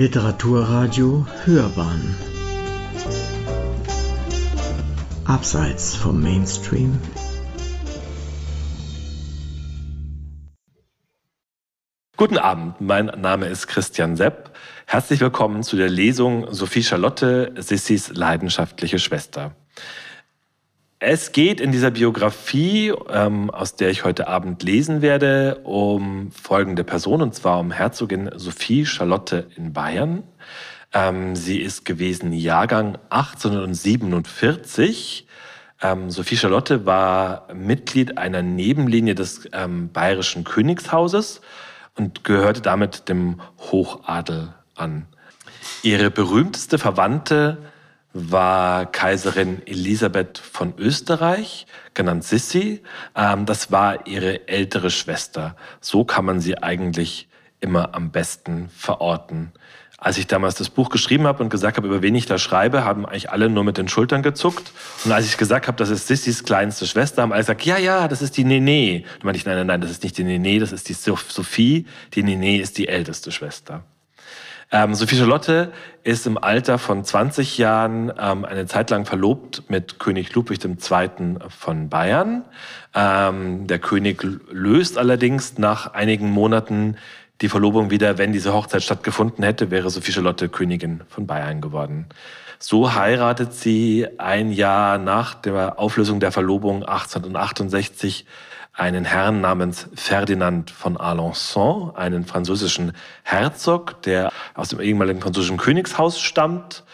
Literaturradio Hörbahn Abseits vom Mainstream Guten Abend, mein Name ist Christian Sepp. Herzlich willkommen zu der Lesung Sophie Charlotte, Sissys leidenschaftliche Schwester. Es geht in dieser Biografie, ähm, aus der ich heute Abend lesen werde, um folgende Person, und zwar um Herzogin Sophie Charlotte in Bayern. Ähm, sie ist gewesen Jahrgang 1847. Ähm, Sophie Charlotte war Mitglied einer Nebenlinie des ähm, bayerischen Königshauses und gehörte damit dem Hochadel an. Ihre berühmteste Verwandte war Kaiserin Elisabeth von Österreich, genannt Sissi. Ähm, das war ihre ältere Schwester. So kann man sie eigentlich immer am besten verorten. Als ich damals das Buch geschrieben habe und gesagt habe, über wen ich da schreibe, haben eigentlich alle nur mit den Schultern gezuckt. Und als ich gesagt habe, das ist Sissys kleinste Schwester, haben alle gesagt, ja, ja, das ist die Nene. Da meinte ich, nein, nein, nein, das ist nicht die Nene, das ist die Sophie. Die Nene ist die älteste Schwester. Ähm, Sophie Charlotte ist im Alter von 20 Jahren ähm, eine Zeit lang verlobt mit König Ludwig II. von Bayern. Ähm, der König löst allerdings nach einigen Monaten die Verlobung wieder. Wenn diese Hochzeit stattgefunden hätte, wäre Sophie Charlotte Königin von Bayern geworden. So heiratet sie ein Jahr nach der Auflösung der Verlobung 1868 einen Herrn namens Ferdinand von Alençon, einen französischen Herzog, der aus dem ehemaligen französischen Königshaus stammt.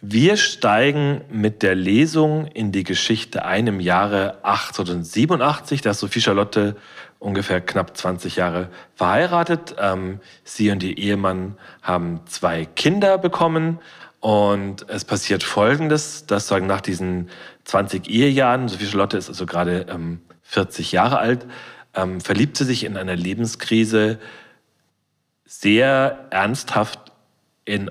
Wir steigen mit der Lesung in die Geschichte ein im Jahre 1887, da ist Sophie Charlotte ungefähr knapp 20 Jahre verheiratet. Ähm, sie und ihr Ehemann haben zwei Kinder bekommen. Und es passiert Folgendes, dass sagen, nach diesen 20 Ehejahren, Sophie Charlotte ist also gerade ähm, 40 Jahre alt, ähm, verliebt sie sich in einer Lebenskrise sehr ernsthaft in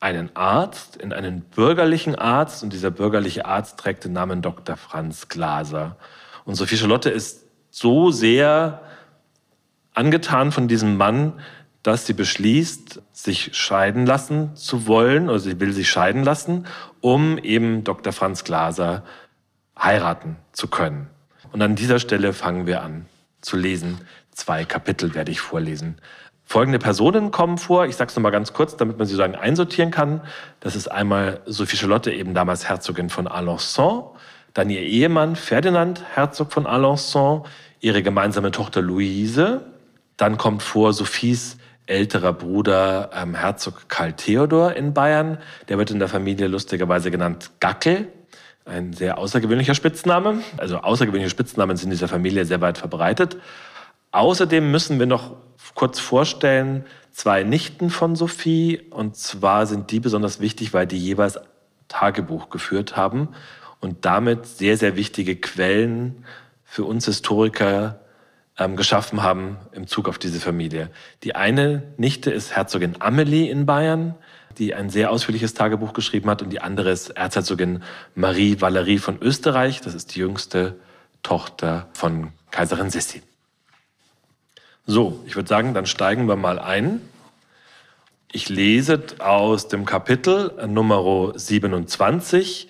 einen Arzt, in einen bürgerlichen Arzt. Und dieser bürgerliche Arzt trägt den Namen Dr. Franz Glaser. Und Sophie Charlotte ist so sehr angetan von diesem Mann, dass sie beschließt, sich scheiden lassen zu wollen, oder sie will sich scheiden lassen, um eben Dr. Franz Glaser heiraten zu können. Und an dieser Stelle fangen wir an zu lesen. Zwei Kapitel werde ich vorlesen. Folgende Personen kommen vor. Ich sage es nochmal ganz kurz, damit man sie sozusagen einsortieren kann. Das ist einmal Sophie Charlotte, eben damals Herzogin von Alençon, dann ihr Ehemann Ferdinand, Herzog von Alençon, ihre gemeinsame Tochter Luise. Dann kommt vor Sophies älterer Bruder ähm, Herzog Karl Theodor in Bayern. Der wird in der Familie lustigerweise genannt Gackel. Ein sehr außergewöhnlicher Spitzname. Also außergewöhnliche Spitznamen sind in dieser Familie sehr weit verbreitet. Außerdem müssen wir noch kurz vorstellen, zwei Nichten von Sophie. Und zwar sind die besonders wichtig, weil die jeweils Tagebuch geführt haben und damit sehr, sehr wichtige Quellen für uns Historiker ähm, geschaffen haben im Zug auf diese Familie. Die eine Nichte ist Herzogin Amelie in Bayern die ein sehr ausführliches Tagebuch geschrieben hat. Und die andere ist Erzherzogin Marie Valerie von Österreich. Das ist die jüngste Tochter von Kaiserin Sissi. So, ich würde sagen, dann steigen wir mal ein. Ich lese aus dem Kapitel Nummer 27,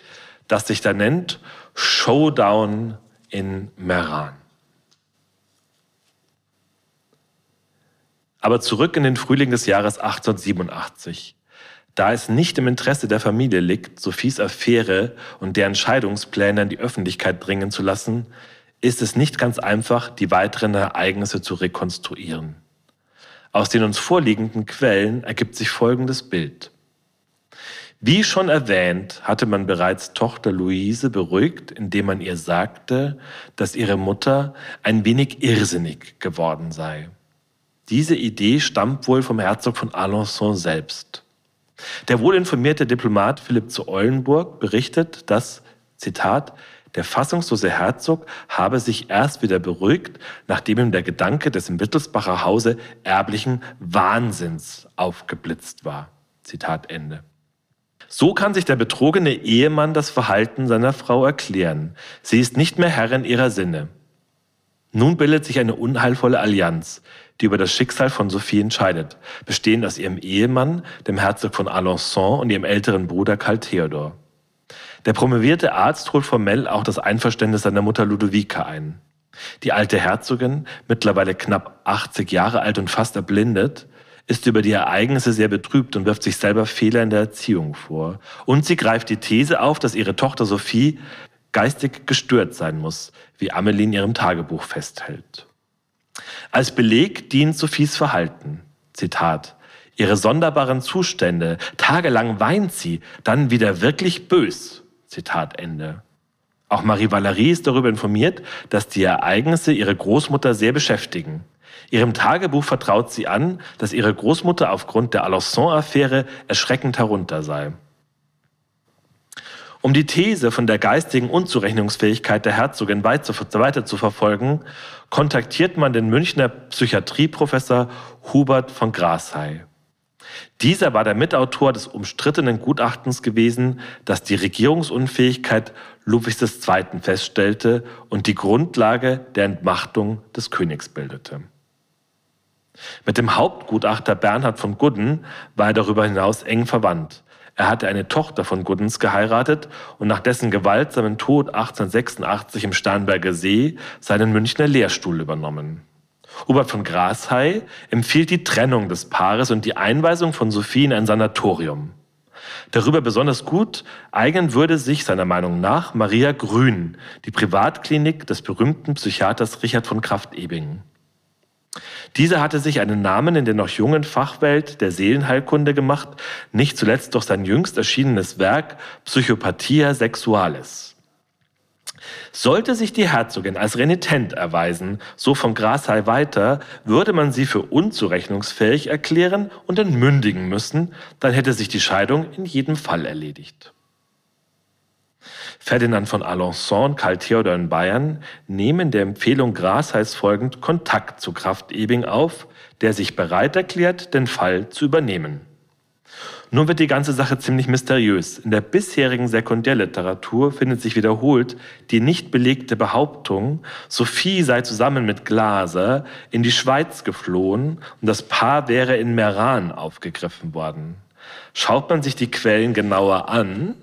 das sich da nennt Showdown in Meran. Aber zurück in den Frühling des Jahres 1887. Da es nicht im Interesse der Familie liegt, Sophies Affäre und deren Scheidungspläne in die Öffentlichkeit dringen zu lassen, ist es nicht ganz einfach, die weiteren Ereignisse zu rekonstruieren. Aus den uns vorliegenden Quellen ergibt sich folgendes Bild. Wie schon erwähnt, hatte man bereits Tochter Luise beruhigt, indem man ihr sagte, dass ihre Mutter ein wenig irrsinnig geworden sei. Diese Idee stammt wohl vom Herzog von Alençon selbst. Der wohlinformierte Diplomat Philipp zu Eulenburg berichtet, dass, Zitat, der fassungslose Herzog habe sich erst wieder beruhigt, nachdem ihm der Gedanke des im Wittelsbacher Hause erblichen Wahnsinns aufgeblitzt war. Zitat Ende. So kann sich der betrogene Ehemann das Verhalten seiner Frau erklären. Sie ist nicht mehr Herrin ihrer Sinne. Nun bildet sich eine unheilvolle Allianz, die über das Schicksal von Sophie entscheidet, bestehend aus ihrem Ehemann, dem Herzog von Alençon und ihrem älteren Bruder Karl Theodor. Der promovierte Arzt holt formell auch das Einverständnis seiner Mutter Ludovica ein. Die alte Herzogin, mittlerweile knapp 80 Jahre alt und fast erblindet, ist über die Ereignisse sehr betrübt und wirft sich selber Fehler in der Erziehung vor. Und sie greift die These auf, dass ihre Tochter Sophie geistig gestört sein muss, wie Amelie in ihrem Tagebuch festhält. Als Beleg dient Sophies Verhalten. Zitat. Ihre sonderbaren Zustände, tagelang weint sie, dann wieder wirklich bös. Zitat Ende. Auch Marie Valerie ist darüber informiert, dass die Ereignisse ihre Großmutter sehr beschäftigen. Ihrem Tagebuch vertraut sie an, dass ihre Großmutter aufgrund der Alençon-Affäre erschreckend herunter sei. Um die These von der geistigen Unzurechnungsfähigkeit der Herzogin weiter zu verfolgen, kontaktiert man den Münchner Psychiatrieprofessor Hubert von Grashay. Dieser war der Mitautor des umstrittenen Gutachtens gewesen, das die Regierungsunfähigkeit Ludwigs II. feststellte und die Grundlage der Entmachtung des Königs bildete. Mit dem Hauptgutachter Bernhard von Gudden war er darüber hinaus eng verwandt. Er hatte eine Tochter von Guddens geheiratet und nach dessen gewaltsamen Tod 1886 im Starnberger See seinen Münchner Lehrstuhl übernommen. Hubert von Grashay empfiehlt die Trennung des Paares und die Einweisung von Sophie in ein Sanatorium. Darüber besonders gut eignen würde sich seiner Meinung nach Maria Grün, die Privatklinik des berühmten Psychiaters Richard von Kraft-Ebing. Dieser hatte sich einen Namen in der noch jungen Fachwelt der Seelenheilkunde gemacht, nicht zuletzt durch sein jüngst erschienenes Werk Psychopathia Sexualis. Sollte sich die Herzogin als renitent erweisen, so von Grashay weiter, würde man sie für unzurechnungsfähig erklären und entmündigen müssen, dann hätte sich die Scheidung in jedem Fall erledigt. Ferdinand von Alençon Karl Theodor in Bayern nehmen der Empfehlung Grasheis folgend Kontakt zu Kraft Ebing auf, der sich bereit erklärt, den Fall zu übernehmen. Nun wird die ganze Sache ziemlich mysteriös. In der bisherigen Sekundärliteratur findet sich wiederholt die nicht belegte Behauptung, Sophie sei zusammen mit Glaser in die Schweiz geflohen und das Paar wäre in Meran aufgegriffen worden. Schaut man sich die Quellen genauer an,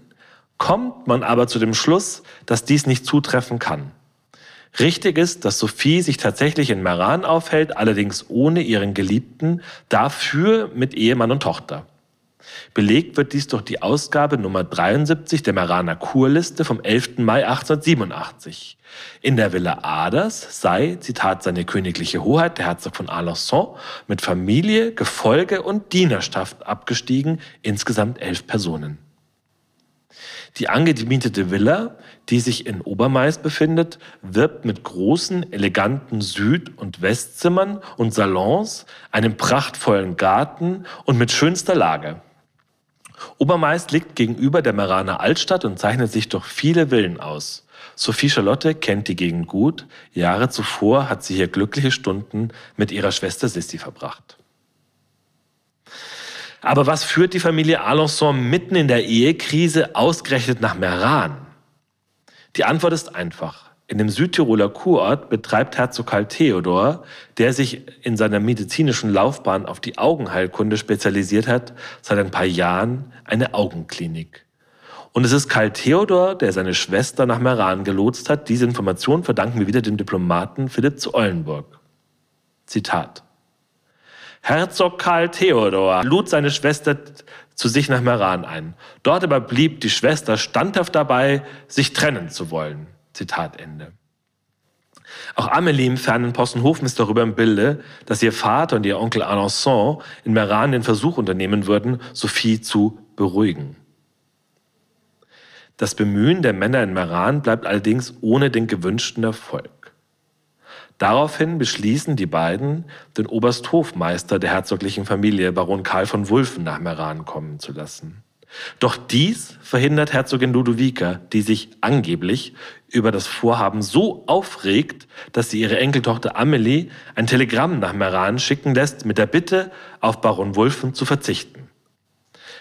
kommt man aber zu dem Schluss, dass dies nicht zutreffen kann. Richtig ist, dass Sophie sich tatsächlich in Meran aufhält, allerdings ohne ihren Geliebten, dafür mit Ehemann und Tochter. Belegt wird dies durch die Ausgabe Nummer 73 der Meraner Kurliste vom 11. Mai 1887. In der Villa Aders sei, Zitat, seine königliche Hoheit, der Herzog von Alençon, mit Familie, Gefolge und Dienerschaft abgestiegen, insgesamt elf Personen. Die angemietete Villa, die sich in Obermais befindet, wirbt mit großen, eleganten Süd- und Westzimmern und Salons, einem prachtvollen Garten und mit schönster Lage. Obermais liegt gegenüber der Meraner Altstadt und zeichnet sich durch viele Villen aus. Sophie Charlotte kennt die Gegend gut. Jahre zuvor hat sie hier glückliche Stunden mit ihrer Schwester Sissi verbracht. Aber was führt die Familie Alençon mitten in der Ehekrise ausgerechnet nach Meran? Die Antwort ist einfach. In dem Südtiroler Kurort betreibt Herzog Karl Theodor, der sich in seiner medizinischen Laufbahn auf die Augenheilkunde spezialisiert hat, seit ein paar Jahren eine Augenklinik. Und es ist Karl Theodor, der seine Schwester nach Meran gelotst hat. Diese Information verdanken wir wieder dem Diplomaten Philipp zu Eulenburg. Zitat. Herzog Karl Theodor lud seine Schwester zu sich nach Meran ein. Dort aber blieb die Schwester standhaft dabei, sich trennen zu wollen. Zitat Ende. Auch Amelie im fernen Possenhofen ist darüber im Bilde, dass ihr Vater und ihr Onkel Alençon in Meran den Versuch unternehmen würden, Sophie zu beruhigen. Das Bemühen der Männer in Meran bleibt allerdings ohne den gewünschten Erfolg. Daraufhin beschließen die beiden, den Obersthofmeister der herzoglichen Familie, Baron Karl von Wulfen, nach Meran kommen zu lassen. Doch dies verhindert Herzogin Ludovica, die sich angeblich über das Vorhaben so aufregt, dass sie ihre Enkeltochter Amelie ein Telegramm nach Meran schicken lässt mit der Bitte, auf Baron Wulfen zu verzichten.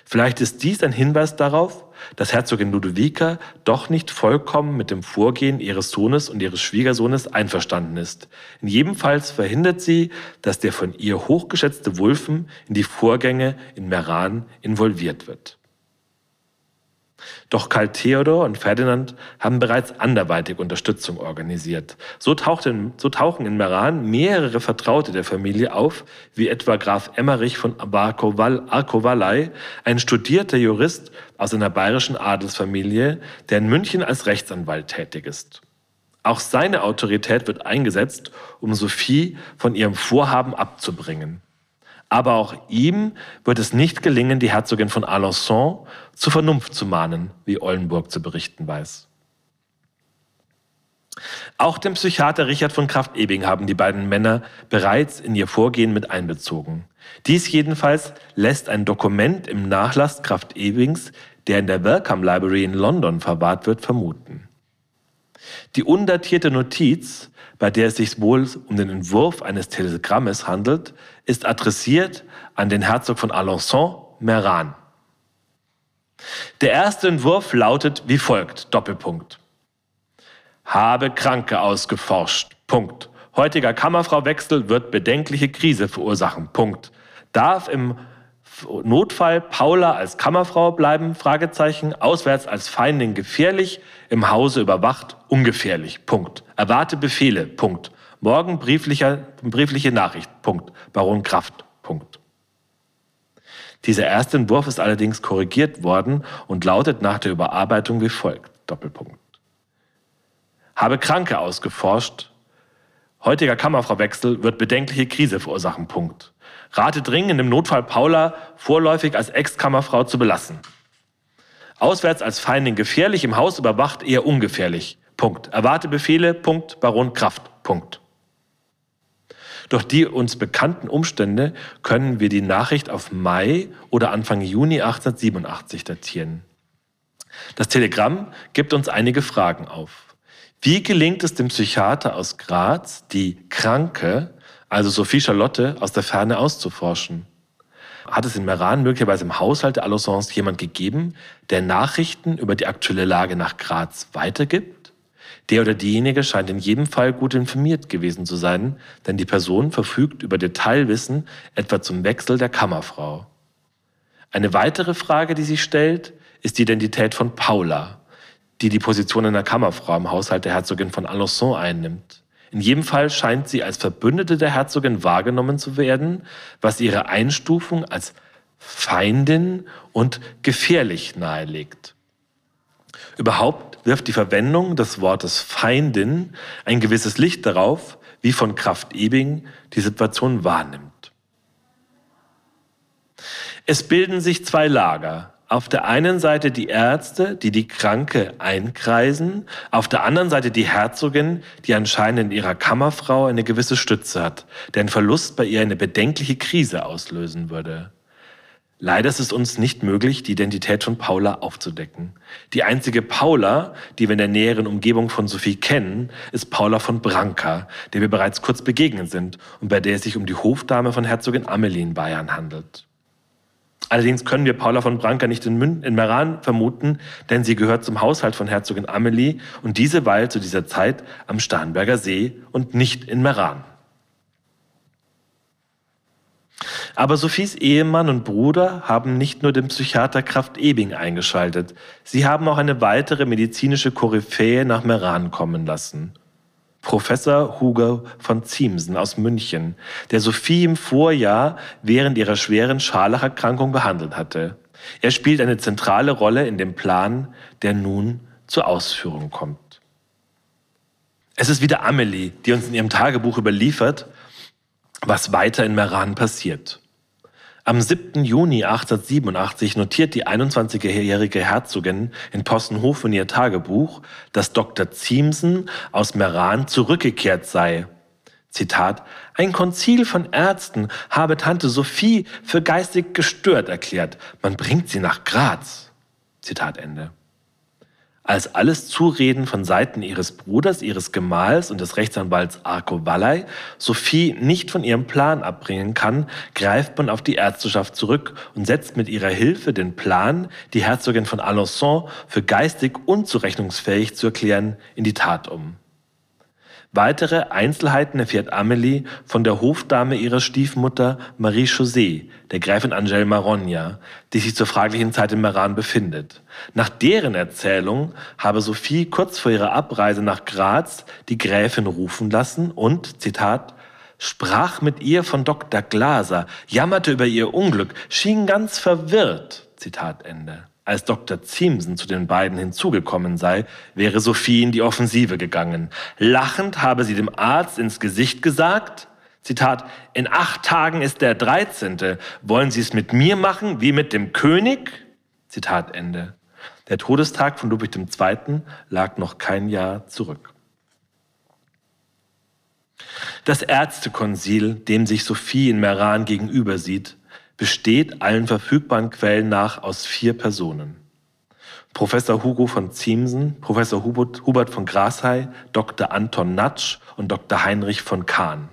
Vielleicht ist dies ein Hinweis darauf, dass Herzogin Ludovica doch nicht vollkommen mit dem Vorgehen ihres Sohnes und ihres Schwiegersohnes einverstanden ist. In jedem Fall verhindert sie, dass der von ihr hochgeschätzte Wulfen in die Vorgänge in Meran involviert wird. Doch Karl Theodor und Ferdinand haben bereits anderweitig Unterstützung organisiert. So, tauchten, so tauchen in Meran mehrere Vertraute der Familie auf, wie etwa Graf Emmerich von Arkowallei, ein studierter Jurist aus einer bayerischen Adelsfamilie, der in München als Rechtsanwalt tätig ist. Auch seine Autorität wird eingesetzt, um Sophie von ihrem Vorhaben abzubringen. Aber auch ihm wird es nicht gelingen, die Herzogin von Alençon zur Vernunft zu mahnen, wie Ollenburg zu berichten weiß. Auch den Psychiater Richard von Kraft-Ebing haben die beiden Männer bereits in ihr Vorgehen mit einbezogen. Dies jedenfalls lässt ein Dokument im Nachlass Kraft-Ebings, der in der Wellcome Library in London verwahrt wird, vermuten. Die undatierte Notiz, bei der es sich wohl um den Entwurf eines Telegrammes handelt, ist adressiert an den Herzog von Alençon, Meran. Der erste Entwurf lautet wie folgt, Doppelpunkt. Habe Kranke ausgeforscht, Punkt. Heutiger Kammerfrauwechsel wird bedenkliche Krise verursachen, Punkt. Darf im Notfall Paula als Kammerfrau bleiben, Fragezeichen, auswärts als Feindin gefährlich, im Hause überwacht, ungefährlich, Punkt. Erwarte Befehle, Punkt. Morgen briefliche Nachricht, Punkt. Baron Kraft, Punkt. Dieser erste Entwurf ist allerdings korrigiert worden und lautet nach der Überarbeitung wie folgt. Doppelpunkt. Habe Kranke ausgeforscht. Heutiger Kammerfrauwechsel wird bedenkliche Krise verursachen. Punkt. Rate dringend im Notfall Paula vorläufig als Ex-Kammerfrau zu belassen. Auswärts als Feindin gefährlich, im Haus überwacht eher ungefährlich. Punkt. Erwarte Befehle. Punkt. Baron Kraft. Punkt. Durch die uns bekannten Umstände können wir die Nachricht auf Mai oder Anfang Juni 1887 datieren. Das Telegramm gibt uns einige Fragen auf. Wie gelingt es dem Psychiater aus Graz, die Kranke, also Sophie Charlotte, aus der Ferne auszuforschen? Hat es in Meran möglicherweise im Haushalt der Allossons jemand gegeben, der Nachrichten über die aktuelle Lage nach Graz weitergibt? Der oder diejenige scheint in jedem Fall gut informiert gewesen zu sein, denn die Person verfügt über Detailwissen etwa zum Wechsel der Kammerfrau. Eine weitere Frage, die sich stellt, ist die Identität von Paula, die die Position einer Kammerfrau im Haushalt der Herzogin von Alençon einnimmt. In jedem Fall scheint sie als Verbündete der Herzogin wahrgenommen zu werden, was ihre Einstufung als Feindin und gefährlich nahelegt. Überhaupt wirft die Verwendung des Wortes Feindin ein gewisses Licht darauf, wie von Kraft Ebing die Situation wahrnimmt. Es bilden sich zwei Lager. Auf der einen Seite die Ärzte, die die Kranke einkreisen, auf der anderen Seite die Herzogin, die anscheinend in ihrer Kammerfrau eine gewisse Stütze hat, deren Verlust bei ihr eine bedenkliche Krise auslösen würde. Leider ist es uns nicht möglich, die Identität von Paula aufzudecken. Die einzige Paula, die wir in der näheren Umgebung von Sophie kennen, ist Paula von Branca, der wir bereits kurz begegnet sind und bei der es sich um die Hofdame von Herzogin Amelie in Bayern handelt. Allerdings können wir Paula von Branca nicht in, Mün in Meran vermuten, denn sie gehört zum Haushalt von Herzogin Amelie und diese weilt zu dieser Zeit am Starnberger See und nicht in Meran. Aber Sophies Ehemann und Bruder haben nicht nur den Psychiater Kraft Ebing eingeschaltet, sie haben auch eine weitere medizinische Koryphäe nach Meran kommen lassen. Professor Hugo von Ziemsen aus München, der Sophie im Vorjahr während ihrer schweren Scharlacherkrankung behandelt hatte. Er spielt eine zentrale Rolle in dem Plan, der nun zur Ausführung kommt. Es ist wieder Amelie, die uns in ihrem Tagebuch überliefert, was weiter in Meran passiert. Am 7. Juni 1887 notiert die 21-jährige Herzogin in Possenhof in ihr Tagebuch, dass Dr. Ziemsen aus Meran zurückgekehrt sei. Zitat, ein Konzil von Ärzten habe Tante Sophie für geistig gestört erklärt. Man bringt sie nach Graz. Zitat Ende. Als alles Zureden von Seiten ihres Bruders, ihres Gemahls und des Rechtsanwalts Arco Valley Sophie nicht von ihrem Plan abbringen kann, greift man auf die Ärzteschaft zurück und setzt mit ihrer Hilfe den Plan, die Herzogin von Alençon für geistig unzurechnungsfähig zu erklären, in die Tat um. Weitere Einzelheiten erfährt Amelie von der Hofdame ihrer Stiefmutter Marie-José, der Gräfin Angèle Marogna, die sich zur fraglichen Zeit in Meran befindet. Nach deren Erzählung habe Sophie kurz vor ihrer Abreise nach Graz die Gräfin rufen lassen und, Zitat, sprach mit ihr von Dr. Glaser, jammerte über ihr Unglück, schien ganz verwirrt. Zitat Ende. Als Dr. Ziemsen zu den beiden hinzugekommen sei, wäre Sophie in die Offensive gegangen. Lachend habe sie dem Arzt ins Gesicht gesagt, Zitat, in acht Tagen ist der 13. Wollen Sie es mit mir machen wie mit dem König? Zitat Ende. Der Todestag von Ludwig II. lag noch kein Jahr zurück. Das Ärztekonsil, dem sich Sophie in Meran gegenüber sieht, besteht allen verfügbaren Quellen nach aus vier Personen. Professor Hugo von Ziemsen, Professor Hubert, Hubert von Grashey, Dr. Anton Natsch und Dr. Heinrich von Kahn.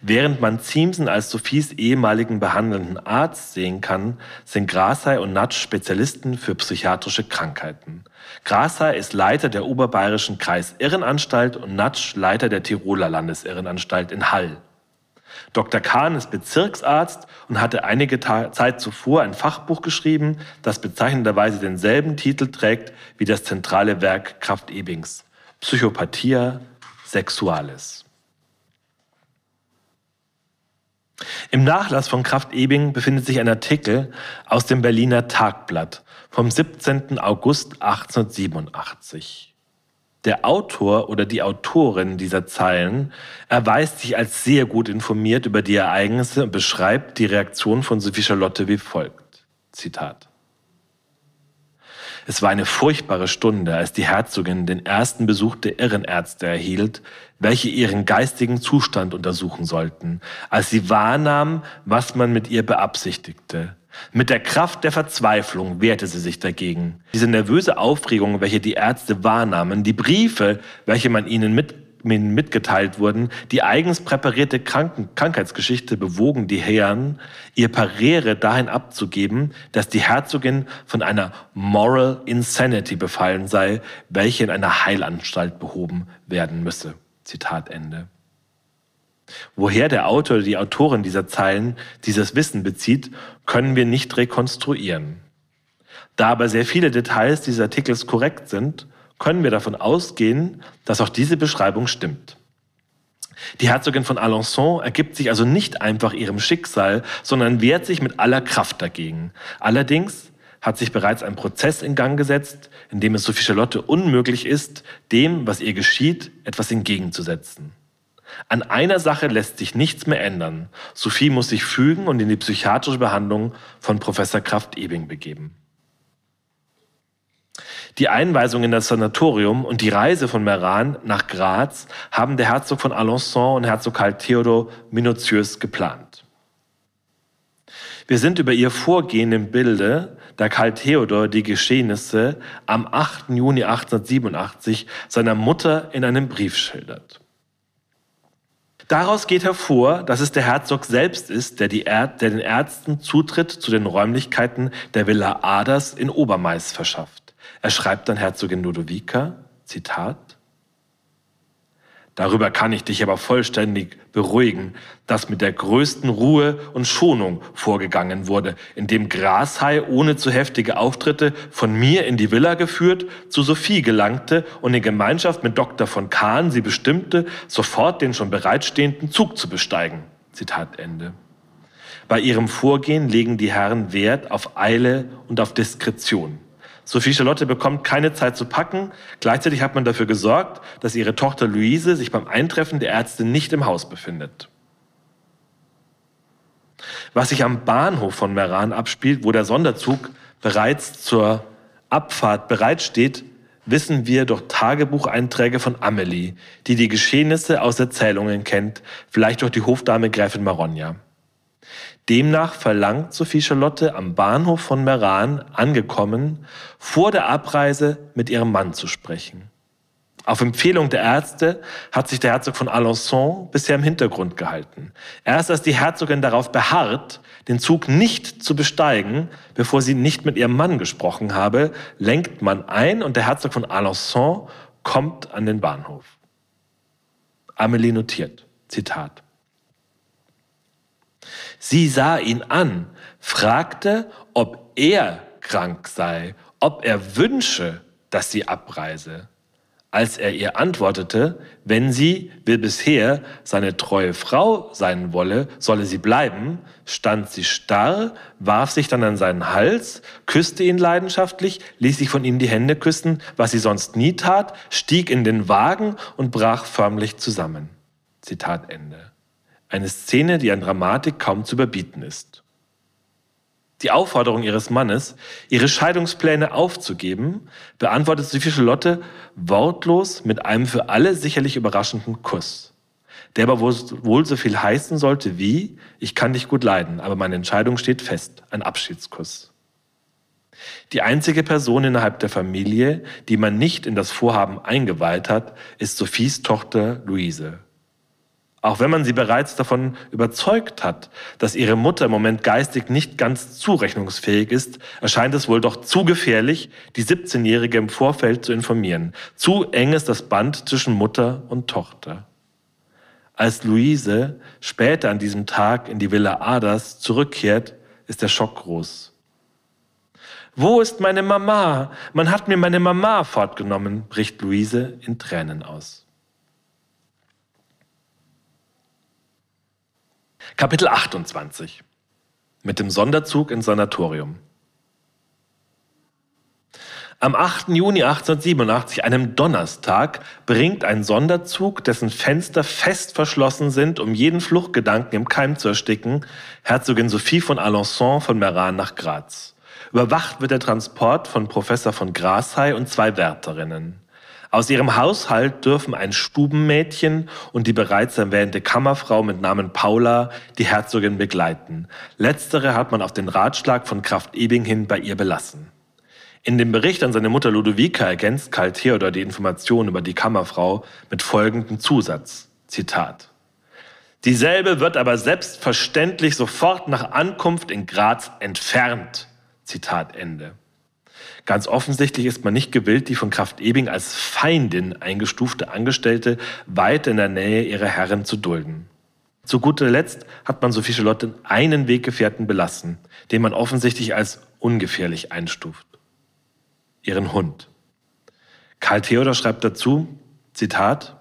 Während man Ziemsen als Sophies ehemaligen behandelnden Arzt sehen kann, sind Grashey und Natsch Spezialisten für psychiatrische Krankheiten. Grashey ist Leiter der Oberbayerischen Kreisirrenanstalt und Natsch Leiter der Tiroler Landesirrenanstalt in Hall. Dr. Kahn ist Bezirksarzt und hatte einige Zeit zuvor ein Fachbuch geschrieben, das bezeichnenderweise denselben Titel trägt wie das zentrale Werk Kraft Ebings, Psychopathia Sexualis. Im Nachlass von Kraft Ebing befindet sich ein Artikel aus dem Berliner Tagblatt vom 17. August 1887. Der Autor oder die Autorin dieser Zeilen erweist sich als sehr gut informiert über die Ereignisse und beschreibt die Reaktion von Sophie Charlotte wie folgt. Zitat. Es war eine furchtbare Stunde, als die Herzogin den ersten Besuch der Irrenärzte erhielt, welche ihren geistigen Zustand untersuchen sollten, als sie wahrnahm, was man mit ihr beabsichtigte. Mit der Kraft der Verzweiflung wehrte sie sich dagegen. Diese nervöse Aufregung, welche die Ärzte wahrnahmen, die Briefe, welche man ihnen mit, mitgeteilt wurden, die eigens präparierte Kranken Krankheitsgeschichte bewogen die Herren, ihr Parere dahin abzugeben, dass die Herzogin von einer Moral Insanity befallen sei, welche in einer Heilanstalt behoben werden müsse. Zitat Ende. Woher der Autor oder die Autorin dieser Zeilen dieses Wissen bezieht, können wir nicht rekonstruieren. Da aber sehr viele Details dieses Artikels korrekt sind, können wir davon ausgehen, dass auch diese Beschreibung stimmt. Die Herzogin von Alençon ergibt sich also nicht einfach ihrem Schicksal, sondern wehrt sich mit aller Kraft dagegen. Allerdings hat sich bereits ein Prozess in Gang gesetzt, in dem es Sophie Charlotte unmöglich ist, dem, was ihr geschieht, etwas entgegenzusetzen. An einer Sache lässt sich nichts mehr ändern. Sophie muss sich fügen und in die psychiatrische Behandlung von Professor Kraft-Ebing begeben. Die Einweisung in das Sanatorium und die Reise von Meran nach Graz haben der Herzog von Alençon und Herzog Karl Theodor minutiös geplant. Wir sind über ihr Vorgehen im Bilde, da Karl Theodor die Geschehnisse am 8. Juni 1887 seiner Mutter in einem Brief schildert. Daraus geht hervor, dass es der Herzog selbst ist, der, der, den Ärzten Zutritt zu den Räumlichkeiten der Villa Aders in Obermais verschafft. Er schreibt dann Herzogin Ludovica, Zitat, Darüber kann ich dich aber vollständig beruhigen, dass mit der größten Ruhe und Schonung vorgegangen wurde, indem Grashai ohne zu heftige Auftritte von mir in die Villa geführt, zu Sophie gelangte und in Gemeinschaft mit Dr. von Kahn sie bestimmte, sofort den schon bereitstehenden Zug zu besteigen. Zitat Ende. Bei ihrem Vorgehen legen die Herren Wert auf Eile und auf Diskretion. Sophie Charlotte bekommt keine Zeit zu packen. Gleichzeitig hat man dafür gesorgt, dass ihre Tochter Luise sich beim Eintreffen der Ärzte nicht im Haus befindet. Was sich am Bahnhof von Meran abspielt, wo der Sonderzug bereits zur Abfahrt bereitsteht, wissen wir durch Tagebucheinträge von Amelie, die die Geschehnisse aus Erzählungen kennt, vielleicht durch die Hofdame Gräfin Marogna. Demnach verlangt Sophie Charlotte am Bahnhof von Meran angekommen, vor der Abreise mit ihrem Mann zu sprechen. Auf Empfehlung der Ärzte hat sich der Herzog von Alençon bisher im Hintergrund gehalten. Erst als die Herzogin darauf beharrt, den Zug nicht zu besteigen, bevor sie nicht mit ihrem Mann gesprochen habe, lenkt man ein und der Herzog von Alençon kommt an den Bahnhof. Amelie notiert, Zitat. Sie sah ihn an, fragte, ob er krank sei, ob er wünsche, dass sie abreise. Als er ihr antwortete, wenn sie, wie bisher, seine treue Frau sein wolle, solle sie bleiben, stand sie starr, warf sich dann an seinen Hals, küsste ihn leidenschaftlich, ließ sich von ihm die Hände küssen, was sie sonst nie tat, stieg in den Wagen und brach förmlich zusammen. Zitat Ende. Eine Szene, die an Dramatik kaum zu überbieten ist. Die Aufforderung ihres Mannes, ihre Scheidungspläne aufzugeben, beantwortet Sophie Charlotte wortlos mit einem für alle sicherlich überraschenden Kuss, der aber wohl so viel heißen sollte wie, ich kann dich gut leiden, aber meine Entscheidung steht fest, ein Abschiedskuss. Die einzige Person innerhalb der Familie, die man nicht in das Vorhaben eingeweiht hat, ist Sophies Tochter Luise. Auch wenn man sie bereits davon überzeugt hat, dass ihre Mutter im Moment geistig nicht ganz zurechnungsfähig ist, erscheint es wohl doch zu gefährlich, die 17-Jährige im Vorfeld zu informieren. Zu eng ist das Band zwischen Mutter und Tochter. Als Luise später an diesem Tag in die Villa Adas zurückkehrt, ist der Schock groß. Wo ist meine Mama? Man hat mir meine Mama fortgenommen, bricht Luise in Tränen aus. Kapitel 28 mit dem Sonderzug ins Sanatorium. Am 8. Juni 1887, einem Donnerstag, bringt ein Sonderzug, dessen Fenster fest verschlossen sind, um jeden Fluchtgedanken im Keim zu ersticken, Herzogin Sophie von Alençon von Meran nach Graz. Überwacht wird der Transport von Professor von Grashey und zwei Wärterinnen. Aus ihrem Haushalt dürfen ein Stubenmädchen und die bereits erwähnte Kammerfrau mit Namen Paula die Herzogin begleiten. Letztere hat man auf den Ratschlag von Kraft Ebing hin bei ihr belassen. In dem Bericht an seine Mutter Ludovica ergänzt Karl Theodor die Information über die Kammerfrau mit folgendem Zusatz. Zitat. Dieselbe wird aber selbstverständlich sofort nach Ankunft in Graz entfernt. Zitat Ende. Ganz offensichtlich ist man nicht gewillt, die von Kraft Ebing als Feindin eingestufte Angestellte weit in der Nähe ihrer Herren zu dulden. Zu guter Letzt hat man Sophie Charlotte einen Weggefährten belassen, den man offensichtlich als ungefährlich einstuft. Ihren Hund. Karl Theodor schreibt dazu, Zitat,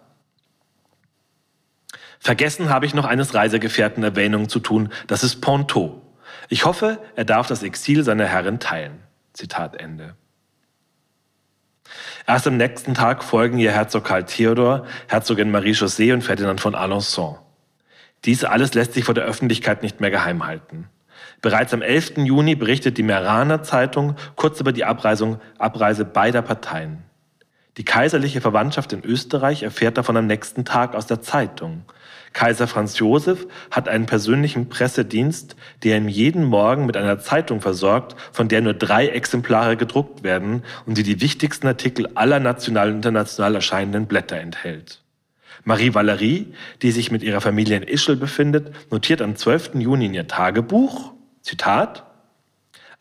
Vergessen habe ich noch eines Reisegefährten Erwähnung zu tun, das ist Ponto. Ich hoffe, er darf das Exil seiner Herren teilen. Zitat Ende. Erst am nächsten Tag folgen ihr Herzog Karl Theodor, Herzogin Marie-José und Ferdinand von Alençon. Dies alles lässt sich vor der Öffentlichkeit nicht mehr geheim halten. Bereits am 11. Juni berichtet die Meraner Zeitung kurz über die Abreisung, Abreise beider Parteien. Die kaiserliche Verwandtschaft in Österreich erfährt davon am nächsten Tag aus der Zeitung. Kaiser Franz Josef hat einen persönlichen Pressedienst, der ihn jeden Morgen mit einer Zeitung versorgt, von der nur drei Exemplare gedruckt werden und die die wichtigsten Artikel aller national und international erscheinenden Blätter enthält. Marie Valerie, die sich mit ihrer Familie in Ischl befindet, notiert am 12. Juni in ihr Tagebuch, Zitat,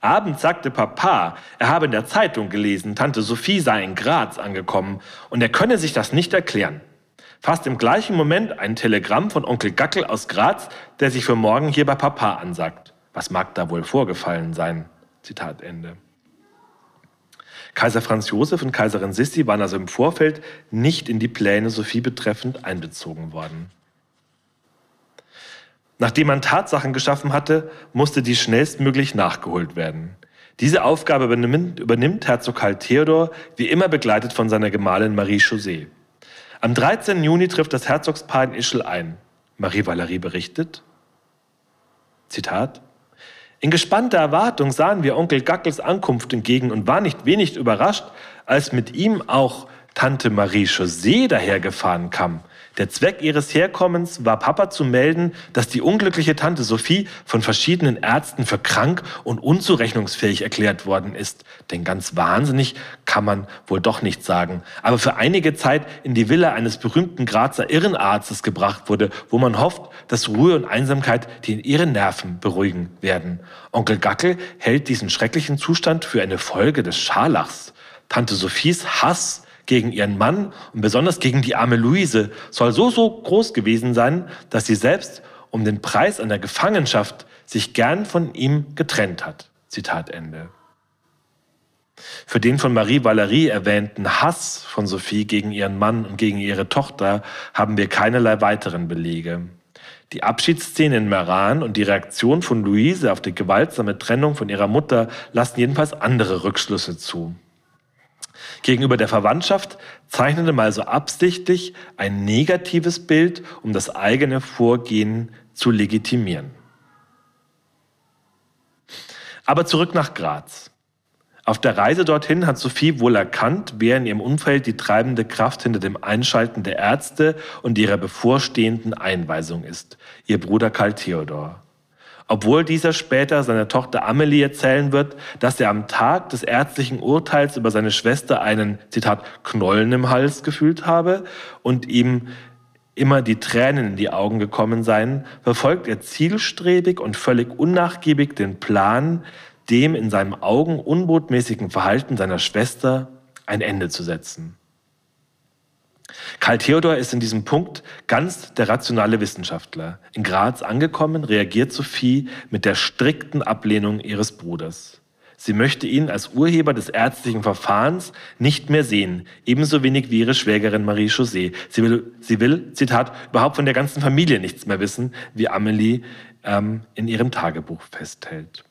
Abends sagte Papa, er habe in der Zeitung gelesen, Tante Sophie sei in Graz angekommen und er könne sich das nicht erklären. Fast im gleichen Moment ein Telegramm von Onkel Gackel aus Graz, der sich für morgen hier bei Papa ansagt. Was mag da wohl vorgefallen sein? Zitat Ende. Kaiser Franz Josef und Kaiserin Sissi waren also im Vorfeld nicht in die Pläne Sophie betreffend einbezogen worden. Nachdem man Tatsachen geschaffen hatte, musste die schnellstmöglich nachgeholt werden. Diese Aufgabe übernimmt, übernimmt Herzog Karl Theodor, wie immer begleitet von seiner Gemahlin Marie José. Am 13. Juni trifft das Herzogspaar in Ischl ein. Marie Valerie berichtet, Zitat, in gespannter Erwartung sahen wir Onkel Gackels Ankunft entgegen und waren nicht wenig überrascht, als mit ihm auch Tante Marie José dahergefahren kam. Der Zweck ihres Herkommens war Papa zu melden, dass die unglückliche Tante Sophie von verschiedenen Ärzten für krank und unzurechnungsfähig erklärt worden ist. Denn ganz wahnsinnig kann man wohl doch nicht sagen. Aber für einige Zeit in die Villa eines berühmten Grazer Irrenarztes gebracht wurde, wo man hofft, dass Ruhe und Einsamkeit die in ihren Nerven beruhigen werden. Onkel Gackel hält diesen schrecklichen Zustand für eine Folge des Scharlachs. Tante Sophies Hass gegen ihren Mann und besonders gegen die arme Luise soll so, so groß gewesen sein, dass sie selbst um den Preis einer Gefangenschaft sich gern von ihm getrennt hat. Zitat Ende. Für den von Marie Valerie erwähnten Hass von Sophie gegen ihren Mann und gegen ihre Tochter haben wir keinerlei weiteren Belege. Die Abschiedsszene in Meran und die Reaktion von Luise auf die gewaltsame Trennung von ihrer Mutter lassen jedenfalls andere Rückschlüsse zu. Gegenüber der Verwandtschaft zeichnete man also absichtlich ein negatives Bild, um das eigene Vorgehen zu legitimieren. Aber zurück nach Graz. Auf der Reise dorthin hat Sophie wohl erkannt, wer in ihrem Umfeld die treibende Kraft hinter dem Einschalten der Ärzte und ihrer bevorstehenden Einweisung ist. Ihr Bruder Karl Theodor obwohl dieser später seiner Tochter Amelie erzählen wird, dass er am Tag des ärztlichen Urteils über seine Schwester einen, Zitat, Knollen im Hals gefühlt habe und ihm immer die Tränen in die Augen gekommen seien, verfolgt er zielstrebig und völlig unnachgiebig den Plan, dem in seinen Augen unbotmäßigen Verhalten seiner Schwester ein Ende zu setzen. Karl Theodor ist in diesem Punkt ganz der rationale Wissenschaftler. In Graz angekommen, reagiert Sophie mit der strikten Ablehnung ihres Bruders. Sie möchte ihn als Urheber des ärztlichen Verfahrens nicht mehr sehen, ebenso wenig wie ihre Schwägerin Marie José. Sie will, sie will, Zitat, überhaupt von der ganzen Familie nichts mehr wissen, wie Amelie ähm, in ihrem Tagebuch festhält.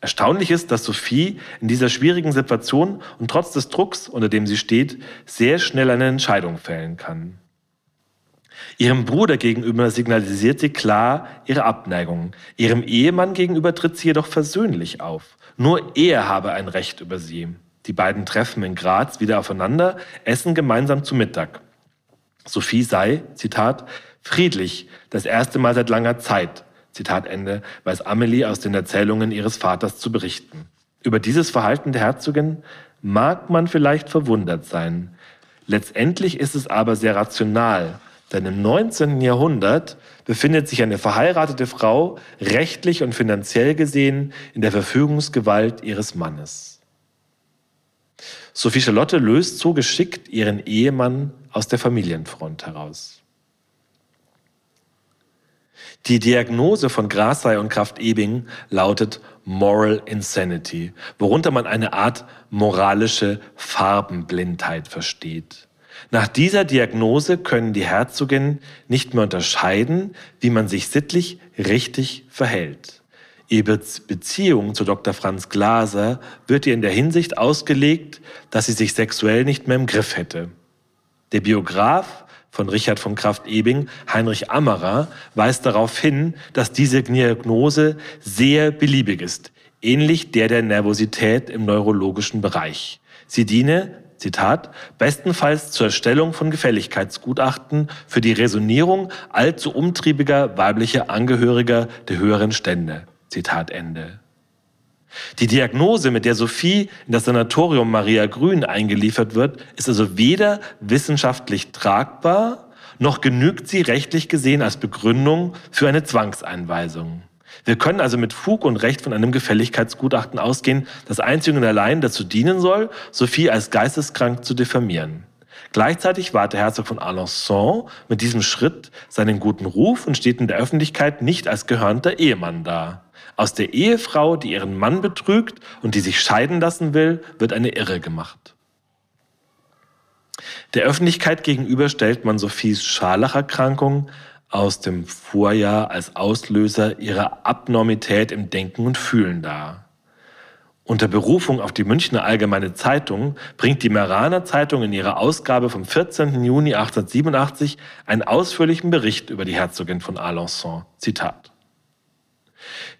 Erstaunlich ist, dass Sophie in dieser schwierigen Situation und trotz des Drucks, unter dem sie steht, sehr schnell eine Entscheidung fällen kann. Ihrem Bruder gegenüber signalisiert sie klar ihre Abneigung. Ihrem Ehemann gegenüber tritt sie jedoch versöhnlich auf. Nur er habe ein Recht über sie. Die beiden treffen in Graz wieder aufeinander, essen gemeinsam zu Mittag. Sophie sei, Zitat, friedlich, das erste Mal seit langer Zeit, Zitat Ende, weiß Amelie aus den Erzählungen ihres Vaters zu berichten. Über dieses Verhalten der Herzogin mag man vielleicht verwundert sein. Letztendlich ist es aber sehr rational, denn im 19. Jahrhundert befindet sich eine verheiratete Frau rechtlich und finanziell gesehen in der Verfügungsgewalt ihres Mannes. Sophie Charlotte löst so geschickt ihren Ehemann aus der Familienfront heraus. Die Diagnose von Grasey und Kraft-Ebing lautet Moral Insanity, worunter man eine Art moralische Farbenblindheit versteht. Nach dieser Diagnose können die Herzoginnen nicht mehr unterscheiden, wie man sich sittlich richtig verhält. Ihre Beziehung zu Dr. Franz Glaser wird ihr in der Hinsicht ausgelegt, dass sie sich sexuell nicht mehr im Griff hätte. Der Biograf von Richard von Kraft-Ebing, Heinrich Ammerer, weist darauf hin, dass diese Diagnose sehr beliebig ist, ähnlich der der Nervosität im neurologischen Bereich. Sie diene, Zitat, bestenfalls zur Erstellung von Gefälligkeitsgutachten für die Resonierung allzu umtriebiger weiblicher Angehöriger der höheren Stände. Zitat Ende. Die Diagnose, mit der Sophie in das Sanatorium Maria Grün eingeliefert wird, ist also weder wissenschaftlich tragbar, noch genügt sie rechtlich gesehen als Begründung für eine Zwangseinweisung. Wir können also mit Fug und Recht von einem Gefälligkeitsgutachten ausgehen, das einzig und allein dazu dienen soll, Sophie als geisteskrank zu diffamieren. Gleichzeitig wahrt der Herzog von Alençon mit diesem Schritt seinen guten Ruf und steht in der Öffentlichkeit nicht als gehörnter Ehemann da. Aus der Ehefrau, die ihren Mann betrügt und die sich scheiden lassen will, wird eine Irre gemacht. Der Öffentlichkeit gegenüber stellt man Sophies Scharlacherkrankung aus dem Vorjahr als Auslöser ihrer Abnormität im Denken und Fühlen dar. Unter Berufung auf die Münchner Allgemeine Zeitung bringt die Meraner Zeitung in ihrer Ausgabe vom 14. Juni 1887 einen ausführlichen Bericht über die Herzogin von Alençon. Zitat.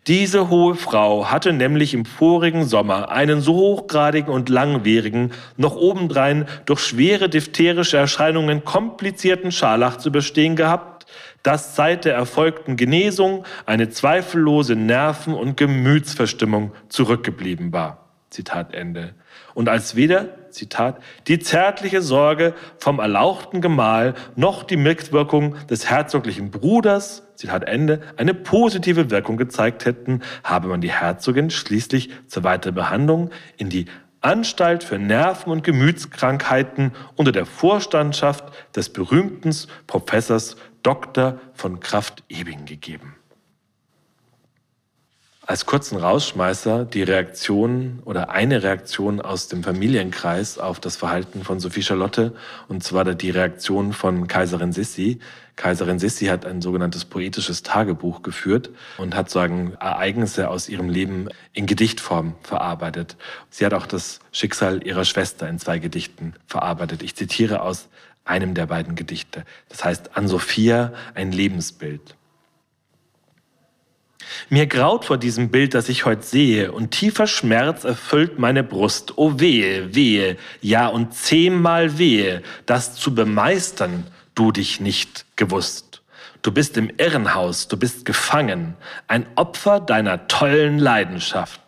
Diese hohe Frau hatte nämlich im vorigen Sommer einen so hochgradigen und langwierigen, noch obendrein durch schwere diphtherische Erscheinungen komplizierten Scharlach zu bestehen gehabt, dass seit der erfolgten Genesung eine zweifellose Nerven- und Gemütsverstimmung zurückgeblieben war. Zitat Ende. Und als weder, Zitat, die zärtliche Sorge vom erlauchten Gemahl noch die Mitwirkung des herzoglichen Bruders, Zitat Ende, eine positive Wirkung gezeigt hätten, habe man die Herzogin schließlich zur weiteren Behandlung in die Anstalt für Nerven- und Gemütskrankheiten unter der Vorstandschaft des berühmten Professors Dr. von Kraft-Ebing gegeben als kurzen Rausschmeißer die Reaktion oder eine Reaktion aus dem Familienkreis auf das Verhalten von Sophie Charlotte und zwar die Reaktion von Kaiserin Sissi. Kaiserin Sissi hat ein sogenanntes poetisches Tagebuch geführt und hat sagen Ereignisse aus ihrem Leben in Gedichtform verarbeitet. Sie hat auch das Schicksal ihrer Schwester in zwei Gedichten verarbeitet. Ich zitiere aus einem der beiden Gedichte. Das heißt An Sophia ein Lebensbild. Mir graut vor diesem Bild, das ich heute sehe, und tiefer Schmerz erfüllt meine Brust. O oh, wehe, wehe, ja und zehnmal wehe, das zu bemeistern du dich nicht gewusst. Du bist im Irrenhaus, du bist gefangen, ein Opfer deiner tollen Leidenschaft.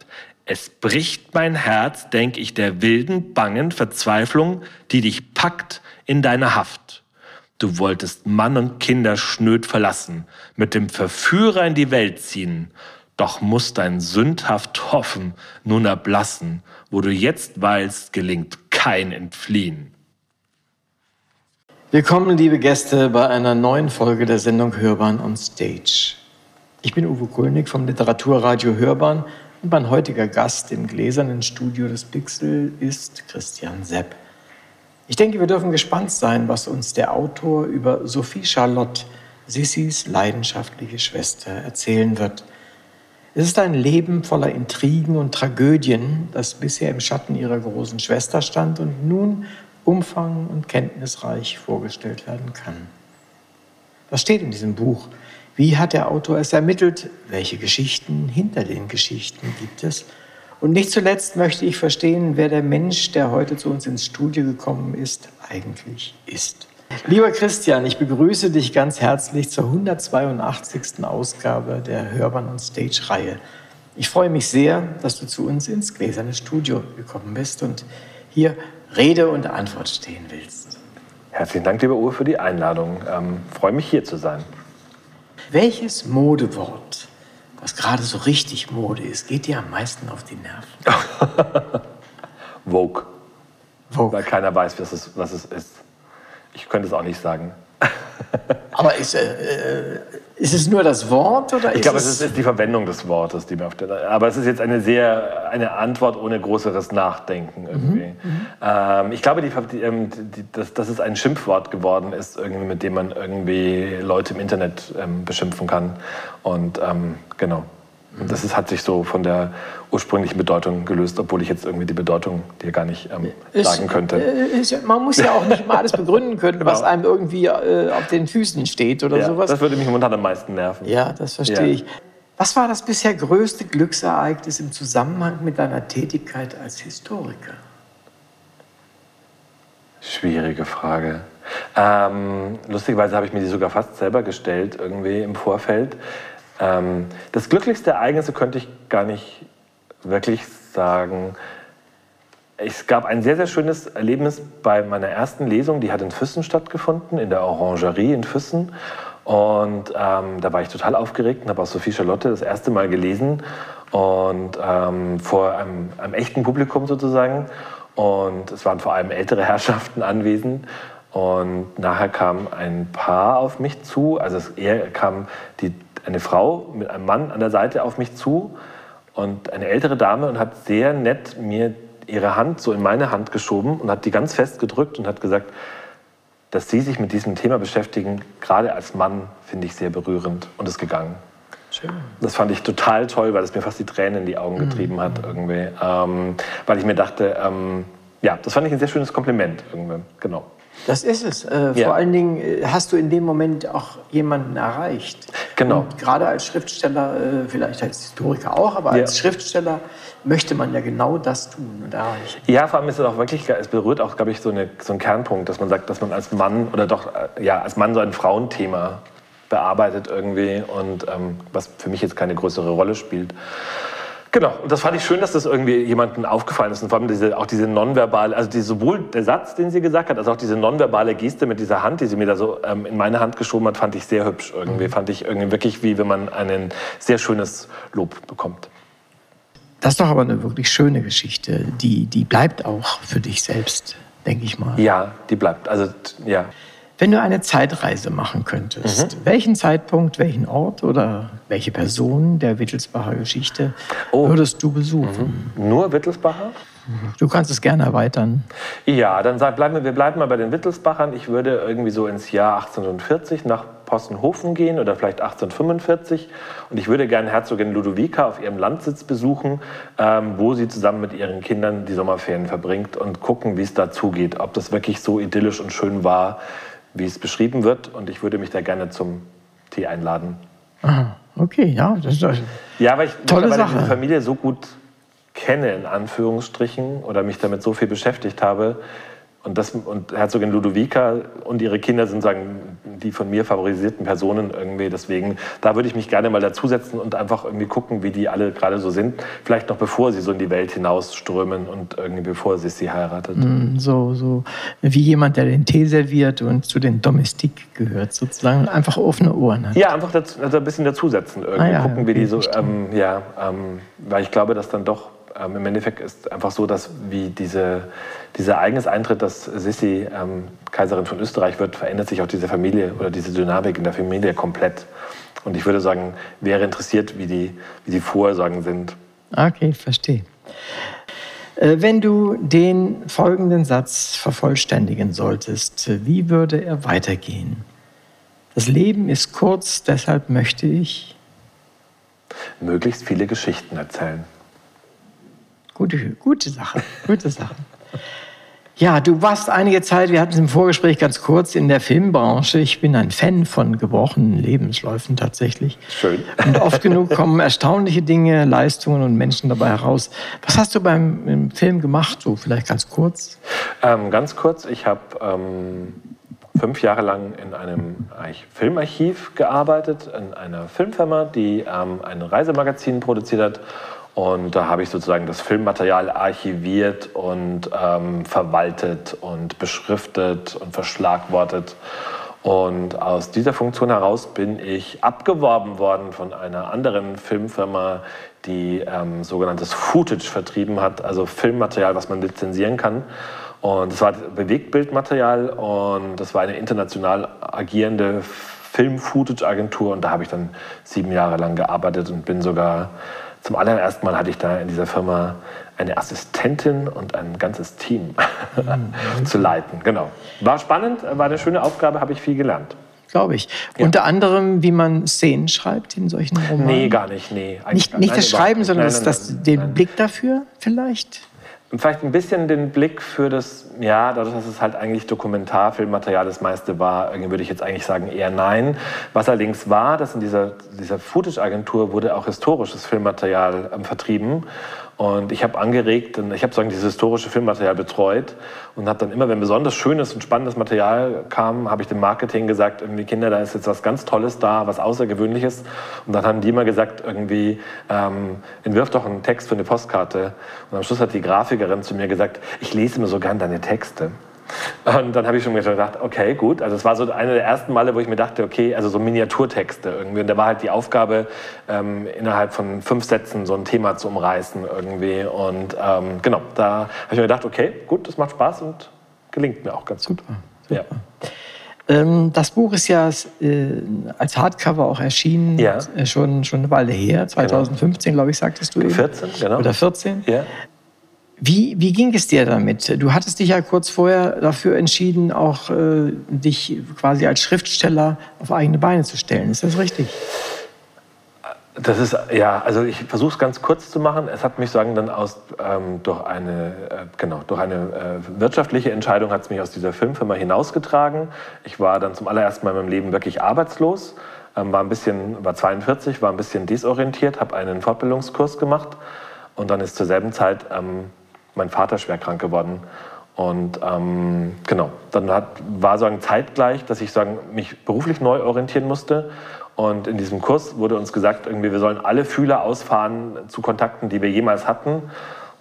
Es bricht mein Herz, denk ich, der wilden, bangen Verzweiflung, die dich packt in deine Haft. Du wolltest Mann und Kinder schnöd verlassen, mit dem Verführer in die Welt ziehen. Doch muss dein sündhaft Hoffen nun erblassen, wo du jetzt weilst, gelingt kein Entfliehen. Willkommen, liebe Gäste, bei einer neuen Folge der Sendung Hörbahn on Stage. Ich bin Uwe Kulnig vom Literaturradio Hörbahn und mein heutiger Gast im gläsernen Studio des Pixel ist Christian Sepp. Ich denke, wir dürfen gespannt sein, was uns der Autor über Sophie Charlotte, Sissis leidenschaftliche Schwester, erzählen wird. Es ist ein Leben voller Intrigen und Tragödien, das bisher im Schatten ihrer großen Schwester stand und nun umfang und kenntnisreich vorgestellt werden kann. Was steht in diesem Buch? Wie hat der Autor es ermittelt? Welche Geschichten hinter den Geschichten gibt es? Und nicht zuletzt möchte ich verstehen, wer der Mensch, der heute zu uns ins Studio gekommen ist, eigentlich ist. Lieber Christian, ich begrüße dich ganz herzlich zur 182. Ausgabe der Hörbahn und Stage-Reihe. Ich freue mich sehr, dass du zu uns ins gläserne Studio gekommen bist und hier Rede und Antwort stehen willst. Herzlichen Dank, lieber Uwe, für die Einladung. Ähm, freue mich, hier zu sein. Welches Modewort was gerade so richtig Mode ist, geht dir am meisten auf die Nerven? Vogue. Vogue. Weil keiner weiß, was es, was es ist. Ich könnte es auch nicht sagen. Aber ist, äh, ist es nur das Wort oder Ich glaube, es ist die Verwendung des Wortes, die mir auf der. Aber es ist jetzt eine sehr eine Antwort ohne größeres Nachdenken irgendwie. Mhm. mhm. Ähm, ich glaube, die, die, ähm, die, dass, dass es ein Schimpfwort geworden ist, irgendwie, mit dem man irgendwie Leute im Internet ähm, beschimpfen kann. Und ähm, genau. Das ist, hat sich so von der ursprünglichen Bedeutung gelöst, obwohl ich jetzt irgendwie die Bedeutung dir gar nicht ähm, sagen könnte. Ist, man muss ja auch nicht mal alles begründen können, genau. was einem irgendwie äh, auf den Füßen steht oder ja, sowas. Das würde mich momentan am meisten nerven. Ja, das verstehe ja. ich. Was war das bisher größte Glücksereignis im Zusammenhang mit deiner Tätigkeit als Historiker? Schwierige Frage. Ähm, lustigerweise habe ich mir die sogar fast selber gestellt, irgendwie im Vorfeld. Ähm, das glücklichste Ereignis könnte ich gar nicht wirklich sagen. Es gab ein sehr, sehr schönes Erlebnis bei meiner ersten Lesung, die hat in Füssen stattgefunden, in der Orangerie in Füssen. Und ähm, da war ich total aufgeregt und habe auch Sophie Charlotte das erste Mal gelesen und ähm, vor einem, einem, echten Publikum sozusagen. Und es waren vor allem ältere Herrschaften anwesend. Und nachher kam ein Paar auf mich zu, also es, eher kam die eine Frau mit einem Mann an der Seite auf mich zu und eine ältere Dame und hat sehr nett mir ihre Hand so in meine Hand geschoben und hat die ganz fest gedrückt und hat gesagt, dass Sie sich mit diesem Thema beschäftigen, gerade als Mann, finde ich sehr berührend und ist gegangen. Schön. Das fand ich total toll, weil es mir fast die Tränen in die Augen mhm. getrieben hat irgendwie. Ähm, weil ich mir dachte, ähm, ja, das fand ich ein sehr schönes Kompliment irgendwie. Genau. Das ist es. Äh, ja. Vor allen Dingen äh, hast du in dem Moment auch jemanden erreicht. Genau. Und gerade als Schriftsteller, äh, vielleicht als Historiker auch, aber als ja. Schriftsteller möchte man ja genau das tun und erreichen. Ja, vor allem ist es auch wirklich, es berührt auch, glaube ich, so, eine, so einen Kernpunkt, dass man sagt, dass man als Mann oder doch, äh, ja, als Mann so ein Frauenthema bearbeitet irgendwie und ähm, was für mich jetzt keine größere Rolle spielt. Genau, und das fand ich schön, dass das irgendwie jemandem aufgefallen ist. Und vor allem diese, auch diese nonverbale, also die, sowohl der Satz, den sie gesagt hat, als auch diese nonverbale Geste mit dieser Hand, die sie mir da so ähm, in meine Hand geschoben hat, fand ich sehr hübsch irgendwie. Mhm. Fand ich irgendwie wirklich, wie wenn man ein sehr schönes Lob bekommt. Das ist doch aber eine wirklich schöne Geschichte. Die, die bleibt auch für dich selbst, denke ich mal. Ja, die bleibt. Also, ja. Wenn du eine Zeitreise machen könntest, mhm. welchen Zeitpunkt, welchen Ort oder welche Person der Wittelsbacher Geschichte oh. würdest du besuchen? Mhm. Nur Wittelsbacher? Du kannst es gerne erweitern. Ja, dann bleiben wir, wir bleiben mal bei den Wittelsbachern. Ich würde irgendwie so ins Jahr 1840 nach Postenhofen gehen oder vielleicht 1845 und ich würde gerne Herzogin Ludovica auf ihrem Landsitz besuchen, ähm, wo sie zusammen mit ihren Kindern die Sommerferien verbringt und gucken, wie es da zugeht, ob das wirklich so idyllisch und schön war, wie es beschrieben wird. Und ich würde mich da gerne zum Tee einladen. Aha, okay, ja, das ist ja, weil ich tolle Sache. diese Familie so gut kenne, in Anführungsstrichen, oder mich damit so viel beschäftigt habe, und, das, und Herzogin Ludovica und ihre Kinder sind sagen, die von mir favorisierten Personen irgendwie. Deswegen, da würde ich mich gerne mal dazusetzen und einfach irgendwie gucken, wie die alle gerade so sind. Vielleicht noch bevor sie so in die Welt hinausströmen und irgendwie bevor sie sie heiratet. Mm, so, so wie jemand, der den Tee serviert und zu den Domestik gehört, sozusagen. Einfach offene Ohren hat. Ja, einfach dazu, also ein bisschen dazusetzen. Irgendwie ah, ja, gucken, wie die so, ähm, ja, ähm, weil ich glaube, dass dann doch ähm, Im Endeffekt ist einfach so, dass wie diese, dieser Ereigniseintritt, dass Sissi ähm, Kaiserin von Österreich wird, verändert sich auch diese Familie oder diese Dynamik in der Familie komplett. Und ich würde sagen, wäre interessiert, wie die, wie die Vorhersagen sind. Okay, verstehe. Äh, wenn du den folgenden Satz vervollständigen solltest, wie würde er weitergehen? Das Leben ist kurz, deshalb möchte ich möglichst viele Geschichten erzählen. Gute, gute Sache, gute Sache. Ja, du warst einige Zeit, wir hatten es im Vorgespräch ganz kurz, in der Filmbranche. Ich bin ein Fan von gebrochenen Lebensläufen tatsächlich. Schön. Und oft genug kommen erstaunliche Dinge, Leistungen und Menschen dabei heraus. Was hast du beim Film gemacht, so vielleicht ganz kurz? Ähm, ganz kurz, ich habe ähm, fünf Jahre lang in einem Filmarchiv gearbeitet, in einer Filmfirma, die ähm, ein Reisemagazin produziert hat und da habe ich sozusagen das Filmmaterial archiviert und ähm, verwaltet und beschriftet und verschlagwortet. Und aus dieser Funktion heraus bin ich abgeworben worden von einer anderen Filmfirma, die ähm, sogenanntes Footage vertrieben hat, also Filmmaterial, was man lizenzieren kann. Und das war Bewegtbildmaterial und das war eine international agierende Film-Footage-Agentur. Und da habe ich dann sieben Jahre lang gearbeitet und bin sogar zum allerersten Mal hatte ich da in dieser Firma eine Assistentin und ein ganzes Team mhm. zu leiten. Genau. War spannend, war eine schöne Aufgabe, habe ich viel gelernt. Glaube ich. Ja. Unter anderem, wie man Szenen schreibt in solchen Romanen? Nee, gar nicht. Nee, nicht, nicht das Schreiben, sondern nein, nein, das, das, den Blick dafür vielleicht? Vielleicht ein bisschen den Blick für das, ja, dadurch, dass es halt eigentlich Dokumentarfilmmaterial das meiste war, würde ich jetzt eigentlich sagen eher nein. Was allerdings war, dass in dieser, dieser Footage-Agentur wurde auch historisches Filmmaterial ähm, vertrieben. Und ich habe angeregt, ich habe dieses historische Filmmaterial betreut und habe dann immer, wenn besonders schönes und spannendes Material kam, habe ich dem Marketing gesagt, irgendwie Kinder, da ist jetzt was ganz Tolles da, was Außergewöhnliches. Und dann haben die immer gesagt, irgendwie ähm, entwirf doch einen Text für eine Postkarte. Und am Schluss hat die Grafikerin zu mir gesagt, ich lese immer so gern deine Texte. Und dann habe ich schon gedacht, okay, gut. Also es war so eine der ersten Male, wo ich mir dachte, okay, also so Miniaturtexte irgendwie. Und da war halt die Aufgabe, ähm, innerhalb von fünf Sätzen so ein Thema zu umreißen irgendwie. Und ähm, genau, da habe ich mir gedacht, okay, gut, das macht Spaß und gelingt mir auch ganz gut. Super, super. Ja. Ähm, das Buch ist ja äh, als Hardcover auch erschienen, ja. äh, schon, schon eine Weile her, 2015, genau. glaube ich, sagtest du eben. 14, genau. Oder 14. Ja. Wie, wie ging es dir damit? Du hattest dich ja kurz vorher dafür entschieden, auch äh, dich quasi als Schriftsteller auf eigene Beine zu stellen. Ist das richtig? Das ist, ja, also ich versuche es ganz kurz zu machen. Es hat mich sagen dann aus, ähm, durch eine, äh, genau, durch eine äh, wirtschaftliche Entscheidung hat es mich aus dieser Filmfirma hinausgetragen. Ich war dann zum allerersten Mal in meinem Leben wirklich arbeitslos, ähm, war ein bisschen, war 42, war ein bisschen desorientiert, habe einen Fortbildungskurs gemacht und dann ist zur selben Zeit ähm, mein Vater schwer krank geworden. Und ähm, genau, dann hat, war sagen zeitgleich, dass ich sagen, mich beruflich neu orientieren musste und in diesem Kurs wurde uns gesagt, irgendwie, wir sollen alle Fühler ausfahren zu Kontakten, die wir jemals hatten.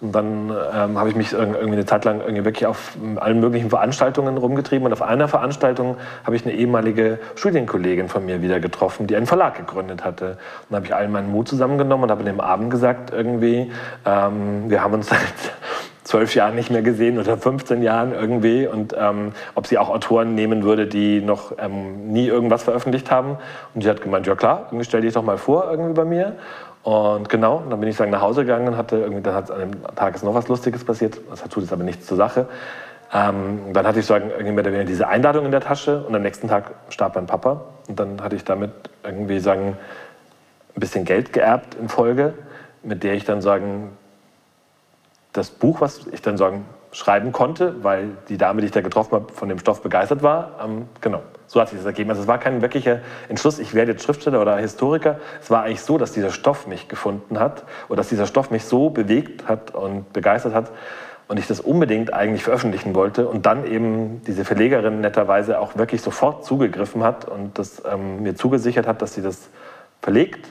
Und dann ähm, habe ich mich irgendwie eine Zeit lang irgendwie wirklich auf allen möglichen Veranstaltungen rumgetrieben. Und auf einer Veranstaltung habe ich eine ehemalige Studienkollegin von mir wieder getroffen, die einen Verlag gegründet hatte. Und dann habe ich allen meinen Mut zusammengenommen und habe dem Abend gesagt, irgendwie, ähm, wir haben uns seit zwölf Jahren nicht mehr gesehen oder 15 Jahren irgendwie und ähm, ob sie auch Autoren nehmen würde, die noch ähm, nie irgendwas veröffentlicht haben. Und sie hat gemeint, ja klar, stell dich doch mal vor irgendwie bei mir. Und genau, dann bin ich sagen, nach Hause gegangen und hatte irgendwie, dann hat an dem Tag ist noch was Lustiges passiert. Das tut jetzt aber nichts zur Sache. Ähm, dann hatte ich sagen, irgendwie diese Einladung in der Tasche und am nächsten Tag starb mein Papa. Und dann hatte ich damit irgendwie sagen, ein bisschen Geld geerbt in Folge, mit der ich dann sagen, das Buch, was ich dann sagen, schreiben konnte, weil die Dame, die ich da getroffen habe, von dem Stoff begeistert war. Ähm, genau, so hat sich das ergeben. Also es war kein wirklicher Entschluss, ich werde jetzt Schriftsteller oder Historiker. Es war eigentlich so, dass dieser Stoff mich gefunden hat oder dass dieser Stoff mich so bewegt hat und begeistert hat und ich das unbedingt eigentlich veröffentlichen wollte und dann eben diese Verlegerin netterweise auch wirklich sofort zugegriffen hat und das ähm, mir zugesichert hat, dass sie das verlegt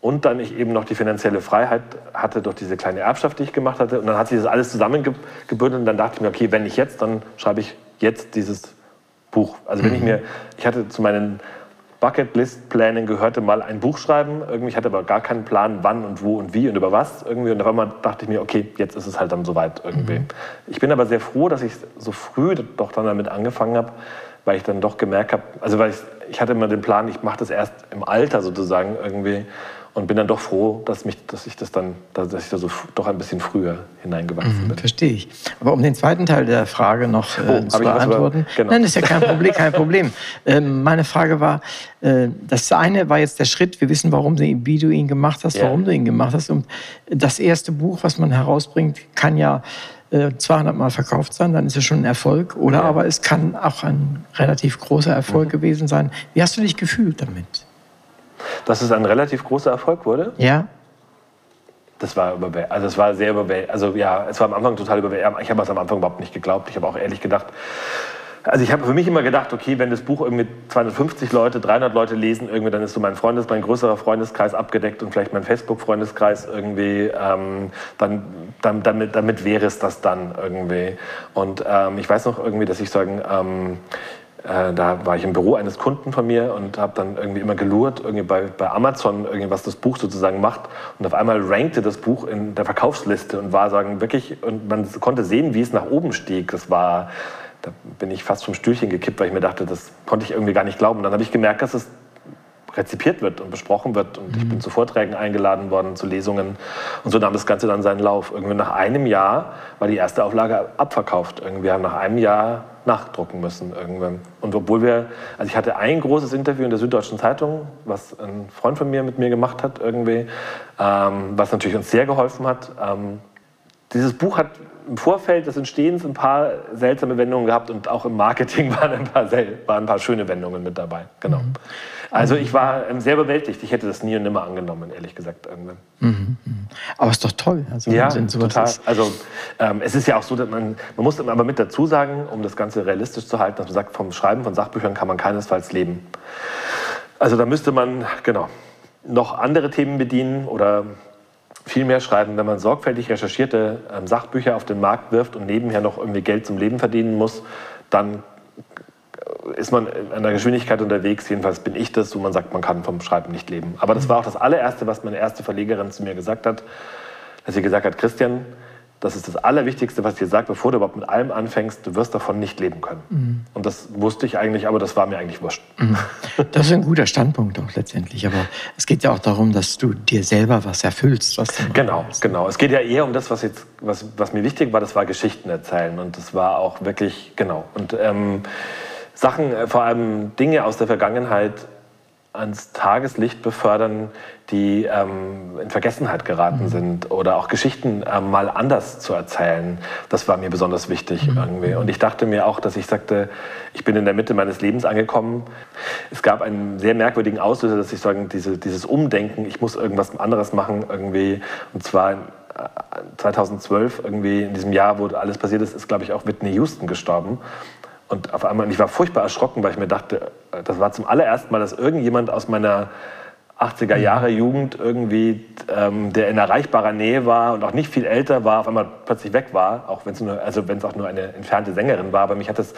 und dann ich eben noch die finanzielle Freiheit hatte durch diese kleine Erbschaft, die ich gemacht hatte. Und dann hat sich das alles zusammengebündelt und dann dachte ich mir, okay, wenn nicht jetzt, dann schreibe ich jetzt dieses Buch. Also wenn mhm. ich mir, ich hatte zu meinen Bucketlist-Plänen gehörte mal ein Buch schreiben. Irgendwie, ich hatte aber gar keinen Plan, wann und wo und wie und über was irgendwie. Und auf einmal dachte ich mir, okay, jetzt ist es halt dann soweit irgendwie. Mhm. Ich bin aber sehr froh, dass ich so früh doch dann damit angefangen habe, weil ich dann doch gemerkt habe, also weil ich, ich hatte immer den Plan, ich mache das erst im Alter sozusagen irgendwie und bin dann doch froh, dass, mich, dass ich das dann, dass ich da so doch ein bisschen früher hineingewachsen mhm, bin. Verstehe ich. Aber um den zweiten Teil der Frage noch äh, oh, zu beantworten. Genau. Nein, ist ja kein Problem, kein Problem. Ähm, meine Frage war, äh, das eine war jetzt der Schritt, wir wissen, warum du, wie du ihn gemacht hast, ja. warum du ihn gemacht hast. Und das erste Buch, was man herausbringt, kann ja 200 äh, Mal verkauft sein, dann ist es schon ein Erfolg. Oder ja. aber es kann auch ein relativ großer Erfolg mhm. gewesen sein. Wie hast du dich gefühlt damit? Dass es ein relativ großer Erfolg wurde? Ja. Das war, also es war sehr überwältigend. Also ja, es war am Anfang total überwältigend. Ich habe es am Anfang überhaupt nicht geglaubt. Ich habe auch ehrlich gedacht, also ich habe für mich immer gedacht, okay, wenn das Buch irgendwie 250 Leute, 300 Leute lesen, irgendwie, dann ist so mein Freundes, mein größerer Freundeskreis abgedeckt und vielleicht mein Facebook-Freundeskreis irgendwie, ähm, dann, dann, damit, damit wäre es das dann irgendwie. Und ähm, ich weiß noch irgendwie, dass ich sagen, ähm, äh, da war ich im Büro eines Kunden von mir und habe dann irgendwie immer gelurrt, irgendwie bei, bei Amazon, irgendwie was das Buch sozusagen macht. Und auf einmal rankte das Buch in der Verkaufsliste und war sagen wirklich, und man konnte sehen, wie es nach oben stieg. Das war, da bin ich fast vom Stühlchen gekippt, weil ich mir dachte, das konnte ich irgendwie gar nicht glauben. Und dann habe ich gemerkt, dass es rezipiert wird und besprochen wird. Und ich bin mhm. zu Vorträgen eingeladen worden, zu Lesungen. Und so nahm das Ganze dann seinen Lauf. Irgendwie nach einem Jahr war die erste Auflage abverkauft. Irgendwie haben nach einem Jahr nachdrucken müssen irgendwann. Und obwohl wir, also ich hatte ein großes Interview in der Süddeutschen Zeitung, was ein Freund von mir mit mir gemacht hat irgendwie, ähm, was natürlich uns sehr geholfen hat. Ähm, dieses Buch hat im Vorfeld des Entstehens ein paar seltsame Wendungen gehabt und auch im Marketing waren ein paar, waren ein paar schöne Wendungen mit dabei. Genau. Mhm. Also ich war ähm, sehr überwältigt. Ich hätte das nie und nimmer angenommen, ehrlich gesagt. Mhm. mhm. Aber es ist doch toll. Also, ja, total. Ist. Also ähm, es ist ja auch so, dass man, man muss aber mit dazu sagen, um das Ganze realistisch zu halten, dass man sagt, vom Schreiben von Sachbüchern kann man keinesfalls leben. Also da müsste man, genau, noch andere Themen bedienen oder viel mehr schreiben, wenn man sorgfältig recherchierte ähm, Sachbücher auf den Markt wirft und nebenher noch irgendwie Geld zum Leben verdienen muss, dann ist man in einer Geschwindigkeit unterwegs, jedenfalls bin ich das, wo man sagt, man kann vom Schreiben nicht leben. Aber das war auch das allererste, was meine erste Verlegerin zu mir gesagt hat, dass sie gesagt hat, Christian, das ist das Allerwichtigste, was ich dir sage, bevor du überhaupt mit allem anfängst, du wirst davon nicht leben können. Mhm. Und das wusste ich eigentlich, aber das war mir eigentlich wurscht. Mhm. Das ist ein guter Standpunkt auch letztendlich. Aber es geht ja auch darum, dass du dir selber was erfüllst. Was genau, genau. Es geht ja eher um das, was, jetzt, was, was mir wichtig war, das war Geschichten erzählen. Und das war auch wirklich, genau. Und ähm, Sachen, äh, vor allem Dinge aus der Vergangenheit ans Tageslicht befördern, die ähm, in Vergessenheit geraten mhm. sind oder auch Geschichten äh, mal anders zu erzählen. Das war mir besonders wichtig mhm. irgendwie. Und ich dachte mir auch, dass ich sagte, ich bin in der Mitte meines Lebens angekommen. Es gab einen sehr merkwürdigen Auslöser, dass ich sagen, diese, dieses Umdenken, ich muss irgendwas anderes machen irgendwie. Und zwar 2012 äh, irgendwie in diesem Jahr, wo alles passiert ist, ist glaube ich auch Whitney Houston gestorben. Und auf einmal, ich war furchtbar erschrocken, weil ich mir dachte, das war zum allerersten Mal, dass irgendjemand aus meiner 80er Jahre Jugend irgendwie, ähm, der in erreichbarer Nähe war und auch nicht viel älter war, auf einmal plötzlich weg war, auch wenn es also auch nur eine entfernte Sängerin war. Aber mich hat das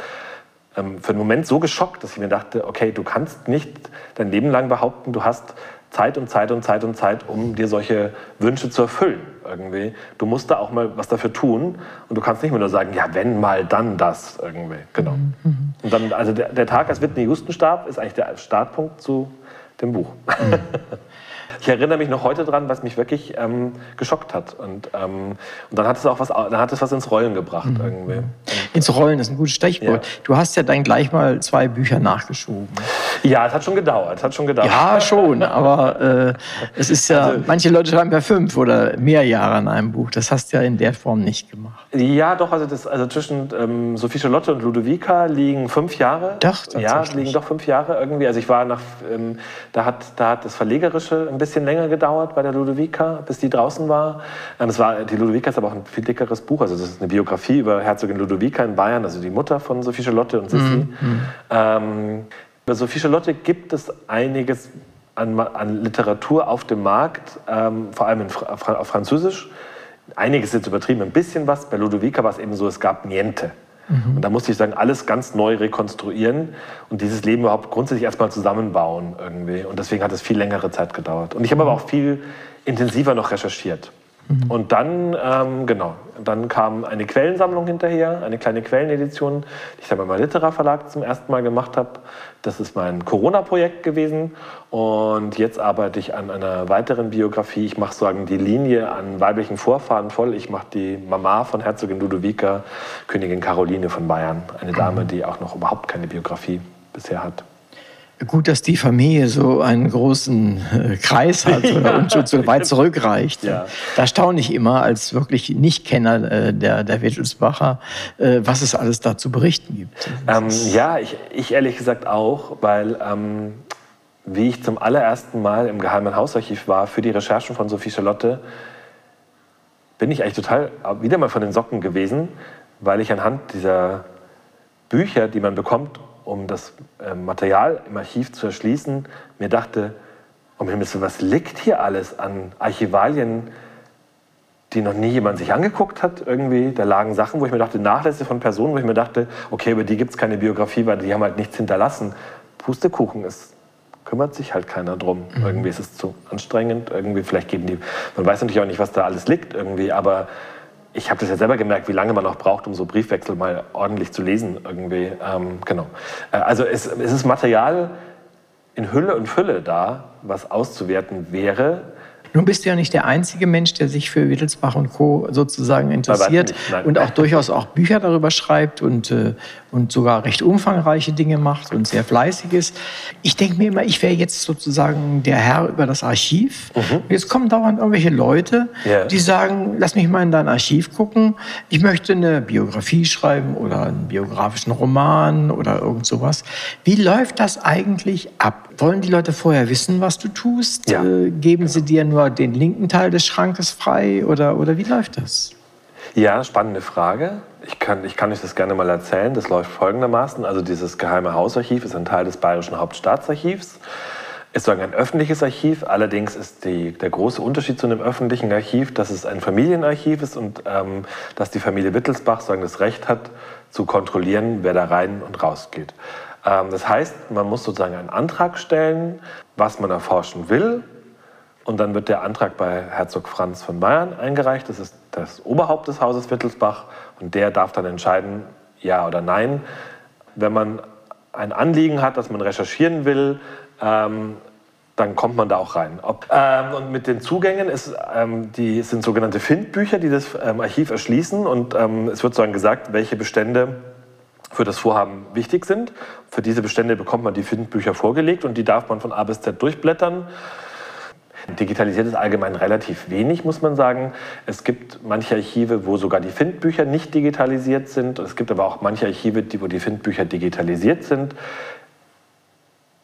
ähm, für einen Moment so geschockt, dass ich mir dachte, okay, du kannst nicht dein Leben lang behaupten, du hast Zeit und Zeit und Zeit und Zeit, um dir solche Wünsche zu erfüllen. Irgendwie. Du musst da auch mal was dafür tun und du kannst nicht mehr nur sagen, ja, wenn mal, dann das irgendwie. Genau. Mhm. Und dann, also der, der Tag, als Whitney Houston starb, ist eigentlich der Startpunkt zu dem Buch. Mhm. ich erinnere mich noch heute dran, was mich wirklich ähm, geschockt hat. Und, ähm, und dann hat es auch was, dann hat es was ins Rollen gebracht mhm. irgendwie. Ins Rollen ist ein gutes Stichwort. Ja. Du hast ja dann gleich mal zwei Bücher nachgeschoben. Ja, es hat schon gedauert. Hat schon gedauert. Ja, schon. Aber äh, es ist ja, also, manche Leute schreiben ja fünf oder mehr Jahre an einem Buch. Das hast du ja in der Form nicht gemacht. Ja, doch. Also, das, also zwischen ähm, Sophie Charlotte und Ludovica liegen fünf Jahre. Doch, Ja, liegen doch fünf Jahre irgendwie. Also ich war nach, ähm, da hat, da hat das Verlegerische ein bisschen länger gedauert bei der Ludovica, bis die draußen war. Ähm, es war die Ludovica ist aber auch ein viel dickeres Buch. Also das ist eine Biografie über Herzogin Ludovica in Bayern, also die Mutter von Sophie Charlotte und Sissi. Mhm. Ähm, über Sophie Charlotte gibt es einiges an, an Literatur auf dem Markt, ähm, vor allem in, auf Französisch. Einiges ist übertrieben, ein bisschen was. Bei Ludovica war es eben so, es gab Niente. Mhm. Und da musste ich sagen, alles ganz neu rekonstruieren und dieses Leben überhaupt grundsätzlich erstmal zusammenbauen irgendwie. Und deswegen hat es viel längere Zeit gedauert. Und ich habe aber auch viel intensiver noch recherchiert. Mhm. Und dann, ähm, genau, dann kam eine Quellensammlung hinterher, eine kleine Quellenedition, die ich dann beim Litera Verlag zum ersten Mal gemacht habe. Das ist mein Corona-Projekt gewesen. Und jetzt arbeite ich an einer weiteren Biografie. Ich mache sozusagen die Linie an weiblichen Vorfahren voll. Ich mache die Mama von Herzogin Ludovica, Königin Caroline von Bayern. Eine Dame, die auch noch überhaupt keine Biografie bisher hat. Gut, dass die Familie so einen großen äh, Kreis hat oder und schon so weit zurückreicht. Ja. Da staune ich immer als wirklich Nichtkenner äh, der, der Wittelsbacher, äh, was es alles da zu berichten gibt. Ähm, ja, ich, ich, ehrlich gesagt auch, weil ähm, wie ich zum allerersten Mal im Geheimen Hausarchiv war für die Recherchen von Sophie Charlotte, bin ich eigentlich total wieder mal von den Socken gewesen, weil ich anhand dieser Bücher, die man bekommt, um das äh, Material im Archiv zu erschließen, mir dachte, um Himmels Willen, was liegt hier alles an Archivalien, die noch nie jemand sich angeguckt hat irgendwie. Da lagen Sachen, wo ich mir dachte, Nachlässe von Personen, wo ich mir dachte, okay, über die gibt es keine Biografie, weil die haben halt nichts hinterlassen. Pustekuchen, es kümmert sich halt keiner drum. Mhm. Irgendwie ist es zu anstrengend, irgendwie vielleicht geben die, man weiß natürlich auch nicht, was da alles liegt irgendwie, aber ich habe das ja selber gemerkt, wie lange man auch braucht, um so Briefwechsel mal ordentlich zu lesen irgendwie. Ähm, genau. Äh, also es, es ist Material in Hülle und Fülle da, was auszuwerten wäre. Nun bist du ja nicht der einzige Mensch, der sich für Wittelsbach und Co. sozusagen interessiert und auch durchaus auch Bücher darüber schreibt und, äh, und sogar recht umfangreiche Dinge macht und sehr fleißig ist. Ich denke mir immer, ich wäre jetzt sozusagen der Herr über das Archiv. Mhm. Jetzt kommen dauernd irgendwelche Leute, yeah. die sagen, lass mich mal in dein Archiv gucken. Ich möchte eine Biografie schreiben oder einen biografischen Roman oder irgend sowas. Wie läuft das eigentlich ab? Wollen die Leute vorher wissen, was du tust? Ja. Äh, geben sie dir nur den linken Teil des Schrankes frei oder, oder wie läuft das? Ja, spannende Frage. Ich kann, ich kann euch das gerne mal erzählen. Das läuft folgendermaßen. Also dieses Geheime Hausarchiv ist ein Teil des Bayerischen Hauptstaatsarchivs. Ist sozusagen ein öffentliches Archiv. Allerdings ist die, der große Unterschied zu einem öffentlichen Archiv, dass es ein Familienarchiv ist und ähm, dass die Familie Wittelsbach sozusagen das Recht hat, zu kontrollieren, wer da rein und raus geht. Ähm, das heißt, man muss sozusagen einen Antrag stellen, was man erforschen will. Und dann wird der Antrag bei Herzog Franz von Bayern eingereicht. Das ist das Oberhaupt des Hauses Wittelsbach. Und der darf dann entscheiden, ja oder nein. Wenn man ein Anliegen hat, das man recherchieren will, ähm, dann kommt man da auch rein. Ob, ähm, und mit den Zugängen ist, ähm, die sind sogenannte Findbücher, die das ähm, Archiv erschließen. Und ähm, es wird sozusagen gesagt, welche Bestände für das Vorhaben wichtig sind. Für diese Bestände bekommt man die Findbücher vorgelegt und die darf man von A bis Z durchblättern. Digitalisiert ist allgemein relativ wenig, muss man sagen. Es gibt manche Archive, wo sogar die Findbücher nicht digitalisiert sind. Es gibt aber auch manche Archive, wo die Findbücher digitalisiert sind.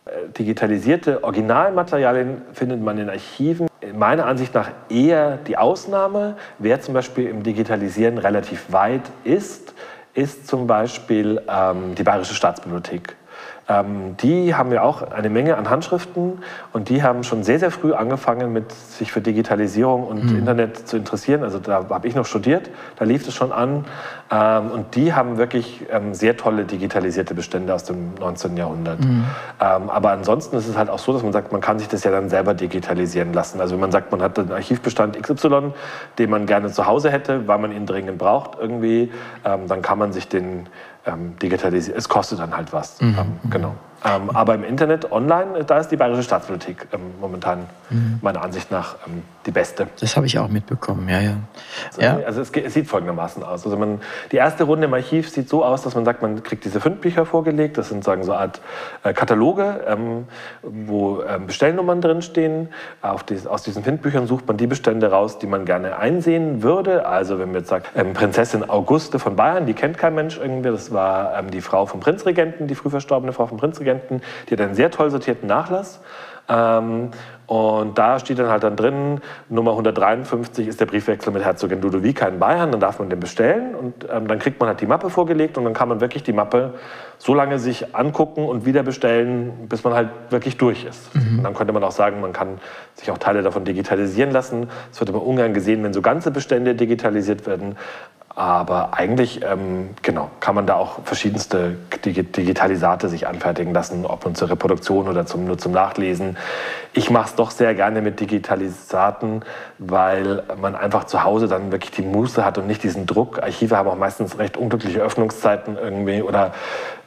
Äh, digitalisierte Originalmaterialien findet man in Archiven. Meiner Ansicht nach eher die Ausnahme. Wer zum Beispiel im Digitalisieren relativ weit ist, ist zum Beispiel ähm, die Bayerische Staatsbibliothek. Ähm, die haben ja auch eine Menge an Handschriften und die haben schon sehr, sehr früh angefangen, mit sich für Digitalisierung und mhm. Internet zu interessieren. Also da habe ich noch studiert, da lief es schon an. Ähm, und die haben wirklich ähm, sehr tolle digitalisierte Bestände aus dem 19. Jahrhundert. Mhm. Ähm, aber ansonsten ist es halt auch so, dass man sagt, man kann sich das ja dann selber digitalisieren lassen. Also wenn man sagt, man hat einen Archivbestand XY, den man gerne zu Hause hätte, weil man ihn dringend braucht irgendwie, ähm, dann kann man sich den ähm, digitalisieren. Es kostet dann halt was. Mhm. Ähm, genau. Ähm, aber im Internet, online, da ist die Bayerische Staatsbibliothek ähm, momentan mhm. meiner Ansicht nach ähm, die beste. Das habe ich auch mitbekommen, ja, ja. Also, ja. also es, es, sieht folgendermaßen aus. Also man, die erste Runde im Archiv sieht so aus, dass man sagt, man kriegt diese Bücher vorgelegt. Das sind sagen so eine Art äh, Kataloge, ähm, wo ähm, Bestellnummern drinstehen. Die, aus diesen Findbüchern sucht man die Bestände raus, die man gerne einsehen würde. Also wenn man jetzt sagt, ähm, Prinzessin Auguste von Bayern, die kennt kein Mensch irgendwie. Das war die Frau vom Prinzregenten, die früh verstorbene Frau vom Prinzregenten. Die hat einen sehr toll sortierten Nachlass. Ähm, und da steht dann halt dann drin, Nummer 153 ist der Briefwechsel mit Herzogin Ludowika in Bayern, dann darf man den bestellen und ähm, dann kriegt man halt die Mappe vorgelegt und dann kann man wirklich die Mappe so lange sich angucken und wieder bestellen, bis man halt wirklich durch ist. Mhm. Und dann könnte man auch sagen, man kann sich auch Teile davon digitalisieren lassen. Es wird immer ungern gesehen, wenn so ganze Bestände digitalisiert werden. Aber eigentlich, ähm, genau, kann man da auch verschiedenste Digitalisate sich anfertigen lassen, ob nun zur Reproduktion oder zum, nur zum Nachlesen. Ich mache es doch sehr gerne mit Digitalisaten, weil man einfach zu Hause dann wirklich die Muße hat und nicht diesen Druck. Archive haben auch meistens recht unglückliche Öffnungszeiten irgendwie oder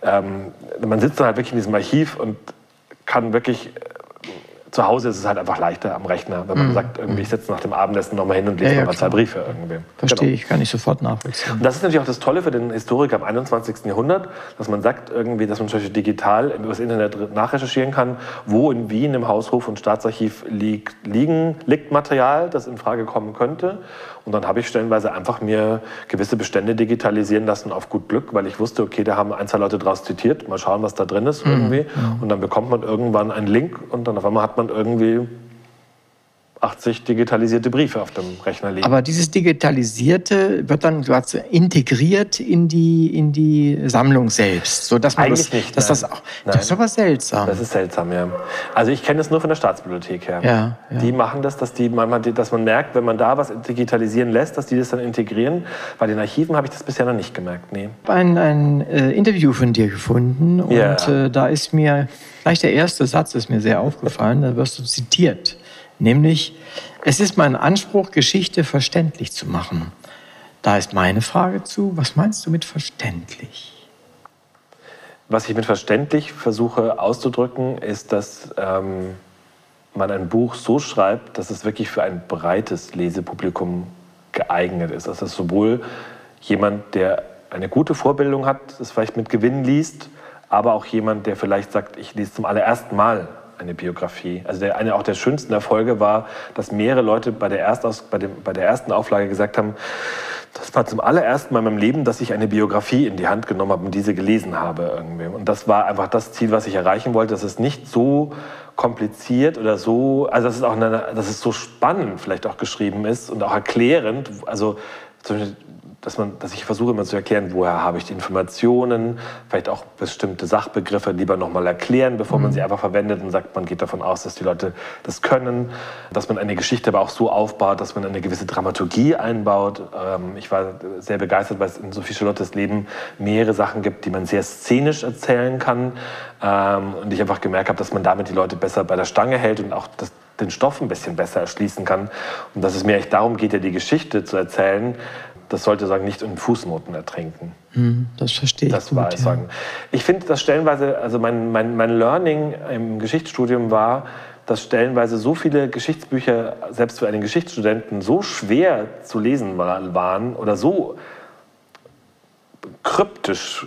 ähm, man sitzt dann halt wirklich in diesem Archiv und kann wirklich zu Hause ist es halt einfach leichter am Rechner, wenn man mhm. sagt, irgendwie, ich setze nach dem Abendessen nochmal hin und lese ja, ja, mal zwei Briefe irgendwie. Verstehe genau. ich, kann ich sofort nachvollziehen. Und das ist natürlich auch das Tolle für den Historiker im 21. Jahrhundert, dass man sagt, irgendwie, dass man zum Beispiel digital über das Internet nachrecherchieren kann, wo in Wien im Haushof und Staatsarchiv liegt, liegen, liegt Material, das in Frage kommen könnte. Und dann habe ich stellenweise einfach mir gewisse Bestände digitalisieren lassen auf gut Glück, weil ich wusste, okay, da haben ein, zwei Leute draus zitiert, mal schauen, was da drin ist mhm. irgendwie. Und dann bekommt man irgendwann einen Link und dann auf einmal hat man irgendwie 80 digitalisierte Briefe auf dem Rechner liegen. Aber dieses Digitalisierte wird dann integriert in die, in die Sammlung selbst, so dass man Eigentlich das, nicht. Dass das, auch, das ist aber seltsam. Das ist seltsam, ja. Also ich kenne es nur von der Staatsbibliothek her. Ja, ja. Die machen das, dass die manchmal, dass man merkt, wenn man da was digitalisieren lässt, dass die das dann integrieren. Bei den Archiven habe ich das bisher noch nicht gemerkt. Nee. Ich habe ein, ein äh, Interview von dir gefunden und ja. äh, da ist mir gleich der erste Satz ist mir sehr aufgefallen. Da wirst du zitiert. Nämlich, es ist mein Anspruch, Geschichte verständlich zu machen. Da ist meine Frage zu, was meinst du mit verständlich? Was ich mit verständlich versuche auszudrücken, ist, dass ähm, man ein Buch so schreibt, dass es wirklich für ein breites Lesepublikum geeignet ist. Also sowohl jemand, der eine gute Vorbildung hat, das vielleicht mit Gewinn liest, aber auch jemand, der vielleicht sagt, ich lese zum allerersten Mal eine Biografie. Also der, eine auch der schönsten Erfolge war, dass mehrere Leute bei der, Erstaus, bei, dem, bei der ersten Auflage gesagt haben, das war zum allerersten Mal in meinem Leben, dass ich eine Biografie in die Hand genommen habe und diese gelesen habe irgendwie. Und das war einfach das Ziel, was ich erreichen wollte, dass es nicht so kompliziert oder so, also dass es auch eine, dass es so spannend vielleicht auch geschrieben ist und auch erklärend. Also zum Beispiel dass, man, dass ich versuche immer zu erklären, woher habe ich die Informationen, vielleicht auch bestimmte Sachbegriffe lieber nochmal erklären, bevor mhm. man sie einfach verwendet und sagt, man geht davon aus, dass die Leute das können, dass man eine Geschichte aber auch so aufbaut, dass man eine gewisse Dramaturgie einbaut. Ähm, ich war sehr begeistert, weil es in Sophie Charlottes Leben mehrere Sachen gibt, die man sehr szenisch erzählen kann ähm, und ich einfach gemerkt habe, dass man damit die Leute besser bei der Stange hält und auch das, den Stoff ein bisschen besser erschließen kann und dass es mir echt darum geht, ja die Geschichte zu erzählen, das sollte sagen, nicht in Fußnoten ertrinken. Hm, das verstehe ich. Das gut, war es ja. sagen. Ich finde, dass stellenweise, also mein, mein, mein Learning im Geschichtsstudium war, dass stellenweise so viele Geschichtsbücher, selbst für einen Geschichtsstudenten, so schwer zu lesen waren oder so kryptisch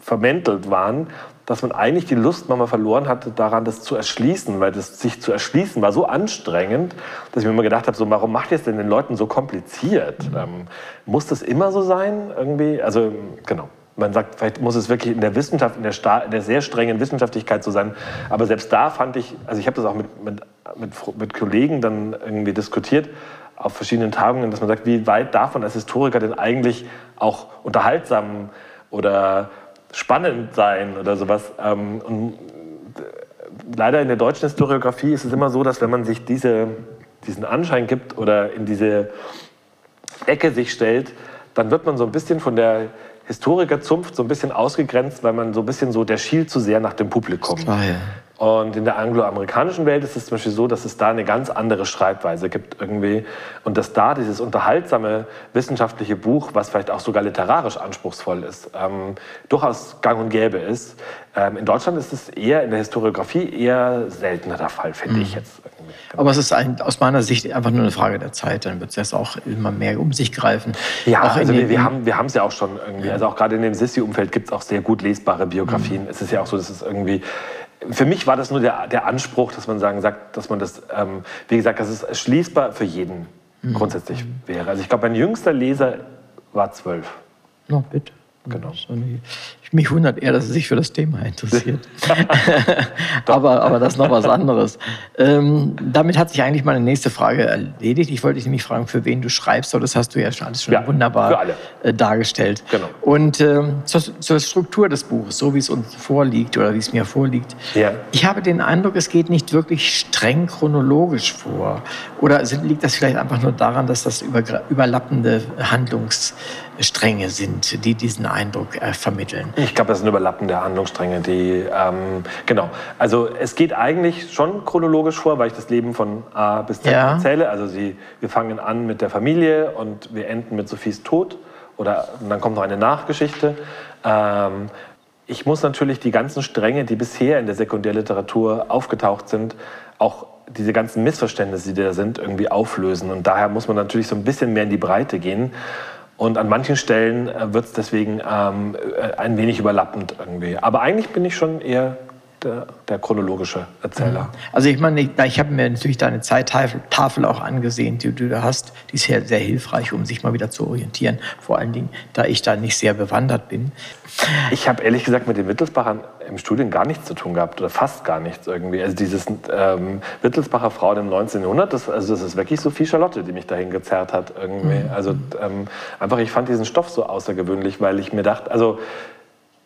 vermäntelt waren, dass man eigentlich die Lust manchmal verloren hatte, daran das zu erschließen, weil das sich zu erschließen war so anstrengend, dass ich mir immer gedacht habe, so, warum macht ihr es denn den Leuten so kompliziert? Mhm. Ähm, muss das immer so sein irgendwie? Also genau. Man sagt, vielleicht muss es wirklich in der Wissenschaft, in der, in der sehr strengen Wissenschaftlichkeit so sein. Aber selbst da fand ich, also ich habe das auch mit, mit, mit, mit Kollegen dann irgendwie diskutiert, auf verschiedenen Tagungen, dass man sagt, wie weit darf man als Historiker denn eigentlich auch unterhaltsam oder spannend sein oder sowas. Ähm, und leider in der deutschen Historiografie ist es immer so, dass wenn man sich diese, diesen Anschein gibt oder in diese Ecke sich stellt, dann wird man so ein bisschen von der Historikerzunft so ein bisschen ausgegrenzt, weil man so ein bisschen so, der schielt zu sehr nach dem Publikum. Klar, ja. Und in der angloamerikanischen Welt ist es zum Beispiel so, dass es da eine ganz andere Schreibweise gibt irgendwie. Und dass da dieses unterhaltsame wissenschaftliche Buch, was vielleicht auch sogar literarisch anspruchsvoll ist, ähm, durchaus gang und gäbe ist. Ähm, in Deutschland ist es eher in der Historiografie eher seltener der Fall, finde mhm. ich jetzt. Irgendwie. Aber es ist ein, aus meiner Sicht einfach nur eine Frage der Zeit. Dann wird es jetzt auch immer mehr um sich greifen. Ja, auch also wir, wir, haben es ja auch schon irgendwie. Ja. Also auch gerade in dem Sissi-Umfeld gibt es auch sehr gut lesbare Biografien. Mhm. Es ist ja auch so, dass es irgendwie für mich war das nur der, der Anspruch, dass man sagen sagt, dass man das, ähm, wie gesagt, dass es schließbar für jeden mhm. grundsätzlich wäre. Also ich glaube, mein jüngster Leser war zwölf. No, bitte. Genau. Mich wundert eher, dass er sich für das Thema interessiert. aber, aber das ist noch was anderes. Ähm, damit hat sich eigentlich meine nächste Frage erledigt. Ich wollte dich nämlich fragen, für wen du schreibst, aber das hast du ja schon alles schon ja, wunderbar äh, dargestellt. Genau. Und ähm, zur, zur, Struktur des Buches, so wie es uns vorliegt oder wie es mir vorliegt. Ja. Ich habe den Eindruck, es geht nicht wirklich streng chronologisch vor. Oder liegt das vielleicht einfach nur daran, dass das über, überlappende Handlungsstränge sind, die diesen Eindruck äh, vermitteln? Ich glaube, das sind überlappende Handlungsstränge, die, ähm, genau. Also es geht eigentlich schon chronologisch vor, weil ich das Leben von A bis Z ja. erzähle. Also sie, wir fangen an mit der Familie und wir enden mit Sophies Tod. Oder dann kommt noch eine Nachgeschichte. Ähm, ich muss natürlich die ganzen Stränge, die bisher in der Sekundärliteratur aufgetaucht sind, auch diese ganzen Missverständnisse, die da sind, irgendwie auflösen. Und daher muss man natürlich so ein bisschen mehr in die Breite gehen. Und an manchen Stellen äh, wird es deswegen ähm, äh, ein wenig überlappend irgendwie. Aber eigentlich bin ich schon eher der, der chronologische Erzähler. Mhm. Also ich meine, ich, ich habe mir natürlich deine Zeittafel auch angesehen, die du da hast. Die ist sehr, sehr hilfreich, um sich mal wieder zu orientieren. Vor allen Dingen, da ich da nicht sehr bewandert bin. Ich habe ehrlich gesagt mit den Wittelsbachern im Studium gar nichts zu tun gehabt oder fast gar nichts irgendwie. Also dieses ähm, Wittelsbacher Frauen im 19. Jahrhundert, das, also das ist wirklich Sophie Charlotte, die mich dahin gezerrt hat irgendwie. Mhm. Also ähm, einfach, ich fand diesen Stoff so außergewöhnlich, weil ich mir dachte, also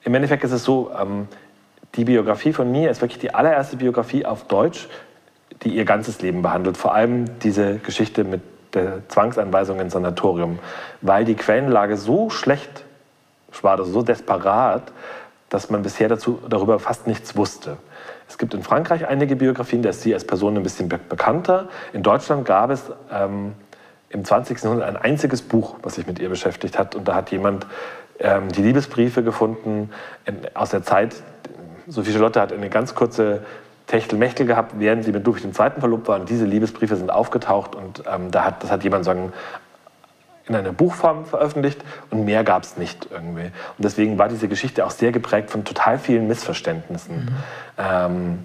im Endeffekt ist es so, ähm, die Biografie von mir ist wirklich die allererste Biografie auf Deutsch, die ihr ganzes Leben behandelt. Vor allem diese Geschichte mit der Zwangsanweisung ins Sanatorium, weil die Quellenlage so schlecht war, also so desperat, dass man bisher dazu, darüber fast nichts wusste. Es gibt in Frankreich einige Biografien, da ist sie als Person ein bisschen be bekannter. In Deutschland gab es ähm, im 20. Jahrhundert ein einziges Buch, was sich mit ihr beschäftigt hat. Und da hat jemand ähm, die Liebesbriefe gefunden in, aus der Zeit, Sophie Charlotte hat eine ganz kurze Techtelmechtel gehabt, während sie mit Ludwig II. verlobt war. Und diese Liebesbriefe sind aufgetaucht und ähm, da hat, das hat jemand sagen, in einer Buchform veröffentlicht und mehr gab es nicht irgendwie. Und deswegen war diese Geschichte auch sehr geprägt von total vielen Missverständnissen. Mhm. Ähm,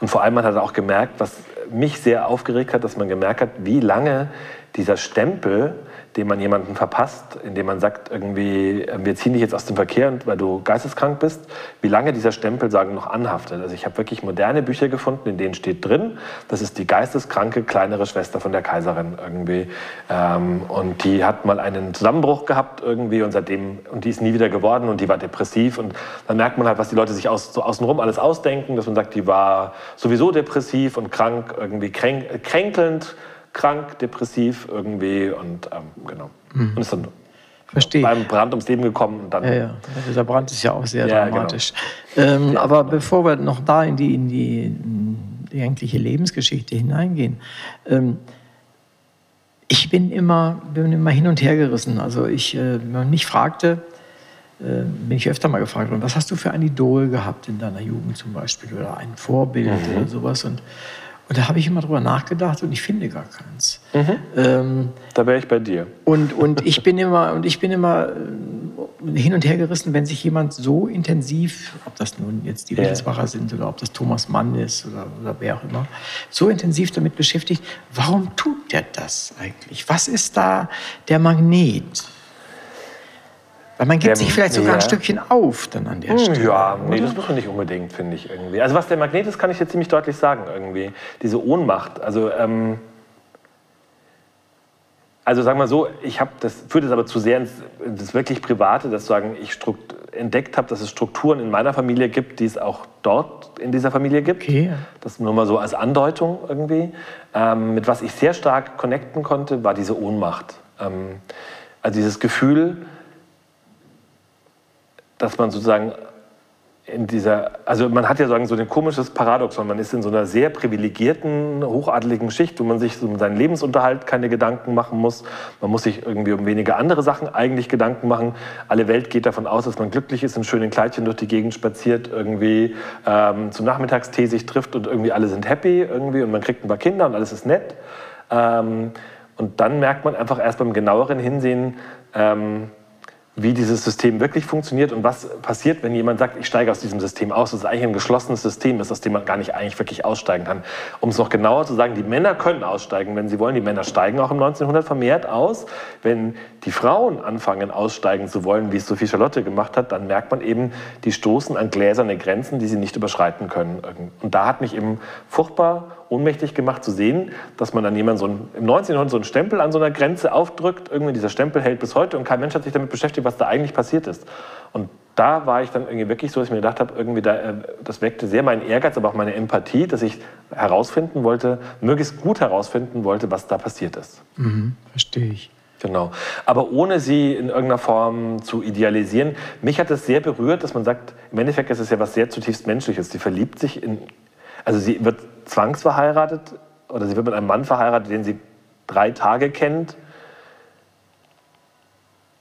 und vor allem man hat auch gemerkt, was mich sehr aufgeregt hat, dass man gemerkt hat, wie lange dieser Stempel dem man jemanden verpasst, indem man sagt, irgendwie, äh, wir ziehen dich jetzt aus dem Verkehr, weil du geisteskrank bist, wie lange dieser Stempel sagen noch anhaftet. Also ich habe wirklich moderne Bücher gefunden, in denen steht drin, das ist die geisteskranke kleinere Schwester von der Kaiserin irgendwie. Ähm, und die hat mal einen Zusammenbruch gehabt irgendwie und seitdem, und die ist nie wieder geworden und die war depressiv. Und dann merkt man halt, was die Leute sich aus, so außenrum alles ausdenken, dass man sagt, die war sowieso depressiv und krank, irgendwie kränk, kränkelnd krank, depressiv irgendwie und ähm, genau. Mhm. Und ist dann Verstehe. beim Brand ums Leben gekommen. Und dann ja, ja. Dieser Brand ist ja auch sehr ja, genau. dramatisch. Genau. Ähm, ja, aber genau. bevor wir noch da in die, in die, in die eigentliche Lebensgeschichte hineingehen, ähm, ich bin immer, bin immer hin und her gerissen. Also ich, äh, wenn man mich fragte, äh, bin ich öfter mal gefragt worden, was hast du für ein Idol gehabt in deiner Jugend zum Beispiel oder ein Vorbild mhm. oder sowas. Und und da habe ich immer drüber nachgedacht und ich finde gar keins. Mhm. Ähm, da wäre ich bei dir. Und, und ich bin immer, und ich bin immer, hin und her gerissen, wenn sich jemand so intensiv, ob das nun jetzt die Wittelsbacher sind oder ob das Thomas Mann ist oder, oder wer auch immer, so intensiv damit beschäftigt. Warum tut der das eigentlich? Was ist da der Magnet? Weil man gibt Der- sich vielleicht sogar ein ja. Stückchen auf dann an der Hm, Stelle. Ja, nee, oder? das muss man nicht unbedingt, finde ich irgendwie. Also was der Magnet ist, kann ich dir ziemlich deutlich sagen irgendwie. Diese Ohnmacht. Also, ähm, also sagen wir so, ich habe das führt es aber zu sehr ins, in das wirklich Private, dass sagen ich strukt, entdeckt habe, dass es Strukturen in meiner Familie gibt, die es auch dort in dieser Familie gibt. Okay. Das nur mal so als Andeutung irgendwie. Ähm, mit was ich sehr stark connecten konnte, war diese Ohnmacht. Ähm, also dieses Gefühl, dass man sozusagen in dieser, also man hat ja sagen so ein komisches Paradoxon, man ist in so einer sehr privilegierten, hochadeligen Schicht, wo man sich um seinen Lebensunterhalt keine Gedanken machen muss. Man muss sich irgendwie um wenige andere Sachen eigentlich Gedanken machen. Alle Welt geht davon aus, dass man glücklich ist, in schönen Kleidchen durch die Gegend spaziert, irgendwie ähm, zum Nachmittagstee sich trifft und irgendwie alle sind happy irgendwie und man kriegt ein paar Kinder und alles ist nett. Ähm, und dann merkt man einfach erst beim genaueren Hinsehen, ähm, wie dieses System wirklich funktioniert und was passiert, wenn jemand sagt, ich steige aus diesem System aus, dass es eigentlich ein geschlossenes System ist, aus dem man gar nicht eigentlich wirklich aussteigen kann. Um es noch genauer zu sagen, die Männer können aussteigen, wenn sie wollen. Die Männer steigen auch im 1900 vermehrt aus. Wenn die Frauen anfangen, aussteigen zu wollen, wie es Sophie Charlotte gemacht hat, dann merkt man eben, die stoßen an gläserne Grenzen, die sie nicht überschreiten können. Und da hat mich eben furchtbar ohnmächtig gemacht zu sehen, dass man dann jemand so ein, im 1900 so einen Stempel an so einer Grenze aufdrückt. Irgendwie dieser Stempel hält bis heute und kein Mensch hat sich damit beschäftigt, was da eigentlich passiert ist. Und da war ich dann irgendwie wirklich so, dass ich mir gedacht habe, irgendwie da, äh, das weckte sehr meinen Ehrgeiz, aber auch meine Empathie, dass ich herausfinden wollte, möglichst gut herausfinden wollte, was da passiert ist. Verstehe ich. Genau. Aber ohne sie in irgendeiner Form zu idealisieren. Mich hat es sehr berührt, dass man sagt, im Endeffekt ist es ja was sehr zutiefst Menschliches. Sie verliebt sich in, also sie wird zwangsverheiratet oder sie wird mit einem Mann verheiratet, den sie drei Tage kennt.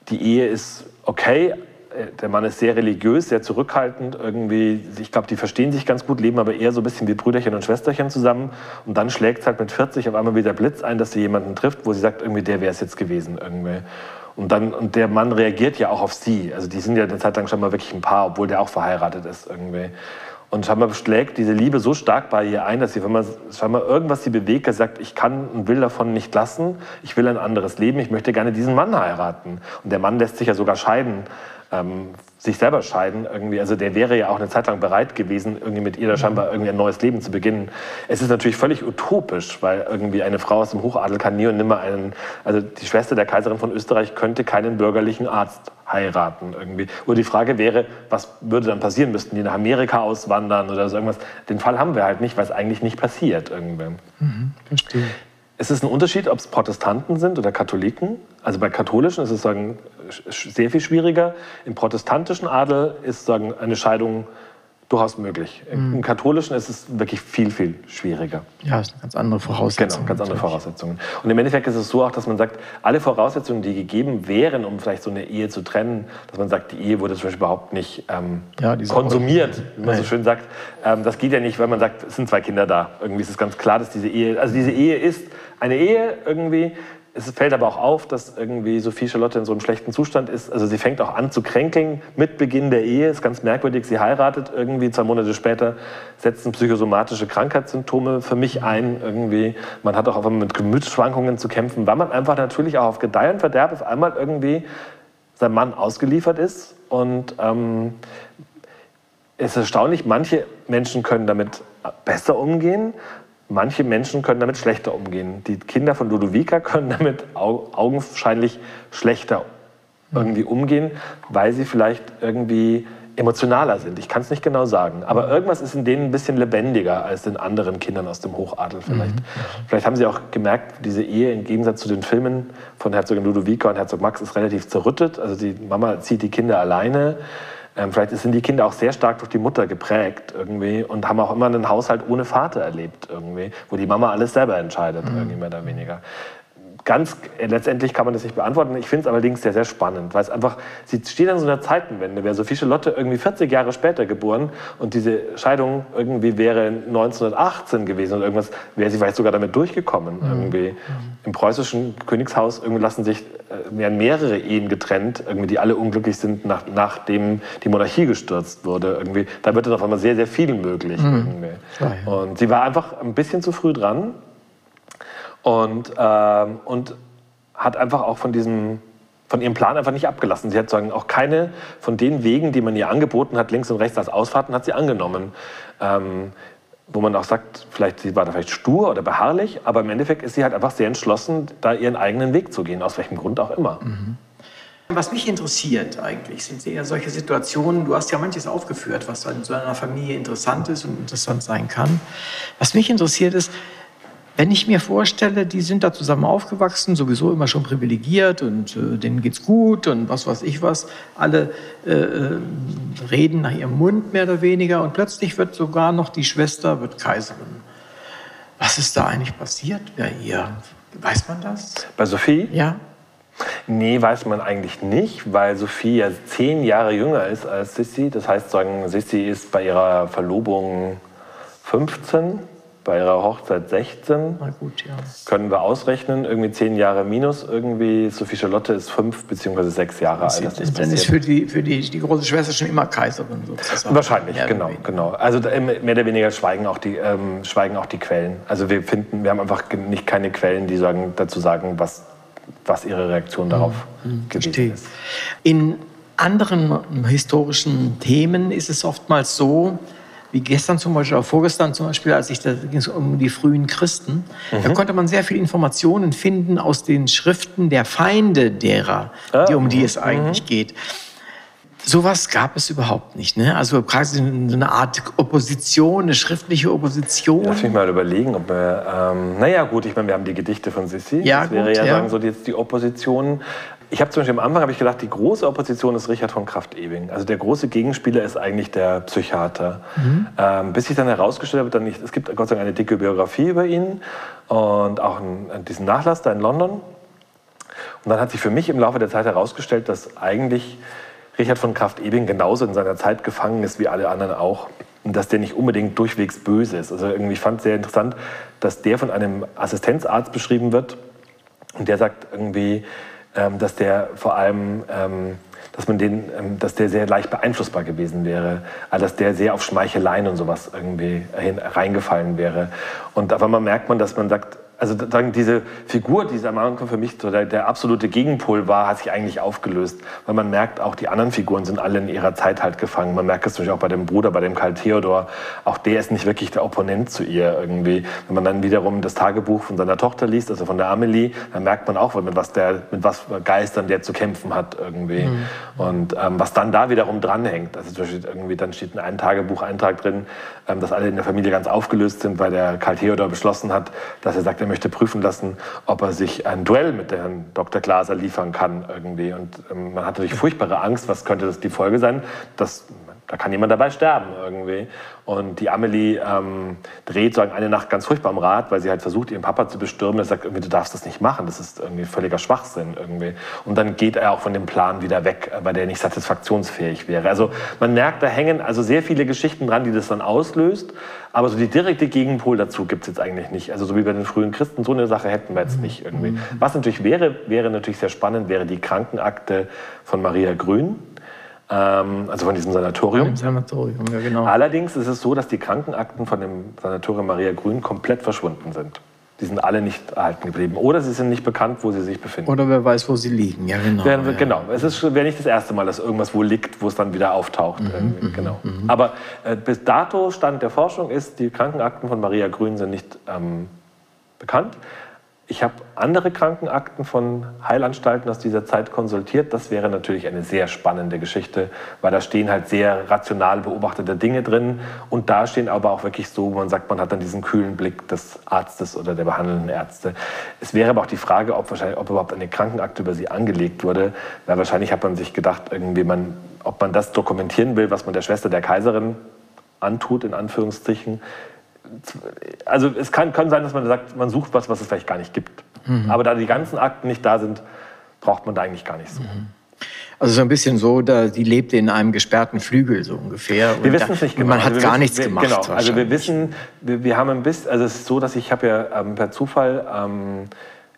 Die Ehe ist okay. Der Mann ist sehr religiös, sehr zurückhaltend. Irgendwie, ich glaube, die verstehen sich ganz gut, leben aber eher so ein bisschen wie Brüderchen und Schwesterchen zusammen. Und dann schlägt es halt mit 40 auf einmal wieder Blitz ein, dass sie jemanden trifft, wo sie sagt, irgendwie der wäre es jetzt gewesen. Irgendwie. Und, dann, und der Mann reagiert ja auch auf sie. Also die sind ja eine Zeit lang schon mal wirklich ein Paar, obwohl der auch verheiratet ist irgendwie. Und scheinbar schlägt diese Liebe so stark bei ihr ein, dass sie, wenn man scheinbar irgendwas sie bewegt, dass sagt, ich kann und will davon nicht lassen, ich will ein anderes Leben, ich möchte gerne diesen Mann heiraten. Und der Mann lässt sich ja sogar scheiden, ähm, sich selber scheiden irgendwie. Also der wäre ja auch eine Zeit lang bereit gewesen, irgendwie mit ihr da scheinbar irgendwie ein neues Leben zu beginnen. Es ist natürlich völlig utopisch, weil irgendwie eine Frau aus dem Hochadel kann nie und nimmer einen, also die Schwester der Kaiserin von Österreich könnte keinen bürgerlichen Arzt heiraten irgendwie. Oder die Frage wäre, was würde dann passieren? Müssten die nach Amerika auswandern oder so irgendwas? Den Fall haben wir halt nicht, weil es eigentlich nicht passiert irgendwie. Verstehe. Es ist ein Unterschied, ob es Protestanten sind oder Katholiken. Also bei katholischen ist es sagen, sehr viel schwieriger. Im protestantischen Adel ist sagen, eine Scheidung durchaus möglich. Im im katholischen ist es wirklich viel, viel schwieriger. Ja, ist eine ganz andere Voraussetzung. Genau, ganz andere natürlich. Voraussetzungen. Und im Endeffekt ist es so auch, dass man sagt, alle Voraussetzungen, die gegeben wären, um vielleicht so eine Ehe zu trennen, dass man sagt, die Ehe wurde zum Beispiel überhaupt nicht ähm, Ja, konsumiert, wie man so schön sagt. Ähm, das geht ja nicht, weil man sagt, es sind zwei Kinder da. Irgendwie ist es ganz klar, dass diese Ehe, also diese Ehe ist eine Ehe irgendwie. Es fällt aber auch auf, dass irgendwie Sophie Charlotte in so einem schlechten Zustand ist. Also sie fängt auch an zu kränkeln mit Beginn der Ehe. Ist ganz merkwürdig. Sie heiratet irgendwie zwei Monate später, setzen psychosomatische Krankheitssymptome für mich ein. Irgendwie man hat auch auf einmal mit Gemütsschwankungen zu kämpfen, weil man einfach natürlich auch auf Gedeih und Verderb auf einmal irgendwie seinem Mann ausgeliefert ist und ähm, es ist erstaunlich, manche Menschen können damit besser umgehen, manche Menschen können damit schlechter umgehen. Die Kinder von Ludovica können damit au augenscheinlich schlechter irgendwie umgehen, weil sie vielleicht irgendwie emotionaler sind. Ich kann es nicht genau sagen. Aber irgendwas ist in denen ein bisschen lebendiger als in anderen Kindern aus dem Hochadel vielleicht. Vielleicht haben sie auch gemerkt, diese Ehe im Gegensatz zu den Filmen von Herzogin Ludovica und Herzog Max ist relativ zerrüttet. Also die Mama zieht die Kinder alleine. Ähm, vielleicht sind die Kinder auch sehr stark durch die Mutter geprägt irgendwie und haben auch immer einen Haushalt ohne Vater erlebt irgendwie, wo die Mama alles selber entscheidet, irgendwie mehr oder weniger. Ganz äh, letztendlich kann man das nicht beantworten. Ich finde es allerdings sehr, sehr spannend, weil es einfach, sie steht an so einer Zeitenwende. Wäre Sophie Charlotte irgendwie 40 Jahre später geboren und diese Scheidung irgendwie wäre 1918 gewesen und irgendwas, wäre sie vielleicht sogar damit durchgekommen. Mhm. Irgendwie. Mhm. Im preußischen Königshaus irgendwie lassen sich äh, werden mehrere Ehen getrennt, irgendwie, die alle unglücklich sind, nach, nachdem die Monarchie gestürzt wurde. Irgendwie. Da wird dann auf einmal sehr, sehr viel möglich. Mhm. Und sie war einfach ein bisschen zu früh dran und, ähm, und hat einfach auch von diesem von ihrem Plan einfach nicht abgelassen. Sie hat sagen, auch keine von den Wegen, die man ihr angeboten hat, links und rechts als Ausfahrten, hat sie angenommen. Ähm, wo man auch sagt, vielleicht sie war da vielleicht stur oder beharrlich, aber im Endeffekt ist sie halt einfach sehr entschlossen, da ihren eigenen Weg zu gehen, aus welchem Grund auch immer. Mhm. Was mich interessiert eigentlich, sind eher solche Situationen, du hast ja manches aufgeführt, was in so einer Familie interessant ist und interessant sein kann. Was mich interessiert ist, wenn ich mir vorstelle, die sind da zusammen aufgewachsen, sowieso immer schon privilegiert und äh, denen geht's gut und was weiß ich was, alle äh, äh, reden nach ihrem Mund mehr oder weniger und plötzlich wird sogar noch die Schwester wird Kaiserin. Was ist da eigentlich passiert bei ihr? Weiß man das? Bei Sophie? Ja. Nee, weiß man eigentlich nicht, weil Sophie ja zehn Jahre jünger ist als Sissi. Das heißt, sagen, Sissi ist bei ihrer Verlobung 15 bei ihrer Hochzeit 16. Na gut, ja. Können wir ausrechnen, irgendwie zehn Jahre minus irgendwie. Sophie Charlotte ist fünf bzw. sechs Jahre alt. Das ist dann ist für, die, für die, die große Schwester schon immer Kaiserin sozusagen. Wahrscheinlich, mehr genau, genau. Also mehr oder weniger schweigen auch, die, ähm, schweigen auch die Quellen. Also wir finden, wir haben einfach nicht keine Quellen, die sagen, dazu sagen, was, was ihre Reaktion darauf mhm. gewesen Verstehe. ist. In anderen historischen Themen ist es oftmals so, wie gestern zum Beispiel, oder vorgestern zum Beispiel, als ich da ging es um die frühen Christen, mhm. da konnte man sehr viele Informationen finden aus den Schriften der Feinde derer, ah, die, um die es eigentlich mhm. geht. Sowas gab es überhaupt nicht. Ne? Also quasi eine Art Opposition, eine schriftliche Opposition. Lass mich mal überlegen, ob wir. Ähm, naja, gut, ich meine, wir haben die Gedichte von Sissi. Ja, das wäre gut, ja, ja. sagen so jetzt die Opposition. Ich habe zum Beispiel am Anfang habe ich gedacht, die große Opposition ist Richard von Kraft-Ebing. Also der große Gegenspieler ist eigentlich der Psychiater. Mhm. Ähm, bis sich dann herausgestellt habe, dann es gibt Gott sei Dank eine dicke Biografie über ihn und auch einen, diesen Nachlass da in London. Und dann hat sich für mich im Laufe der Zeit herausgestellt, dass eigentlich Richard von Kraft-Ebing genauso in seiner Zeit gefangen ist wie alle anderen auch. Und dass der nicht unbedingt durchwegs böse ist. Also irgendwie fand es sehr interessant, dass der von einem Assistenzarzt beschrieben wird. Und der sagt irgendwie, ähm, dass der vor allem, ähm, dass man den, ähm, dass der sehr leicht beeinflussbar gewesen wäre, also dass der sehr auf Schmeicheleien und sowas irgendwie reingefallen wäre. Und auf einmal merkt man, dass man sagt, also diese Figur, die am Anfang für mich so der, der, absolute Gegenpol war, hat sich eigentlich aufgelöst. Weil man merkt, auch die anderen Figuren sind alle in ihrer Zeit halt gefangen. Man merkt es natürlich auch bei dem Bruder, bei dem Karl Theodor. Auch der ist nicht wirklich der Opponent zu ihr irgendwie. Wenn man dann wiederum das Tagebuch von seiner Tochter liest, also von der Amelie, dann merkt man auch, mit was, der, mit was Geistern der zu kämpfen hat irgendwie. Mhm. Und ähm, was dann da wiederum dranhängt. Also zum Beispiel irgendwie, dann steht in einem Tagebucheintrag drin, ähm, dass alle in der Familie ganz aufgelöst sind, weil der Karl Theodor beschlossen hat, dass er sagt, möchte prüfen lassen, ob er sich ein Duell mit Herrn Dr. Glaser liefern kann irgendwie. Und ähm, man hat natürlich furchtbare Angst, was könnte das die Folge sein, dass da kann jemand dabei sterben irgendwie. Und die Amelie ähm, dreht so eine Nacht ganz furchtbar am Rad, weil sie halt versucht, ihren Papa zu bestürmen. Er sagt irgendwie, du darfst das nicht machen, das ist irgendwie völliger Schwachsinn irgendwie. Und dann geht er auch von dem Plan wieder weg, weil der nicht satisfaktionsfähig wäre. Also man merkt, da hängen also sehr viele Geschichten dran, die das dann auslöst. Aber so die direkte Gegenpol dazu gibt es jetzt eigentlich nicht. Also so wie bei den frühen Christen, so eine Sache hätten wir jetzt mhm. nicht irgendwie. Mhm. Was natürlich wäre, wäre natürlich sehr spannend, wäre die Krankenakte von Maria Grün also von diesem Sanatorium. Sanatorium, ja genau. Allerdings ist es so, dass die Krankenakten von dem Sanatorium Maria Grün komplett verschwunden sind. Die sind alle nicht erhalten geblieben. Oder sie sind nicht bekannt, wo sie sich befinden. Oder wer weiß, wo sie liegen. Ja, genau. Wäre, ja. Genau. Es wäre nicht das erste Mal, dass irgendwas wo liegt, wo es dann wieder auftaucht. Mhm, mhm genau. Mhm. Aber äh, bis dato Stand der Forschung ist, die Krankenakten von Maria Grün sind nicht ähm, bekannt. Ich habe andere Krankenakten von Heilanstalten aus dieser Zeit konsultiert. Das wäre natürlich eine sehr spannende Geschichte, weil da stehen halt sehr rational beobachtete Dinge drin. Und da stehen aber auch wirklich so, man sagt, man hat dann diesen kühlen Blick des Arztes oder der behandelnden Ärzte. Es wäre aber auch die Frage, ob, wahrscheinlich, ob überhaupt eine Krankenakte über sie angelegt wurde. Weil wahrscheinlich hat man sich gedacht, irgendwie man, ob man das dokumentieren will, was man der Schwester der Kaiserin antut, in Anführungszeichen, also es kann, kann sein, dass man sagt, man sucht was, was es vielleicht gar nicht gibt. Mhm. Aber da die ganzen Akten nicht da sind, braucht man da eigentlich gar nicht so. Mhm. Also so ein bisschen so, da sie lebte in einem gesperrten Flügel so ungefähr. Wir wissen es nicht genau. Man hat also gar wissen, nichts gemacht. Genau. Also wir wissen, wir, wir, haben ein bisschen, also es ist so, dass ich habe ja ähm, per Zufall ähm,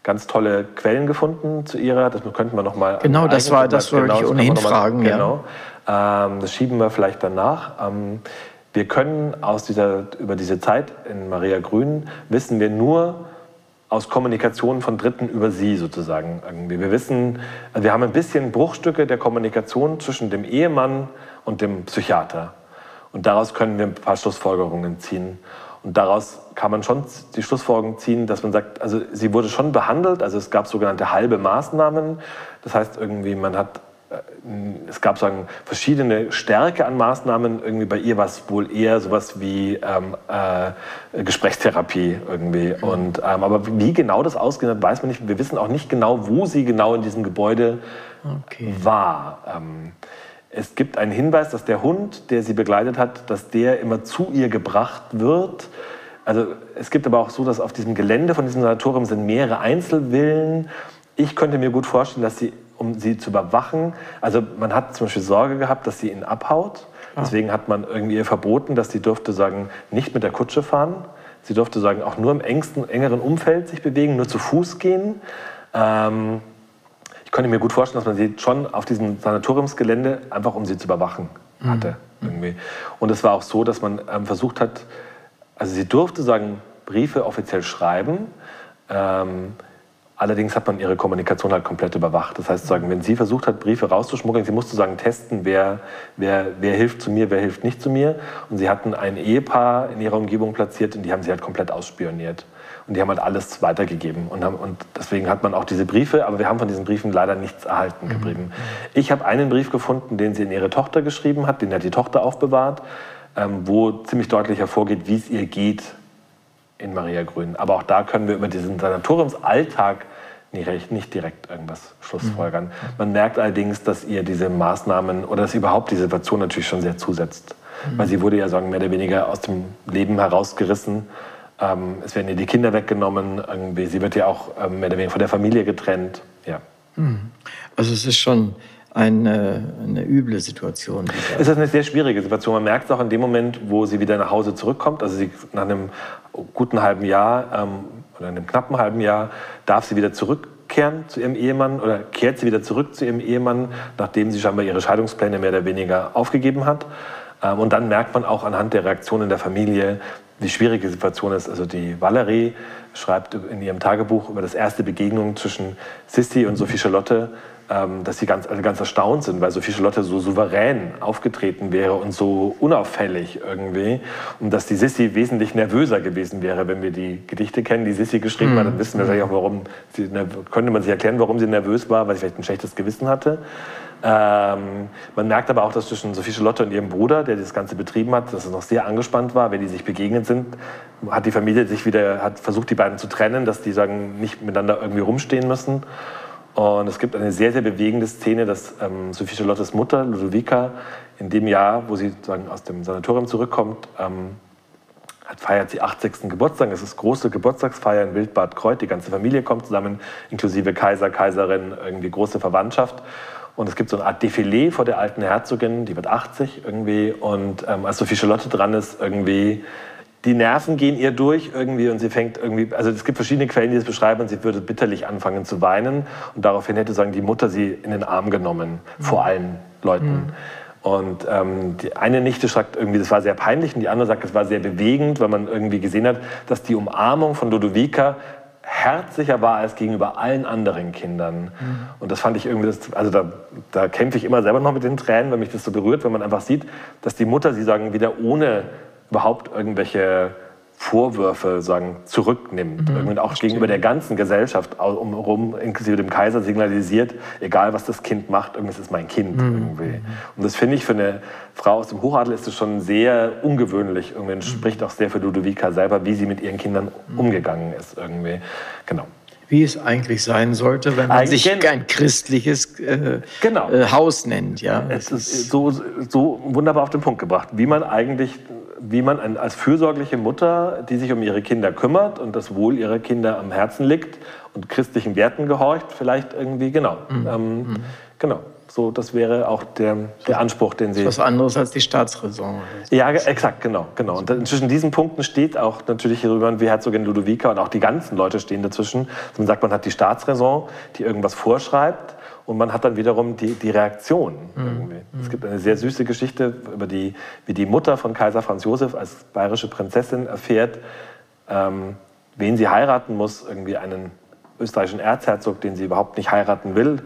ganz tolle Quellen gefunden zu ihrer. Das könnten wir noch mal. Genau, das war, das wollte genau, ich ohnehin fragen. Genau. Ja. Ähm, das schieben wir vielleicht danach. Wir können aus dieser, über diese Zeit in Maria Grün wissen wir nur aus Kommunikation von Dritten über sie sozusagen. Irgendwie. Wir wissen, wir haben ein bisschen Bruchstücke der Kommunikation zwischen dem Ehemann und dem Psychiater. Und daraus können wir ein paar Schlussfolgerungen ziehen. Und daraus kann man schon die Schlussfolgerung ziehen, dass man sagt, also sie wurde schon behandelt, also es gab sogenannte halbe Maßnahmen. Das heißt irgendwie, man hat es gab sagen, verschiedene Stärke an Maßnahmen. Irgendwie bei ihr war es wohl eher sowas wie ähm, äh, Gesprächstherapie irgendwie. Mhm. Und, ähm, aber wie genau das ausgehen hat, weiß man nicht. Wir wissen auch nicht genau, wo sie genau in diesem Gebäude okay. war. Ähm, es gibt einen Hinweis, dass der Hund, der sie begleitet hat, dass der immer zu ihr gebracht wird. Also es gibt aber auch so, dass auf diesem Gelände von diesem Sanatorium sind mehrere Einzelvillen. Ich könnte mir gut vorstellen, dass sie um sie zu überwachen. Also man hat zum Beispiel Sorge gehabt, dass sie ihn abhaut. Ah. Deswegen hat man irgendwie ihr verboten, dass sie durfte sagen, nicht mit der Kutsche fahren. Sie durfte sagen, auch nur im engsten, engeren Umfeld sich bewegen, nur zu Fuß gehen. Ähm, ich könnte mir gut vorstellen, dass man sie schon auf diesem Sanatoriumsgelände einfach um sie zu überwachen hatte. Mhm. Irgendwie. Und es war auch so, dass man ähm, versucht hat, also sie durfte sagen, Briefe offiziell schreiben. Ähm, Allerdings hat man ihre Kommunikation halt komplett überwacht. Das heißt, sagen, wenn sie versucht hat, Briefe rauszuschmuggeln, sie musste sagen, testen, wer, wer, wer hilft zu mir, wer hilft nicht zu mir. Und sie hatten ein Ehepaar in ihrer Umgebung platziert und die haben sie halt komplett ausspioniert. Und die haben halt alles weitergegeben. Und, haben, und deswegen hat man auch diese Briefe, aber wir haben von diesen Briefen leider nichts erhalten mhm. geblieben. Ich habe einen Brief gefunden, den sie in ihre Tochter geschrieben hat, den hat die Tochter aufbewahrt, ähm, wo ziemlich deutlich hervorgeht, wie es ihr geht in Maria Grün. Aber auch da können wir über diesen Sanatoriumsalltag nicht direkt irgendwas schlussfolgern. Mhm. Man merkt allerdings, dass ihr diese Maßnahmen oder dass überhaupt die Situation natürlich schon sehr zusetzt. Mhm. Weil sie wurde ja sagen, mehr oder weniger aus dem Leben herausgerissen. Ähm, es werden ihr die Kinder weggenommen. Irgendwie. Sie wird ja auch ähm, mehr oder weniger von der Familie getrennt. Ja. Mhm. Also es ist schon eine, eine üble Situation. Es ist eine sehr schwierige Situation. Man merkt es auch in dem Moment, wo sie wieder nach Hause zurückkommt. Also sie nach einem guten halben Jahr ähm, oder einem knappen halben Jahr darf sie wieder zurückkehren zu ihrem Ehemann oder kehrt sie wieder zurück zu ihrem Ehemann, nachdem sie scheinbar ihre Scheidungspläne mehr oder weniger aufgegeben hat. Ähm, und dann merkt man auch anhand der Reaktionen der Familie, wie schwierig die Situation ist. Also die Valerie schreibt in ihrem Tagebuch über das erste Begegnung zwischen Sissi und Sophie Charlotte, dass sie ganz, also ganz erstaunt sind, weil Sophie Charlotte so souverän aufgetreten wäre und so unauffällig irgendwie. Und dass die Sissi wesentlich nervöser gewesen wäre, wenn wir die Gedichte kennen, die Sissi geschrieben mhm. hat. Dann wissen wir vielleicht auch, warum sie, könnte man sich erklären, warum sie nervös war, weil sie vielleicht ein schlechtes Gewissen hatte. Ähm, man merkt aber auch, dass zwischen Sophie Charlotte und ihrem Bruder, der das Ganze betrieben hat, dass es noch sehr angespannt war. Wenn die sich begegnet sind, hat die Familie sich wieder, hat versucht, die beiden zu trennen, dass die sagen, nicht miteinander irgendwie rumstehen müssen. Und es gibt eine sehr, sehr bewegende Szene, dass ähm, Sophie Charlottes Mutter, Ludovica, in dem Jahr, wo sie sozusagen aus dem Sanatorium zurückkommt, ähm, hat, feiert sie 80. Geburtstag. Es ist große Geburtstagsfeier in Wildbad Kreuth. Die ganze Familie kommt zusammen, inklusive Kaiser, Kaiserin, irgendwie große Verwandtschaft. Und es gibt so eine Art Defilé vor der alten Herzogin, die wird 80 irgendwie. Und ähm, als Sophie Charlotte dran ist, irgendwie die Nerven gehen ihr durch irgendwie und sie fängt irgendwie, also es gibt verschiedene Quellen, die das beschreiben und sie würde bitterlich anfangen zu weinen und daraufhin hätte sagen die Mutter sie in den Arm genommen mhm. vor allen Leuten. Mhm. Und ähm, die eine Nichte sagt irgendwie, das war sehr peinlich und die andere sagt, es war sehr bewegend, weil man irgendwie gesehen hat, dass die Umarmung von Ludovica herzlicher war als gegenüber allen anderen Kindern. Mhm. Und das fand ich irgendwie, das, also da, da kämpfe ich immer selber noch mit den Tränen, weil mich das so berührt, wenn man einfach sieht, dass die Mutter sie sagen wieder ohne überhaupt irgendwelche Vorwürfe sagen, zurücknimmt. Mhm, und auch gegenüber der ganzen Gesellschaft umherum, inklusive dem Kaiser, signalisiert, egal was das Kind macht, irgendwie ist es mein Kind. Mhm. Irgendwie. Und das finde ich für eine Frau aus dem Hochadel ist es schon sehr ungewöhnlich. Irgendwie mhm. spricht auch sehr für Ludovica selber, wie sie mit ihren Kindern mhm. umgegangen ist. Irgendwie. Genau wie es eigentlich sein sollte, wenn man eigentlich sich ein christliches äh, genau. äh, Haus nennt. Ja, es ist so, so wunderbar auf den Punkt gebracht, wie man eigentlich wie man als fürsorgliche Mutter, die sich um ihre Kinder kümmert und das Wohl ihrer Kinder am Herzen liegt und christlichen Werten gehorcht, vielleicht irgendwie, genau. Mhm. Ähm, mhm. Genau. So, das wäre auch der, der Anspruch, den Sie. Was anderes als die Staatsräson. Ja, exakt, genau, genau. Und zwischen diesen Punkten steht auch natürlich hierüber wie Herzogin Ludovica und auch die ganzen Leute stehen dazwischen. Man sagt, man hat die Staatsräson, die irgendwas vorschreibt. Und man hat dann wiederum die, die Reaktion. Mhm. Es gibt eine sehr süße Geschichte über die, wie die Mutter von Kaiser Franz Josef als bayerische Prinzessin erfährt, ähm, wen sie heiraten muss, irgendwie einen österreichischen Erzherzog, den sie überhaupt nicht heiraten will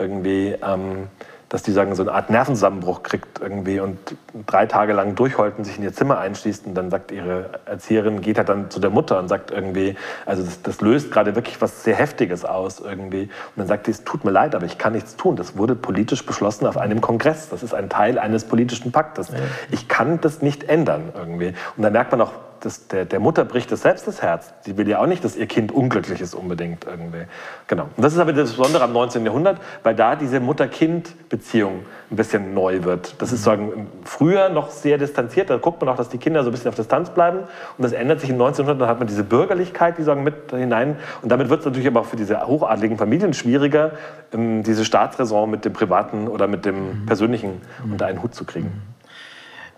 irgendwie, ähm, dass die sagen, so eine Art Nervenzusammenbruch kriegt irgendwie und drei Tage lang durchheult und sich in ihr Zimmer einschließt und dann sagt ihre Erzieherin, geht halt dann zu der Mutter und sagt irgendwie, also das, das löst gerade wirklich was sehr Heftiges aus irgendwie. Und dann sagt sie, es tut mir leid, aber ich kann nichts tun. Das wurde politisch beschlossen auf einem Kongress. Das ist ein Teil eines politischen Paktes. Ich kann das nicht ändern irgendwie. Und dann merkt man auch, das, der, der, Mutter bricht das selbst das Herz. Sie will ja auch nicht, dass ihr Kind unglücklich ist unbedingt irgendwie. Genau. Und das ist aber das Besondere am 19. Jahrhundert, weil da diese Mutter-Kind-Beziehung ein bisschen neu wird. Das ist sagen, früher noch sehr distanziert. Da guckt man auch, dass die Kinder so ein bisschen auf Distanz bleiben. Und das ändert sich im 1900. Dann hat man diese Bürgerlichkeit, die sagen, mit hinein. Und damit wird es natürlich aber auch für diese hochadligen Familien schwieriger, ähm, diese Staatsräson mit dem privaten oder mit dem mhm. persönlichen unter einen Hut zu kriegen.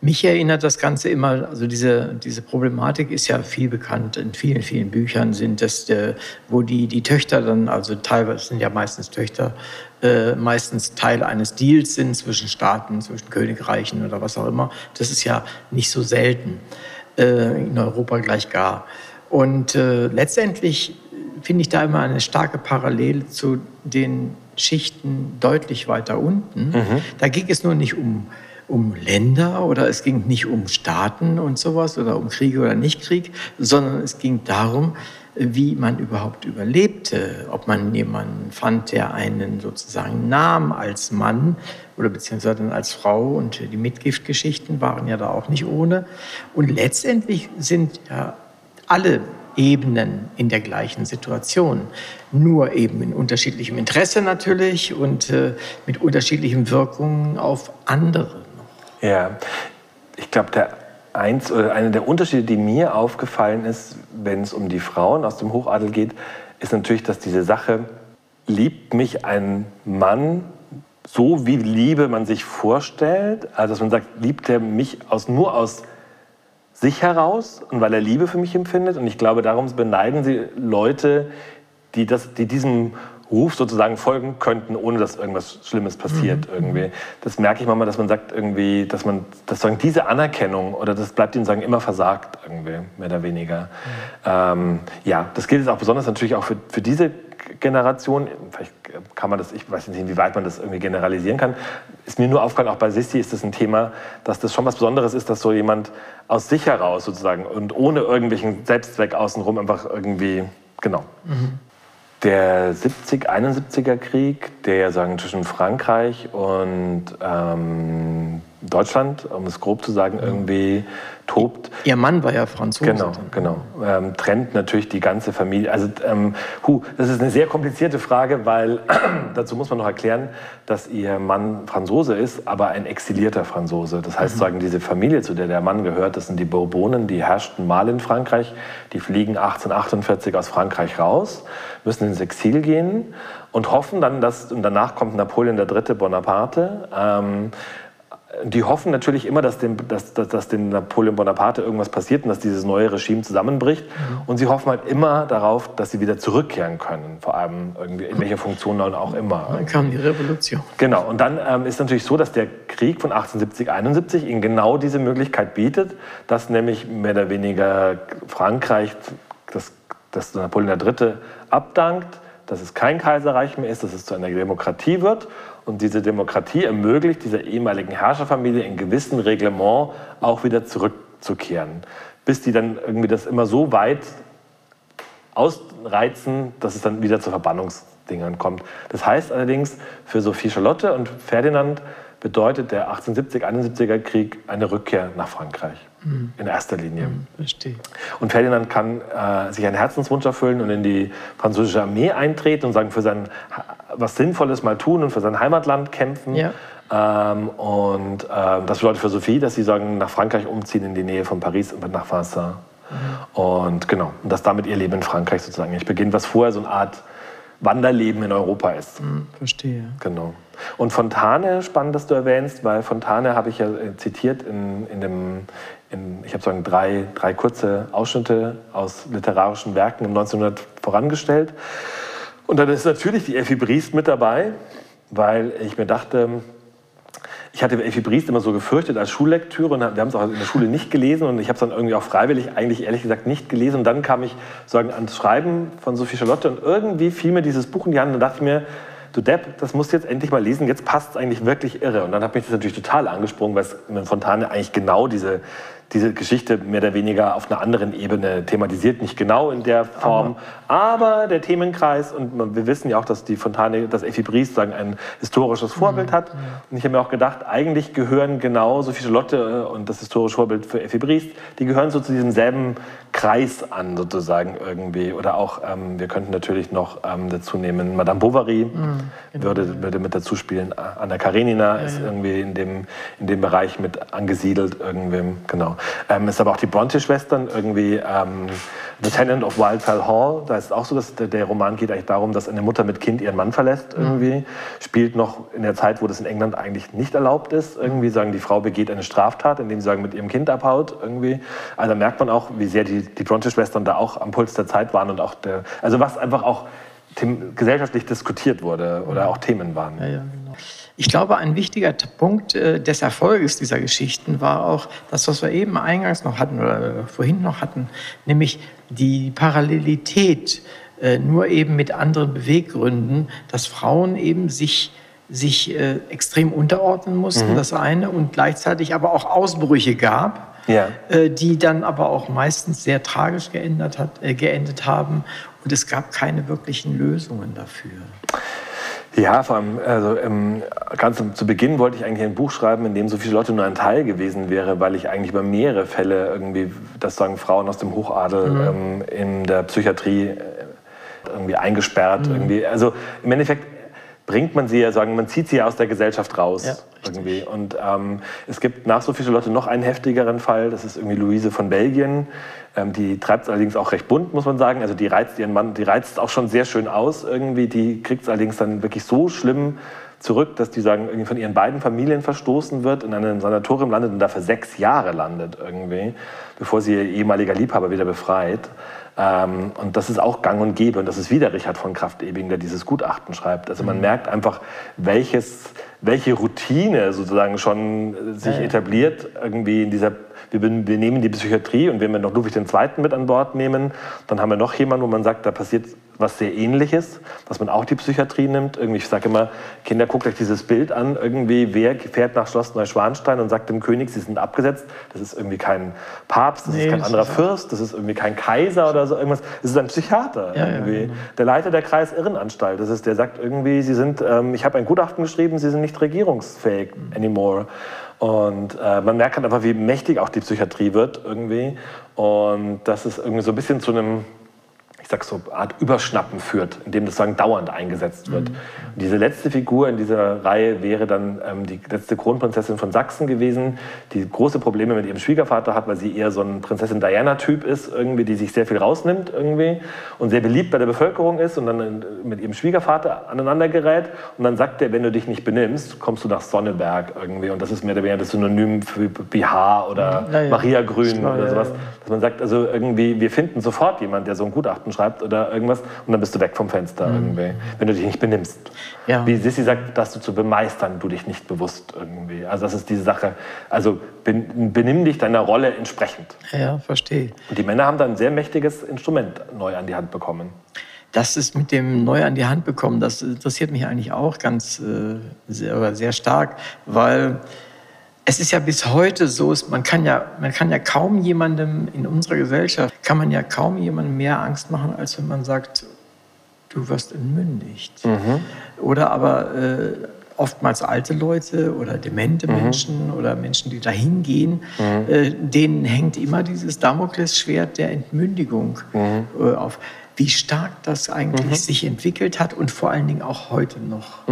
Mich erinnert das Ganze immer, also diese, diese Problematik ist ja viel bekannt. In vielen, vielen Büchern sind das, äh, wo die, die Töchter dann, also teilweise sind ja meistens Töchter, äh, meistens Teil eines Deals sind zwischen Staaten, zwischen Königreichen oder was auch immer. Das ist ja nicht so selten äh, in Europa gleich gar. Und äh, letztendlich finde ich da immer eine starke Parallele zu den Schichten deutlich weiter unten. Mhm. Da ging es nur nicht um um Länder oder es ging nicht um Staaten und sowas oder um Krieg oder Nicht-Krieg, sondern es ging darum, wie man überhaupt überlebte, ob man jemanden fand, der einen sozusagen nahm als Mann oder beziehungsweise als Frau und die Mitgiftgeschichten waren ja da auch nicht ohne. Und letztendlich sind ja alle Ebenen in der gleichen Situation, nur eben in unterschiedlichem Interesse natürlich und äh, mit unterschiedlichen Wirkungen auf andere. Ja, ich glaube, der eins oder einer der Unterschiede, die mir aufgefallen ist, wenn es um die Frauen aus dem Hochadel geht, ist natürlich, dass diese Sache liebt mich ein Mann so, wie Liebe man sich vorstellt. Also dass man sagt, liebt er mich aus, nur aus sich heraus und weil er Liebe für mich empfindet. Und ich glaube, darum beneiden sie Leute, die, das, die diesem Ruf sozusagen folgen könnten, ohne dass irgendwas Schlimmes passiert mhm. irgendwie. Das merke ich manchmal, dass man sagt irgendwie, dass man, dass sagen diese Anerkennung oder das bleibt ihnen sagen immer versagt irgendwie, mehr oder weniger. Mhm. Ähm, ja, das gilt jetzt auch besonders natürlich auch für, für diese Generation. Vielleicht kann man das, ich weiß nicht, inwieweit man das irgendwie generalisieren kann. Ist mir nur aufgefallen, auch bei Sissi ist das ein Thema, dass das schon was Besonderes ist, dass so jemand aus sich heraus sozusagen und ohne irgendwelchen Selbstzweck außenrum einfach irgendwie, genau. Mhm. Der 70-71er Krieg, der ja sagen zwischen Frankreich und ähm, Deutschland, um es grob zu sagen, irgendwie tobt. Ihr Mann war ja Franzose. Genau, genau. Ähm, trennt natürlich die ganze Familie. Also, ähm, hu, das ist eine sehr komplizierte Frage, weil dazu muss man noch erklären, dass ihr Mann Franzose ist, aber ein exilierter Franzose. Das heißt, mhm. sagen diese Familie, zu der der Mann gehört, das sind die Bourbonen, die herrschten mal in Frankreich. Die fliegen 1848 aus Frankreich raus, müssen ins Exil gehen und hoffen dann, dass und danach kommt Napoleon III. Bonaparte. Ähm, die hoffen natürlich immer, dass dem, dass, dass, dass dem Napoleon Bonaparte irgendwas passiert und dass dieses neue Regime zusammenbricht. Mhm. Und sie hoffen halt immer darauf, dass sie wieder zurückkehren können, vor allem irgendwie in welcher Funktion dann auch immer. Dann kam die Revolution. Genau. Und dann ähm, ist natürlich so, dass der Krieg von 1870, 71 ihnen genau diese Möglichkeit bietet, dass nämlich mehr oder weniger Frankreich, dass, dass Napoleon III. abdankt, dass es kein Kaiserreich mehr ist, dass es zu einer Demokratie wird und diese Demokratie ermöglicht dieser ehemaligen Herrscherfamilie in gewissem Reglement auch wieder zurückzukehren. Bis die dann irgendwie das immer so weit ausreizen, dass es dann wieder zu Verbannungsdingern kommt. Das heißt allerdings, für Sophie Charlotte und Ferdinand bedeutet der 1870-71er Krieg eine Rückkehr nach Frankreich. Mhm. In erster Linie. Mhm, verstehe. Und Ferdinand kann äh, sich einen Herzenswunsch erfüllen und in die französische Armee eintreten und sagen, für sein was Sinnvolles mal tun und für sein Heimatland kämpfen. Ja. Ähm, und ähm, das bedeutet für Sophie, dass sie sagen, nach Frankreich umziehen in die Nähe von Paris und nach Vincennes. Mhm. Und genau, und dass damit ihr Leben in Frankreich sozusagen nicht beginnt, was vorher so eine Art Wanderleben in Europa ist. Mhm, verstehe. Genau. Und Fontane, spannend, dass du erwähnst, weil Fontane habe ich ja äh, zitiert in, in dem, in, ich habe sagen drei, drei kurze Ausschnitte aus literarischen Werken im 1900 vorangestellt. Und dann ist natürlich die Effi Briest mit dabei, weil ich mir dachte, ich hatte Effi Briest immer so gefürchtet als Schullektüre und wir haben es auch in der Schule nicht gelesen und ich habe es dann irgendwie auch freiwillig eigentlich ehrlich gesagt nicht gelesen und dann kam ich sagen ans Schreiben von Sophie Charlotte und irgendwie fiel mir dieses Buch in die Hand und dachte ich mir, du Depp, das musst du jetzt endlich mal lesen, jetzt passt es eigentlich wirklich irre. Und dann hat mich das natürlich total angesprungen, weil es in Fontane eigentlich genau diese, diese Geschichte mehr oder weniger auf einer anderen Ebene thematisiert, nicht genau in der Form, aber, der Themenkreis und wir wissen ja auch, dass die Fontane, dass Effi Briest sagen, ein historisches Vorbild mhm. hat. Und ich habe mir auch gedacht, eigentlich gehören genau Sophie Charlotte und das historische Vorbild für Effi Briest, die gehören so zu diesem selben Kreis an sozusagen irgendwie. Oder auch, ähm, wir könnten natürlich noch ähm, dazu nehmen, Madame Bovary mhm, genau. würde, würde mit dazu spielen. Anna Karenina ja, ist ja. irgendwie in dem, in dem Bereich mit angesiedelt irgendwie, genau. Ähm, ist aber auch die Bronte-Schwestern irgendwie ähm, Lieutenant of Wildfell Hall. Da ist es auch so, dass der, der, Roman geht eigentlich darum, dass eine Mutter mit Kind ihren Mann verlässt irgendwie. Mhm. Spielt noch in der Zeit, wo das in England eigentlich nicht erlaubt ist. Irgendwie sagen, die Frau begeht eine Straftat, indem sie sagen, mit ihrem Kind abhaut irgendwie. Also merkt man auch, wie sehr die, die Bronte-Schwestern da auch am Puls der Zeit waren und auch der, also was einfach auch gesellschaftlich diskutiert wurde oder auch Themen waren. Ja, ja, genau. Ich glaube, ein wichtiger Punkt äh, des Erfolges dieser Geschichten war auch das, was wir eben eingangs noch hatten oder vorhin noch hatten, nämlich die Parallelität, äh, nur eben mit anderen Beweggründen, dass Frauen eben sich sich äh, extrem unterordnen mussten, mhm. das eine, und gleichzeitig aber auch Ausbrüche gab, ja. äh, die dann aber auch meistens sehr tragisch geändert hat, äh, geendet haben. Und es gab keine wirklichen Lösungen dafür. Ja, vor allem, also ähm, ganz zu Beginn wollte ich eigentlich ein Buch schreiben, in dem so viele Leute nur ein Teil gewesen wäre, weil ich eigentlich über mehrere Fälle irgendwie, das sagen Frauen aus dem Hochadel mhm. ähm, in der Psychiatrie äh, irgendwie eingesperrt, mhm. irgendwie. Also im Endeffekt bringt man sie ja, sagen, man zieht sie ja aus der Gesellschaft raus. Ja, irgendwie. Und ähm, es gibt nach so viele Leute noch einen heftigeren Fall, das ist irgendwie Luise von Belgien. Ähm, die treibt es allerdings auch recht bunt, muss man sagen. Also die reizt ihren Mann, die reizt auch schon sehr schön aus irgendwie. Die kriegt es allerdings dann wirklich so schlimm zurück, dass die sagen, irgendwie von ihren beiden Familien verstoßen wird, in einem Sanatorium landet und dafür sechs Jahre landet irgendwie, bevor sie ihr ehemaliger Liebhaber wieder befreit. Ähm, und das ist auch gang und gäbe. Und das ist wieder Richard von Kraft-Ebing, der dieses Gutachten schreibt. Also man mhm. merkt einfach, welches, welche Routine sozusagen schon sich etabliert irgendwie in dieser wir, wir, nehmen die Psychiatrie und wenn wir noch Ludwig II. mit an Bord nehmen, dann haben wir noch jemanden, wo man sagt, da passiert was sehr ähnliches, dass man auch die Psychiatrie nimmt. Irgendwie, ich sage immer, Kinder, guckt euch dieses Bild an. Irgendwie, wer fährt nach Schloss Neuschwanstein und sagt dem König, sie sind abgesetzt? Das ist irgendwie kein Papst, das nee, ist kein anderer ist Fürst, das ist irgendwie kein Kaiser oder so irgendwas. Das ist ein Psychiater. Ja, irgendwie. Ja, genau. Der Leiter der Kreisirrenanstalt. Das ist, der sagt irgendwie, sie sind, ähm, ich habe ein Gutachten geschrieben, sie sind nicht regierungsfähig anymore. Und äh, man merkt halt einfach, wie mächtig auch die Psychiatrie wird irgendwie. Und das ist irgendwie so ein bisschen zu einem sag so, Art Überschnappen führt, in dem das sagen dauernd eingesetzt wird. Mhm. Diese letzte Figur in dieser Reihe wäre dann ähm, die letzte Kronprinzessin von Sachsen gewesen, die große Probleme mit ihrem Schwiegervater hat, weil sie eher so ein Prinzessin Diana-Typ ist, irgendwie, die sich sehr viel rausnimmt irgendwie und sehr beliebt bei der Bevölkerung ist und dann mit ihrem Schwiegervater aneinander gerät und dann sagt er, wenn du dich nicht benimmst, kommst du nach Sonneberg irgendwie und das ist mehr oder weniger das Synonym für BH oder ja, ja. Maria Grün oder sowas, dass man sagt, also irgendwie, wir finden sofort jemanden, der so ein Gutachten schreibt schreibt oder irgendwas und dann bist du weg vom Fenster mhm. irgendwie, wenn du dich nicht benimmst. Ja. Wie Sissi sagt, dass du zu bemeistern, du dich nicht bewusst irgendwie. Also das ist diese Sache. Also benimm dich deiner Rolle entsprechend. Ja, verstehe. Und die Männer haben dann ein sehr mächtiges Instrument neu an die Hand bekommen. Das ist mit dem neu an die Hand bekommen, das interessiert mich eigentlich auch ganz äh, sehr, sehr stark, weil es ist ja bis heute so, man kann ja, man kann ja kaum jemandem in unserer Gesellschaft, kann man ja kaum jemandem mehr Angst machen, als wenn man sagt, du wirst entmündigt. Mhm. Oder aber äh, oftmals alte Leute oder demente mhm. Menschen oder Menschen, die dahin gehen, mhm. äh, denen hängt immer dieses Damoklesschwert der Entmündigung mhm. äh, auf. Wie stark das eigentlich mhm. sich entwickelt hat und vor allen Dingen auch heute noch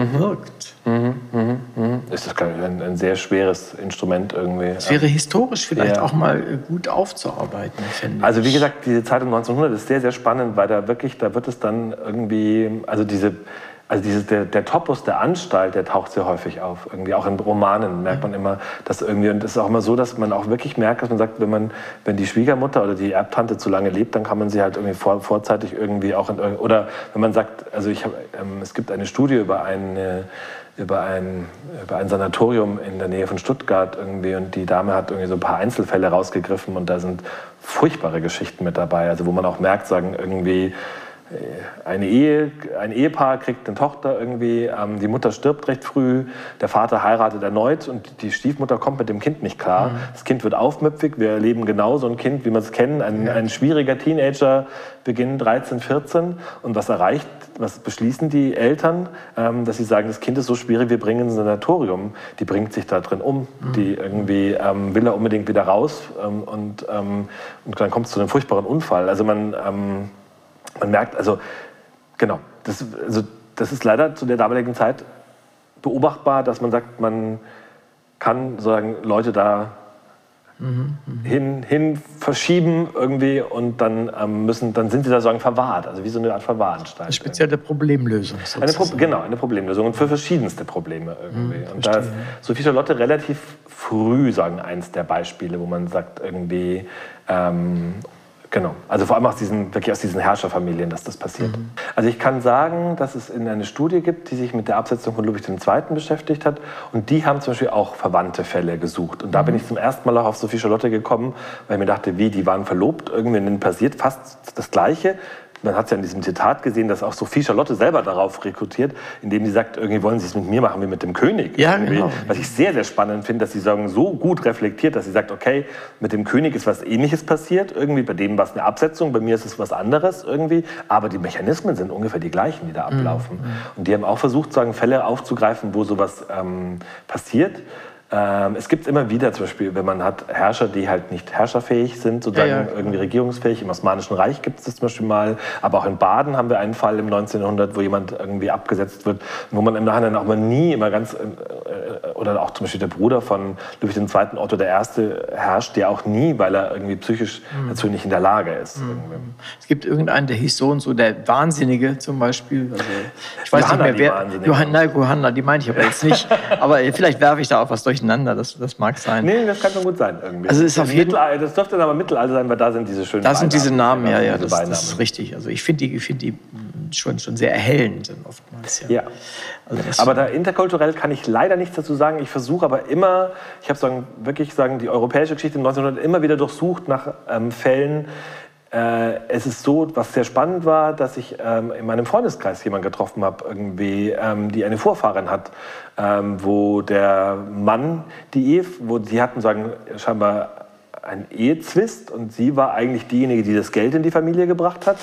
mhm. wirkt. Mhm. Ist das ein, ein, sehr schweres Instrument irgendwie? Es wäre historisch vielleicht ja. auch mal äh, gut aufzuarbeiten. Also wie gesagt, diese Zeit um 1900 ist sehr, sehr spannend, weil da wirklich, da wird es dann irgendwie, also diese also dieses, der, der Topos der Anstalt, der taucht sehr häufig auf. Irgendwie auch in Romanen merkt man immer, dass irgendwie, und es ist auch immer so, dass man auch wirklich merkt, dass man sagt, wenn man, wenn die Schwiegermutter oder die Erbtante zu lange lebt, dann kann man sie halt irgendwie vor, vorzeitig irgendwie auch in, oder wenn man sagt, also ich habe, ähm, es gibt eine Studie über eine, über ein, über ein Sanatorium in der Nähe von Stuttgart irgendwie und die Dame hat irgendwie so ein paar Einzelfälle rausgegriffen und da sind furchtbare Geschichten mit dabei, also wo man auch merkt, sagen irgendwie, eine Ehe, ein Ehepaar kriegt eine Tochter irgendwie, ähm, die Mutter stirbt recht früh, der Vater heiratet erneut und die Stiefmutter kommt mit dem Kind nicht klar. Mhm. Das Kind wird aufmüpfig, wir erleben genau so ein Kind, wie wir es kennen, ein, ein schwieriger Teenager, Beginn 13, 14 und was erreicht, was beschließen die Eltern, ähm, dass sie sagen, das Kind ist so schwierig, wir bringen ins Sanatorium, die bringt sich da drin um, mhm. die irgendwie ähm, will er unbedingt wieder raus ähm, und, ähm, und dann kommt es zu einem furchtbaren Unfall. Also man ähm, man merkt, also genau, das, also, das ist leider zu der damaligen Zeit beobachtbar, dass man sagt, man kann sozusagen Leute da mhm, hin, hin verschieben irgendwie und dann ähm, müssen, dann sind sie da sozusagen verwahrt, also wie so eine Art Verwahranstalt. Eine spezielle Problemlösung. Eine Pro genau, eine Problemlösung und für verschiedenste Probleme irgendwie. Mhm, und da ist Sophie Charlotte relativ früh, sagen eins der Beispiele, wo man sagt irgendwie, ähm, Genau, also vor allem aus diesen, wirklich aus diesen Herrscherfamilien, dass das passiert. Mhm. Also ich kann sagen, dass es in eine Studie gibt, die sich mit der Absetzung von Ludwig II. beschäftigt hat und die haben zum Beispiel auch verwandte Fälle gesucht. Und da mhm. bin ich zum ersten Mal auch auf Sophie Charlotte gekommen, weil ich mir dachte, wie, die waren verlobt, irgendwie passiert fast das Gleiche. Man hat es ja in diesem Zitat gesehen, dass auch Sophie Charlotte selber darauf rekrutiert, indem sie sagt, irgendwie wollen sie es mit mir machen wie mit dem König. Ja, genau. Was ich sehr, sehr spannend finde, dass sie sagen, so gut reflektiert, dass sie sagt, okay, mit dem König ist was Ähnliches passiert, irgendwie bei dem war es eine Absetzung, bei mir ist es was anderes irgendwie, aber die Mechanismen sind ungefähr die gleichen, die da ablaufen. Mhm. Und die haben auch versucht, sagen, Fälle aufzugreifen, wo sowas ähm, passiert. Ähm, es gibt immer wieder zum Beispiel, wenn man hat Herrscher, die halt nicht herrscherfähig sind, sozusagen ja, ja, irgendwie regierungsfähig. Im Osmanischen Reich gibt es das zum Beispiel mal. Aber auch in Baden haben wir einen Fall im 1900, wo jemand irgendwie abgesetzt wird, wo man im Nachhinein auch mal nie immer ganz, äh, oder auch zum Beispiel der Bruder von Ludwig II. Otto I. herrscht, der auch nie, weil er irgendwie psychisch mhm. dazu nicht in der Lage ist. Mhm. Es gibt irgendeinen, der hieß so und so, der Wahnsinnige zum Beispiel. Also, ich weiß Johanna, nicht mehr, wer. Johanna, Johanna, die meine ich aber jetzt nicht. aber vielleicht werfe ich da auch was durch durcheinander, das, das mag sein. Nee, das kann schon gut sein irgendwie. Also ist auf jeden das dürfte dann aber Mittelalter sein, weil da sind diese schönen Da sind diese Namen, ja, ja, das, das, ist richtig. Also ich finde die, find die schon, schon sehr erhellend oftmals. Ja. ja. Also aber da interkulturell kann ich leider nichts dazu sagen. Ich versuche aber immer, ich habe sagen, wirklich sagen, die europäische Geschichte in 1900 immer wieder durchsucht nach ähm, Fällen, äh, es ist so, was sehr spannend war, dass ich ähm, in meinem Freundeskreis jemanden getroffen habe, irgendwie, ähm, die eine Vorfahrin hat, ähm, wo der Mann die Ehe, wo sie hatten sagen scheinbar einen Ehezwist und sie war eigentlich diejenige, die das Geld in die Familie gebracht hat.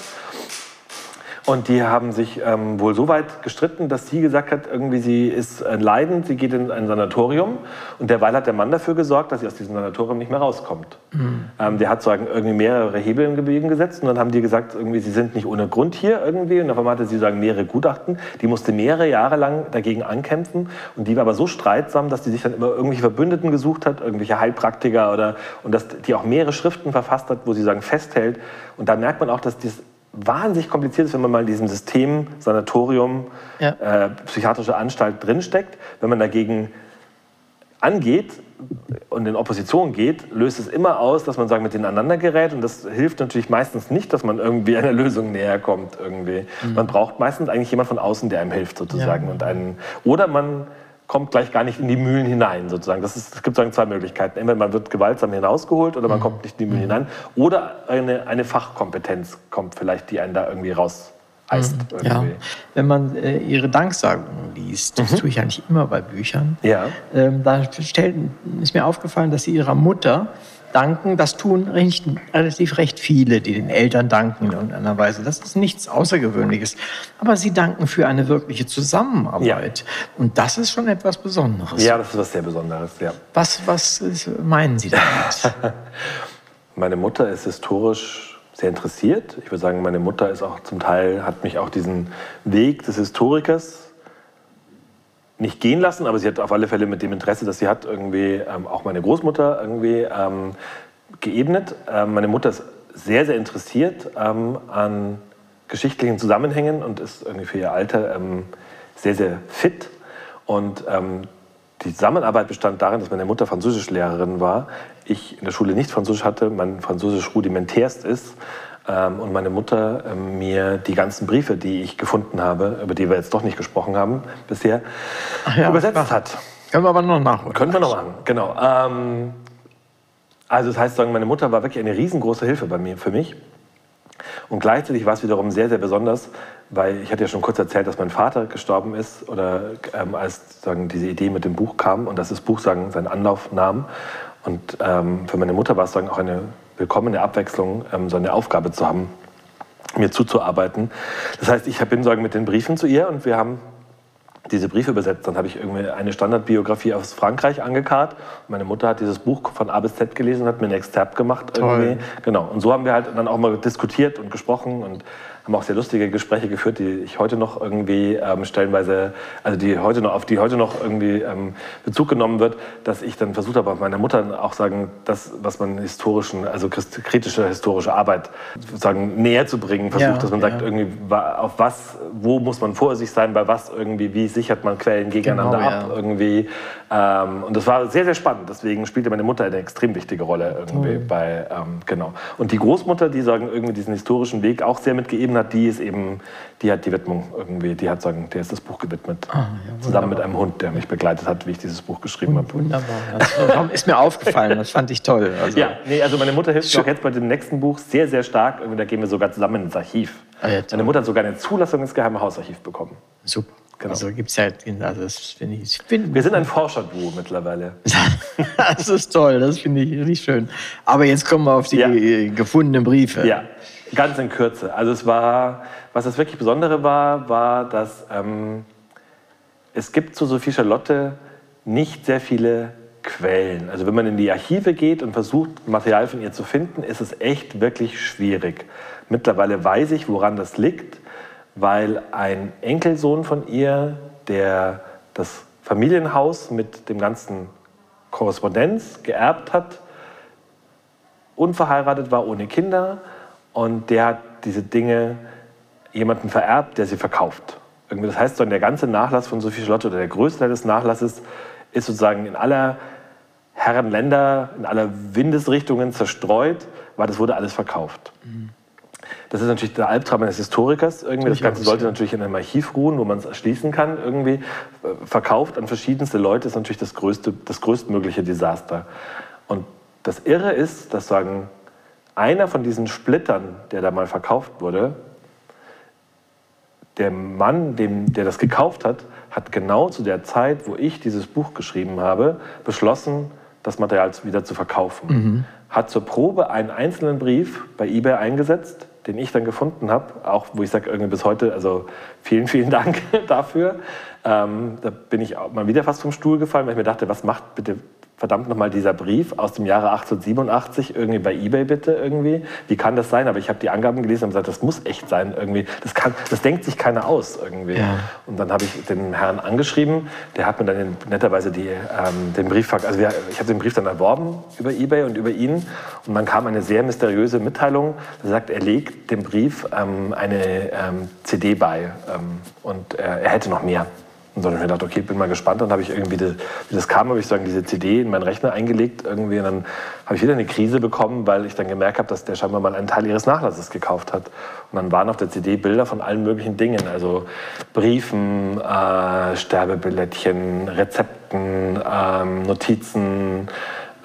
Und die haben sich ähm, wohl so weit gestritten, dass sie gesagt hat, irgendwie sie ist leidend, sie geht in ein Sanatorium. Und derweil hat der Mann dafür gesorgt, dass sie aus diesem Sanatorium nicht mehr rauskommt. Mhm. Ähm, der hat sagen, irgendwie mehrere Hebel in Bewegung gesetzt und dann haben die gesagt, irgendwie sie sind nicht ohne Grund hier irgendwie. Und auf einmal hatte sie sagen mehrere Gutachten. Die musste mehrere Jahre lang dagegen ankämpfen. Und die war aber so streitsam, dass die sich dann immer irgendwelche Verbündeten gesucht hat, irgendwelche Heilpraktiker oder und dass die auch mehrere Schriften verfasst hat, wo sie sagen festhält. Und da merkt man auch, dass das wahnsinnig kompliziert ist, wenn man mal in diesem System Sanatorium, ja. äh, psychiatrische Anstalt drinsteckt. Wenn man dagegen angeht und in Opposition geht, löst es immer aus, dass man sagen, mit denen aneinander gerät. Und das hilft natürlich meistens nicht, dass man irgendwie einer Lösung näher kommt. Irgendwie. Mhm. Man braucht meistens eigentlich jemand von außen, der einem hilft sozusagen. Ja. Und einen, oder man kommt gleich gar nicht in die Mühlen hinein, sozusagen. Das ist, es gibt sozusagen zwei Möglichkeiten. Entweder man wird gewaltsam hinausgeholt oder man mhm. kommt nicht in die Mühlen mhm. hinein. Oder eine, eine Fachkompetenz kommt vielleicht, die einen da irgendwie raus mhm. ja. Wenn man äh, ihre Danksagungen liest, das mhm. tue ich eigentlich immer bei Büchern, ja. ähm, da stellt, ist mir aufgefallen, dass sie ihrer Mutter danken, das tun recht, relativ recht viele, die den Eltern danken in irgendeiner Weise. Das ist nichts Außergewöhnliches. Aber sie danken für eine wirkliche Zusammenarbeit. Ja. Und das ist schon etwas Besonderes. Ja, das ist was sehr Besonderes, ja. Was, was meinen Sie damit? meine Mutter ist historisch sehr interessiert. Ich würde sagen, meine Mutter ist auch zum Teil, hat mich auch diesen Weg des Historikers nicht gehen lassen, aber sie hat auf alle Fälle mit dem Interesse, das sie hat, irgendwie ähm, auch meine Großmutter irgendwie ähm, geebnet. Ähm, meine Mutter ist sehr, sehr interessiert ähm, an geschichtlichen Zusammenhängen und ist irgendwie für ihr Alter ähm, sehr, sehr fit. Und ähm, die Zusammenarbeit bestand darin, dass meine Mutter Französischlehrerin war, ich in der Schule nicht Französisch hatte, mein Französisch rudimentärst ist ähm, und meine Mutter ähm, mir die ganzen Briefe, die ich gefunden habe, über die wir jetzt doch nicht gesprochen haben bisher, ja, übersetzt hat. Können wir aber noch nachholen. Können wir noch machen, genau. Ähm, also das heißt, meine Mutter war wirklich eine riesengroße Hilfe bei mir, für mich. Und gleichzeitig war es wiederum sehr, sehr besonders, weil ich hatte ja schon kurz erzählt, dass mein Vater gestorben ist oder ähm, als sagen, diese Idee mit dem Buch kam und dass das Buch sagen, seinen Anlauf nahm. Und ähm, für meine Mutter war es sagen, auch eine willkommene Abwechslung, ähm, so eine Aufgabe zu haben, mir zuzuarbeiten. Das heißt, ich bin sagen, mit den Briefen zu ihr und wir haben diese Briefe übersetzt. Dann habe ich irgendwie eine Standardbiografie aus Frankreich angekarrt. Meine Mutter hat dieses Buch von A bis Z gelesen und hat mir ein Exzerpt gemacht. Irgendwie. Genau. Und so haben wir halt dann auch mal diskutiert und gesprochen und haben auch sehr lustige Gespräche geführt, die ich heute noch irgendwie ähm, stellenweise, also die heute noch, auf die heute noch irgendwie ähm, Bezug genommen wird, dass ich dann versucht habe, meiner Mutter auch sagen, das, was man historischen, also kritische historische Arbeit sagen, näher zu bringen, versucht, ja, dass man ja. sagt, irgendwie, auf was, wo muss man vorsichtig sein, bei was irgendwie, wie sichert man Quellen gegeneinander genau, ab, ja. irgendwie. Ähm, und das war sehr, sehr spannend. Deswegen spielte meine Mutter eine extrem wichtige Rolle irgendwie Toll. bei, ähm, genau. Und die Großmutter, die sagen, irgendwie diesen historischen Weg auch sehr mitgegeben hat, die ist eben, die hat die Widmung irgendwie, die hat sagen, der ist das Buch gewidmet. Ah, ja, zusammen mit einem Hund, der mich begleitet hat, wie ich dieses Buch geschrieben habe. Wunderbar. Das ist mir aufgefallen, das fand ich toll. Also ja, nee, also meine Mutter hilft mir auch jetzt bei dem nächsten Buch sehr, sehr stark. Da gehen wir sogar zusammen ins Archiv. Ah, ja, meine Mutter hat sogar eine Zulassung ins Geheime Hausarchiv bekommen. Super. Genau. Also gibt es ja, also das finde ich, find, Wir sind ein Forscherduo mittlerweile. das ist toll, das finde ich richtig schön. Aber jetzt kommen wir auf die ja. gefundenen Briefe. Ja, Ganz in Kürze. Also es war, was das wirklich Besondere war, war, dass ähm, es gibt zu Sophie Charlotte nicht sehr viele Quellen. Also wenn man in die Archive geht und versucht, Material von ihr zu finden, ist es echt wirklich schwierig. Mittlerweile weiß ich, woran das liegt, weil ein Enkelsohn von ihr, der das Familienhaus mit dem ganzen Korrespondenz geerbt hat, unverheiratet war, ohne Kinder, und der hat diese Dinge jemandem vererbt, der sie verkauft. das heißt, so der ganze Nachlass von Sophie Charlotte oder der größte Teil des Nachlasses ist sozusagen in aller Herren Länder, in aller Windesrichtungen zerstreut, weil das wurde alles verkauft. Mhm. Das ist natürlich der Albtraum eines Historikers. Irgendwie. Das Ganze sollte natürlich in einem Archiv ruhen, wo man es erschließen kann. Irgendwie äh, verkauft an verschiedenste Leute ist natürlich das, größte, das größtmögliche Desaster. Und das Irre ist, dass sagen einer von diesen Splittern, der da mal verkauft wurde, der Mann, dem, der das gekauft hat, hat genau zu der Zeit, wo ich dieses Buch geschrieben habe, beschlossen, das Material wieder zu verkaufen. Mhm. Hat zur Probe einen einzelnen Brief bei eBay eingesetzt, den ich dann gefunden habe, auch wo ich sage irgendwie bis heute, also vielen, vielen Dank dafür. Ähm, da bin ich mal wieder fast vom Stuhl gefallen, weil ich mir dachte, was macht bitte verdammt nochmal dieser Brief aus dem Jahre 1887 irgendwie bei eBay bitte irgendwie. Wie kann das sein? Aber ich habe die Angaben gelesen und gesagt, das muss echt sein irgendwie. Das, kann, das denkt sich keiner aus irgendwie. Ja. Und dann habe ich den Herrn angeschrieben. Der hat mir dann netterweise die, ähm, den Brief, also wir, ich habe den Brief dann erworben über eBay und über ihn. Und dann kam eine sehr mysteriöse Mitteilung. Er sagt, er legt dem Brief ähm, eine ähm, CD bei ähm, und er, er hätte noch mehr. Und dann habe ich mir gedacht, okay, bin mal gespannt. Dann habe ich irgendwie, die, wie das kam, habe ich sagen, diese CD in meinen Rechner eingelegt irgendwie. Und dann habe ich wieder eine Krise bekommen, weil ich dann gemerkt habe, dass der scheinbar mal einen Teil ihres Nachlasses gekauft hat. Und dann waren auf der CD Bilder von allen möglichen Dingen, also Briefen, äh, Sterbebillettchen, Rezepten, ähm, Notizen,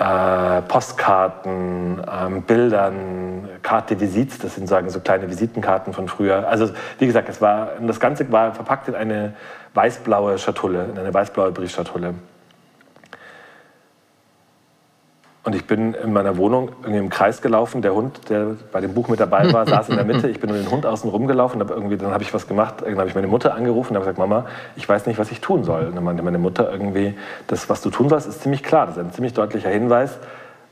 äh, Postkarten, ähm, Bildern, Karte Visits, das sind sagen so kleine Visitenkarten von früher. Also wie gesagt, es war, das Ganze war verpackt in eine weißblaue Schatulle, in eine weißblaue Briefschatulle. Und ich bin in meiner Wohnung irgendwie im Kreis gelaufen. Der Hund, der bei dem Buch mit dabei war, saß in der Mitte. Ich bin um den Hund außen rumgelaufen. Hab irgendwie, dann habe ich was gemacht. Dann habe ich meine Mutter angerufen und habe gesagt, Mama, ich weiß nicht, was ich tun soll. Und dann meinte meine Mutter irgendwie, das, was du tun sollst, ist ziemlich klar. Das ist ein ziemlich deutlicher Hinweis.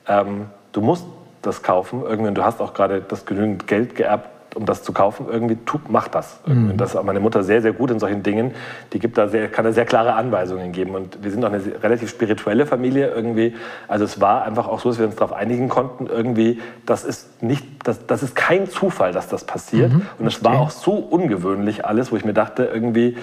Ähm, du musst das kaufen. Irgendwie, du hast auch gerade das genügend Geld geerbt, um das zu kaufen, irgendwie tu, mach das. Mhm. Das ist meine Mutter sehr, sehr gut in solchen Dingen. Die gibt da sehr, kann da sehr klare Anweisungen geben. Und wir sind auch eine relativ spirituelle Familie irgendwie. Also es war einfach auch so, dass wir uns darauf einigen konnten, irgendwie, das ist nicht, das, das ist kein Zufall, dass das passiert. Mhm. Und es war auch so ungewöhnlich alles, wo ich mir dachte, irgendwie,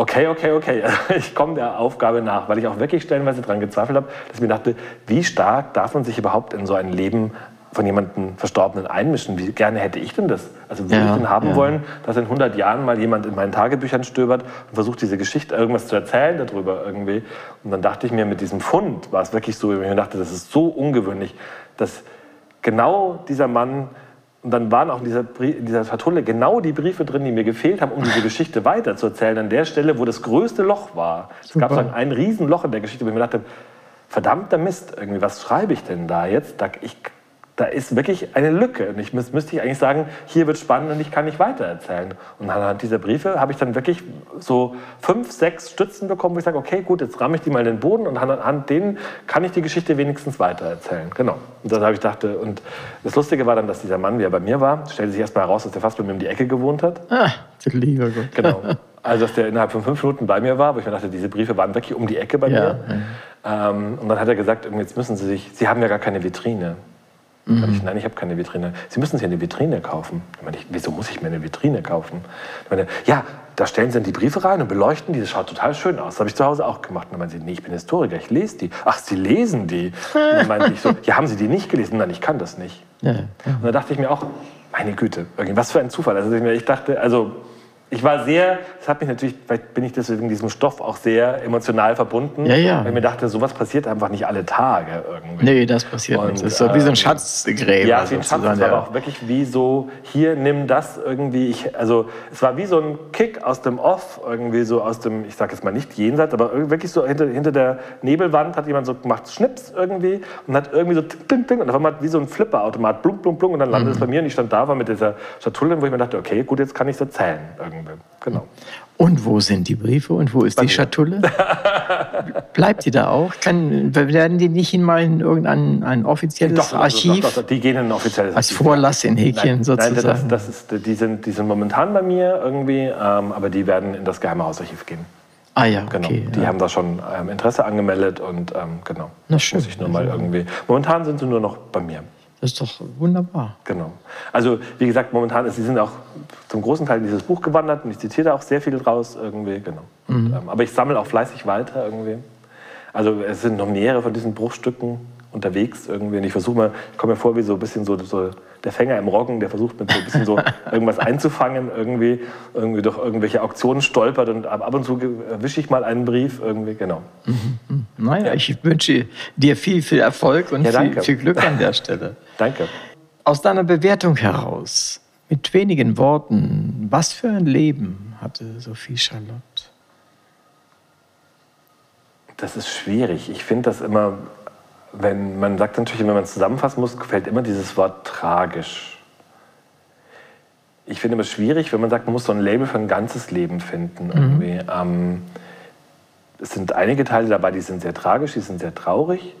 okay, okay, okay, ich komme der Aufgabe nach, weil ich auch wirklich stellenweise daran gezweifelt habe, dass ich mir dachte, wie stark darf man sich überhaupt in so ein Leben von jemandem Verstorbenen einmischen. Wie gerne hätte ich denn das? Also würde ja, ich denn haben ja. wollen, dass in 100 Jahren mal jemand in meinen Tagebüchern stöbert und versucht, diese Geschichte irgendwas zu erzählen darüber irgendwie. Und dann dachte ich mir, mit diesem Fund war es wirklich so, ich mir dachte, das ist so ungewöhnlich, dass genau dieser Mann, und dann waren auch in dieser, in dieser Schatulle genau die Briefe drin, die mir gefehlt haben, um diese Geschichte weiterzuerzählen. An der Stelle, wo das größte Loch war. Super. Es gab ein Riesenloch in der Geschichte, wo ich mir dachte, verdammter Mist, irgendwie, was schreibe ich denn da jetzt? Ich da ist wirklich eine Lücke. Und ich müsste ich eigentlich sagen, hier wird spannend und ich kann nicht weitererzählen. Und anhand dieser Briefe habe ich dann wirklich so fünf, sechs Stützen bekommen, wo ich sage, okay, gut, jetzt ramme ich die mal in den Boden und anhand denen kann ich die Geschichte wenigstens weitererzählen. Genau. Und das habe ich dachte. Und das Lustige war dann, dass dieser Mann, wie er bei mir war, stellte sich erst mal heraus, dass er fast bei mir um die Ecke gewohnt hat. Ah, lieber Gott. Genau. Also, dass der innerhalb von fünf Minuten bei mir war, wo ich mir dachte, diese Briefe waren wirklich um die Ecke bei ja. mir. Ähm, und dann hat er gesagt, jetzt müssen Sie sich, Sie haben ja gar keine Vitrine. Mhm. Ich, nein, ich habe keine Vitrine. Sie müssen sich eine Vitrine kaufen. Ich, wieso muss ich mir eine Vitrine kaufen? Ich meine, ja, da stellen Sie dann die Briefe rein und beleuchten die. Das schaut total schön aus. Das habe ich zu Hause auch gemacht. Und dann meinen Sie, nee, ich bin Historiker, ich lese die. Ach, Sie lesen die. Und dann meinte ich so, ja, haben Sie die nicht gelesen? Nein, ich kann das nicht. Ja, ja. Und da dachte ich mir auch, meine Güte, was für ein Zufall. Also ich dachte, also ich war sehr, das hat mich natürlich, vielleicht bin ich deswegen diesem Stoff auch sehr emotional verbunden. Ja, ja. Weil ich mir dachte, sowas passiert einfach nicht alle Tage irgendwie. Nee, das passiert und, nicht. Das ist so wie so ein ähm, Schatzgräber. Ja, wie ein Schatz. Es war auch wirklich wie so, hier, nimm das irgendwie. Ich, also es war wie so ein Kick aus dem Off, irgendwie so aus dem, ich sage jetzt mal nicht jenseits, aber wirklich so hinter, hinter der Nebelwand hat jemand so gemacht, Schnips irgendwie und hat irgendwie so ting, ting, und auf einmal wie so ein Flipperautomat, blum, blum, blum und dann landet mhm. es bei mir und ich stand da, war mit dieser Schatulle, wo ich mir dachte, okay, gut, jetzt kann ich es erzählen irgendwie. Genau. Und wo sind die Briefe und wo ist Bei die mir. Schatulle? Bleibt die da auch? Kann, werden die nicht in mal in irgendein ein offizielles doch, Archiv? Doch, doch, die gehen in ein offizielles Als Vorlass in Häkchen nein, sozusagen? Nein, das, das ist, die, sind, die sind momentan bei mir irgendwie, ähm, aber die werden in das Geheime Hausarchiv gehen. Ah ja, genau. okay. Die ja. haben da schon ähm, Interesse angemeldet und ähm, genau. Na schön. Muss ich nur mal irgendwie. Momentan sind sie nur noch bei mir. Das ist doch wunderbar. Genau. Also wie gesagt, momentan, ist, sie sind auch zum großen Teil in dieses Buch gewandert und ich zitiere da auch sehr viel draus irgendwie, genau. Mhm. Und, ähm, aber ich sammle auch fleißig weiter irgendwie. Also es sind noch mehrere von diesen Bruchstücken unterwegs irgendwie. Und ich versuche mal, ich komme mir vor wie so ein bisschen so, so der Fänger im Roggen, der versucht mit so ein bisschen so irgendwas einzufangen, irgendwie, irgendwie durch irgendwelche Auktionen stolpert und ab und zu erwische ich mal einen Brief irgendwie, genau. Mhm. mhm. Naja, ja. ich wünsche dir viel, viel Erfolg und ja, viel, viel Glück an der Stelle. danke. Aus deiner Bewertung heraus, mit wenigen Worten, was für ein Leben hatte Sophie Charlotte? Das ist schwierig. Ich finde das immer wenn man sagt natürlich, wenn man es zusammenfassen muss, fällt immer dieses Wort tragisch. Ich finde immer schwierig, wenn man sagt, man muss so ein Label für ein ganzes Leben finden. Mhm. Ähm, es sind einige Teile dabei, die sind sehr tragisch, die sind sehr traurig.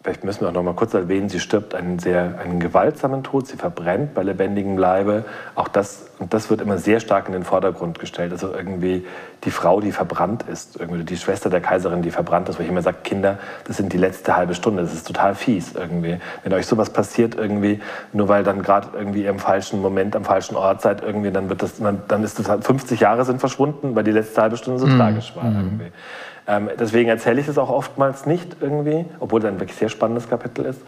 Vielleicht müssen wir auch noch mal kurz erwähnen, sie stirbt einen sehr einen gewaltsamen Tod, sie verbrennt bei lebendigem Leibe. Auch das, und das wird immer sehr stark in den Vordergrund gestellt. Also irgendwie die Frau, die verbrannt ist, irgendwie die Schwester der Kaiserin, die verbrannt ist, wo ich immer sage, Kinder, das sind die letzte halbe Stunde, das ist total fies irgendwie. Wenn euch sowas passiert irgendwie, nur weil dann gerade irgendwie ihr im falschen Moment am falschen Ort seid, irgendwie, dann wird das, dann ist das 50 halt, Jahre sind verschwunden, weil die letzte halbe Stunde so mhm. tragisch war mhm. irgendwie. Ähm, deswegen erzähle ich es auch oftmals nicht irgendwie, obwohl es ein wirklich sehr spannendes Kapitel ist.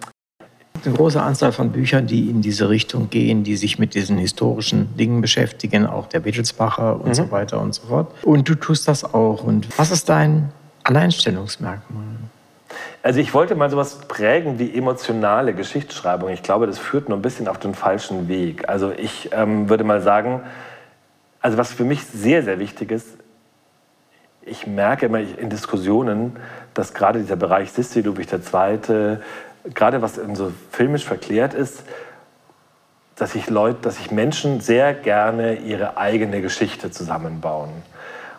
Eine große Anzahl von Büchern, die in diese Richtung gehen, die sich mit diesen historischen Dingen beschäftigen, auch der Wittelsbacher und mhm. so weiter und so fort. Und du tust das auch. Und was ist dein Alleinstellungsmerkmal? Also ich wollte mal sowas prägen wie emotionale Geschichtsschreibung. Ich glaube, das führt nur ein bisschen auf den falschen Weg. Also ich ähm, würde mal sagen, also was für mich sehr, sehr wichtig ist, ich merke immer in Diskussionen, dass gerade dieser Bereich Sissi Ludwig II., gerade was so filmisch verklärt ist, dass sich Leute, dass sich Menschen sehr gerne ihre eigene Geschichte zusammenbauen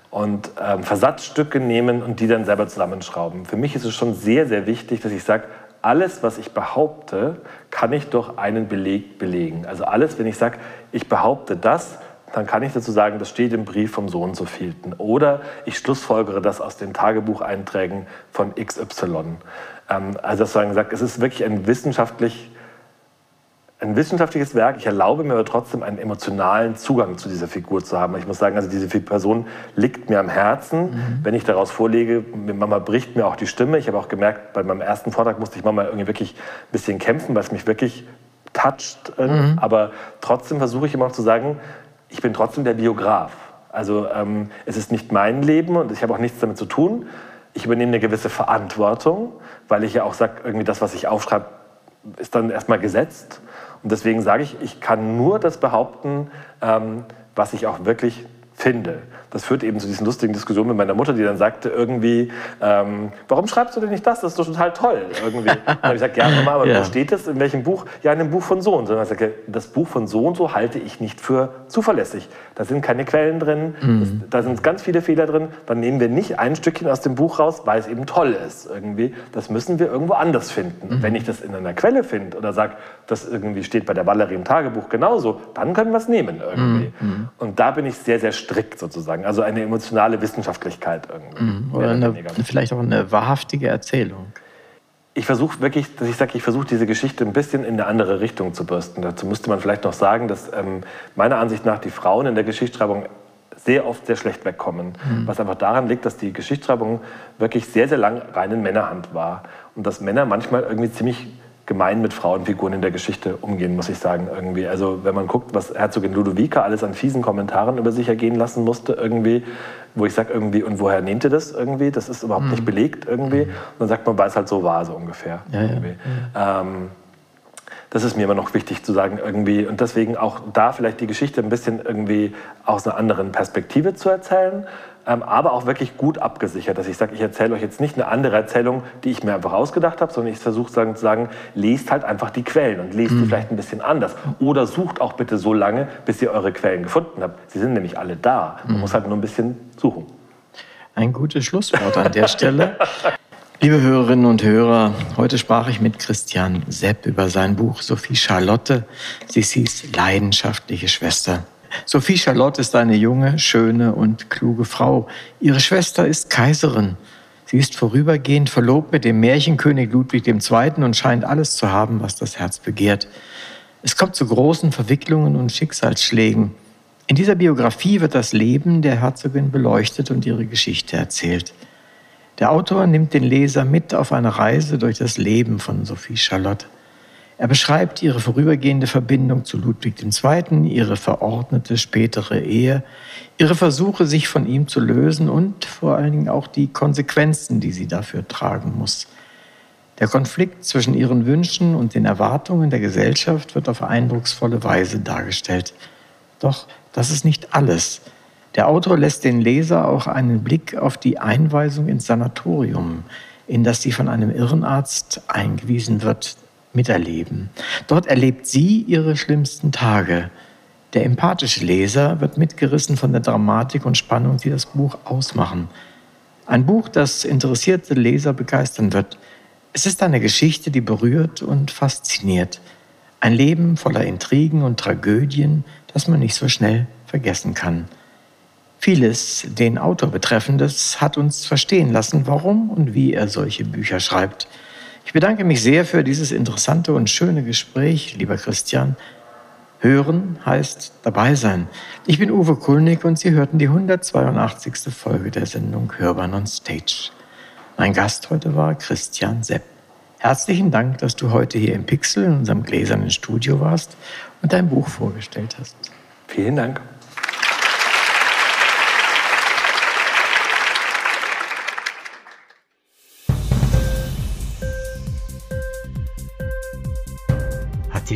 und ähm, Versatzstücke nehmen und die dann selber zusammenschrauben. Für mich ist es schon sehr, sehr wichtig, dass ich sage, alles, was ich behaupte, kann ich durch einen Beleg belegen. Also alles, wenn ich sage, ich behaupte das, dann kann ich dazu sagen, das steht im Brief vom Sohn so vielten. Oder ich schlussfolgere das aus den Tagebucheinträgen von XY. Ähm, also das gesagt, es ist wirklich ein wissenschaftlich ein wissenschaftliches Werk. Ich erlaube mir aber trotzdem einen emotionalen Zugang zu dieser Figur zu haben. Ich muss sagen, also diese Person liegt mir am Herzen. Mhm. Wenn ich daraus vorlege, Mama bricht mir auch die Stimme. Ich habe auch gemerkt, bei meinem ersten Vortrag musste ich Mama irgendwie wirklich ein bisschen kämpfen, weil es mich wirklich toucht. Mhm. Aber trotzdem versuche ich immer noch zu sagen, ich bin trotzdem der Biograf. Also ähm, es ist nicht mein Leben und ich habe auch nichts damit zu tun. Ich übernehme eine gewisse Verantwortung, weil ich ja auch sage, irgendwie das, was ich aufschreibe, ist dann erstmal gesetzt. Und deswegen sage ich, ich kann nur das behaupten, ähm, was ich auch wirklich finde. Das führt eben zu diesen lustigen Diskussionen mit meiner Mutter, die dann sagte irgendwie, ähm, warum schreibst du denn nicht das? Das ist doch total toll. Irgendwie. dann habe ich gesagt, ja, Mama, aber ja. wo steht das? In welchem Buch? Ja, in dem Buch von so und so. dann sagte das Buch von so und so halte ich nicht für zuverlässig. Da sind keine Quellen drin, mhm. das, da sind ganz viele Fehler drin. Dann nehmen wir nicht ein Stückchen aus dem Buch raus, weil es eben toll ist. Irgendwie. Das müssen wir irgendwo anders finden. Mhm. Wenn ich das in einer Quelle finde oder sage, das irgendwie steht bei der Valerie im Tagebuch genauso, dann können wir es nehmen irgendwie. Mhm. mhm. Und da bin ich sehr, sehr strikt sozusagen. Also eine emotionale Wissenschaftlichkeit irgendwie. Mhm. Oder eine, vielleicht auch eine wahrhaftige Erzählung. Ich versuche wirklich, dass ich sage, ich versuche diese Geschichte ein bisschen in eine andere Richtung zu bürsten. Dazu müsste man vielleicht noch sagen, dass ähm, meiner Ansicht nach die Frauen in der Geschichtsschreibung sehr oft sehr schlecht wegkommen. Mhm. Was einfach daran liegt, dass die Geschichtsschreibung wirklich sehr, sehr lang rein in Männerhand war. Und dass Männer manchmal irgendwie ziemlich gemein mit Frauenfiguren in der Geschichte umgehen, muss ich sagen. Irgendwie. Also wenn man guckt, was Herzogin Ludovica alles an fiesen Kommentaren über sich ergehen lassen musste, irgendwie, wo ich sage irgendwie, und woher nehmt ihr das irgendwie? Das ist überhaupt mhm. nicht belegt irgendwie. Und dann sagt man, weil es halt so war, so ungefähr. Ja, ja. Ähm, das ist mir immer noch wichtig zu sagen irgendwie und deswegen auch da vielleicht die Geschichte ein bisschen irgendwie aus einer anderen Perspektive zu erzählen, aber auch wirklich gut abgesichert, dass ich sage, ich erzähle euch jetzt nicht eine andere Erzählung, die ich mir einfach ausgedacht habe, sondern ich versuche zu sagen, lest halt einfach die Quellen und lest mhm. die vielleicht ein bisschen anders oder sucht auch bitte so lange, bis ihr eure Quellen gefunden habt. Sie sind nämlich alle da. Man mhm. muss halt nur ein bisschen suchen. Ein gutes Schlusswort an der Stelle. Liebe Hörerinnen und Hörer, heute sprach ich mit Christian Sepp über sein Buch Sophie Charlotte. Sie hieß Leidenschaftliche Schwester. Sophie Charlotte ist eine junge, schöne und kluge Frau. Ihre Schwester ist Kaiserin. Sie ist vorübergehend verlobt mit dem Märchenkönig Ludwig II. und scheint alles zu haben, was das Herz begehrt. Es kommt zu großen Verwicklungen und Schicksalsschlägen. In dieser Biografie wird das Leben der Herzogin beleuchtet und ihre Geschichte erzählt. Der Autor nimmt den Leser mit auf eine Reise durch das Leben von Sophie Charlotte. Er beschreibt ihre vorübergehende Verbindung zu Ludwig II., ihre verordnete spätere Ehe, ihre Versuche, sich von ihm zu lösen und vor allen Dingen auch die Konsequenzen, die sie dafür tragen muss. Der Konflikt zwischen ihren Wünschen und den Erwartungen der Gesellschaft wird auf eindrucksvolle Weise dargestellt. Doch das ist nicht alles. Der Autor lässt den Leser auch einen Blick auf die Einweisung ins Sanatorium, in das sie von einem Irrenarzt eingewiesen wird, miterleben. Dort erlebt sie ihre schlimmsten Tage. Der empathische Leser wird mitgerissen von der Dramatik und Spannung, die das Buch ausmachen. Ein Buch, das interessierte Leser begeistern wird. Es ist eine Geschichte, die berührt und fasziniert. Ein Leben voller Intrigen und Tragödien, das man nicht so schnell vergessen kann. Vieles den Autor betreffendes hat uns verstehen lassen, warum und wie er solche Bücher schreibt. Ich bedanke mich sehr für dieses interessante und schöne Gespräch, lieber Christian. Hören heißt dabei sein. Ich bin Uwe Kulnig und Sie hörten die 182. Folge der Sendung Hörbahn on Stage. Mein Gast heute war Christian Sepp. Herzlichen Dank, dass du heute hier im Pixel in unserem gläsernen Studio warst und dein Buch vorgestellt hast. Vielen Dank.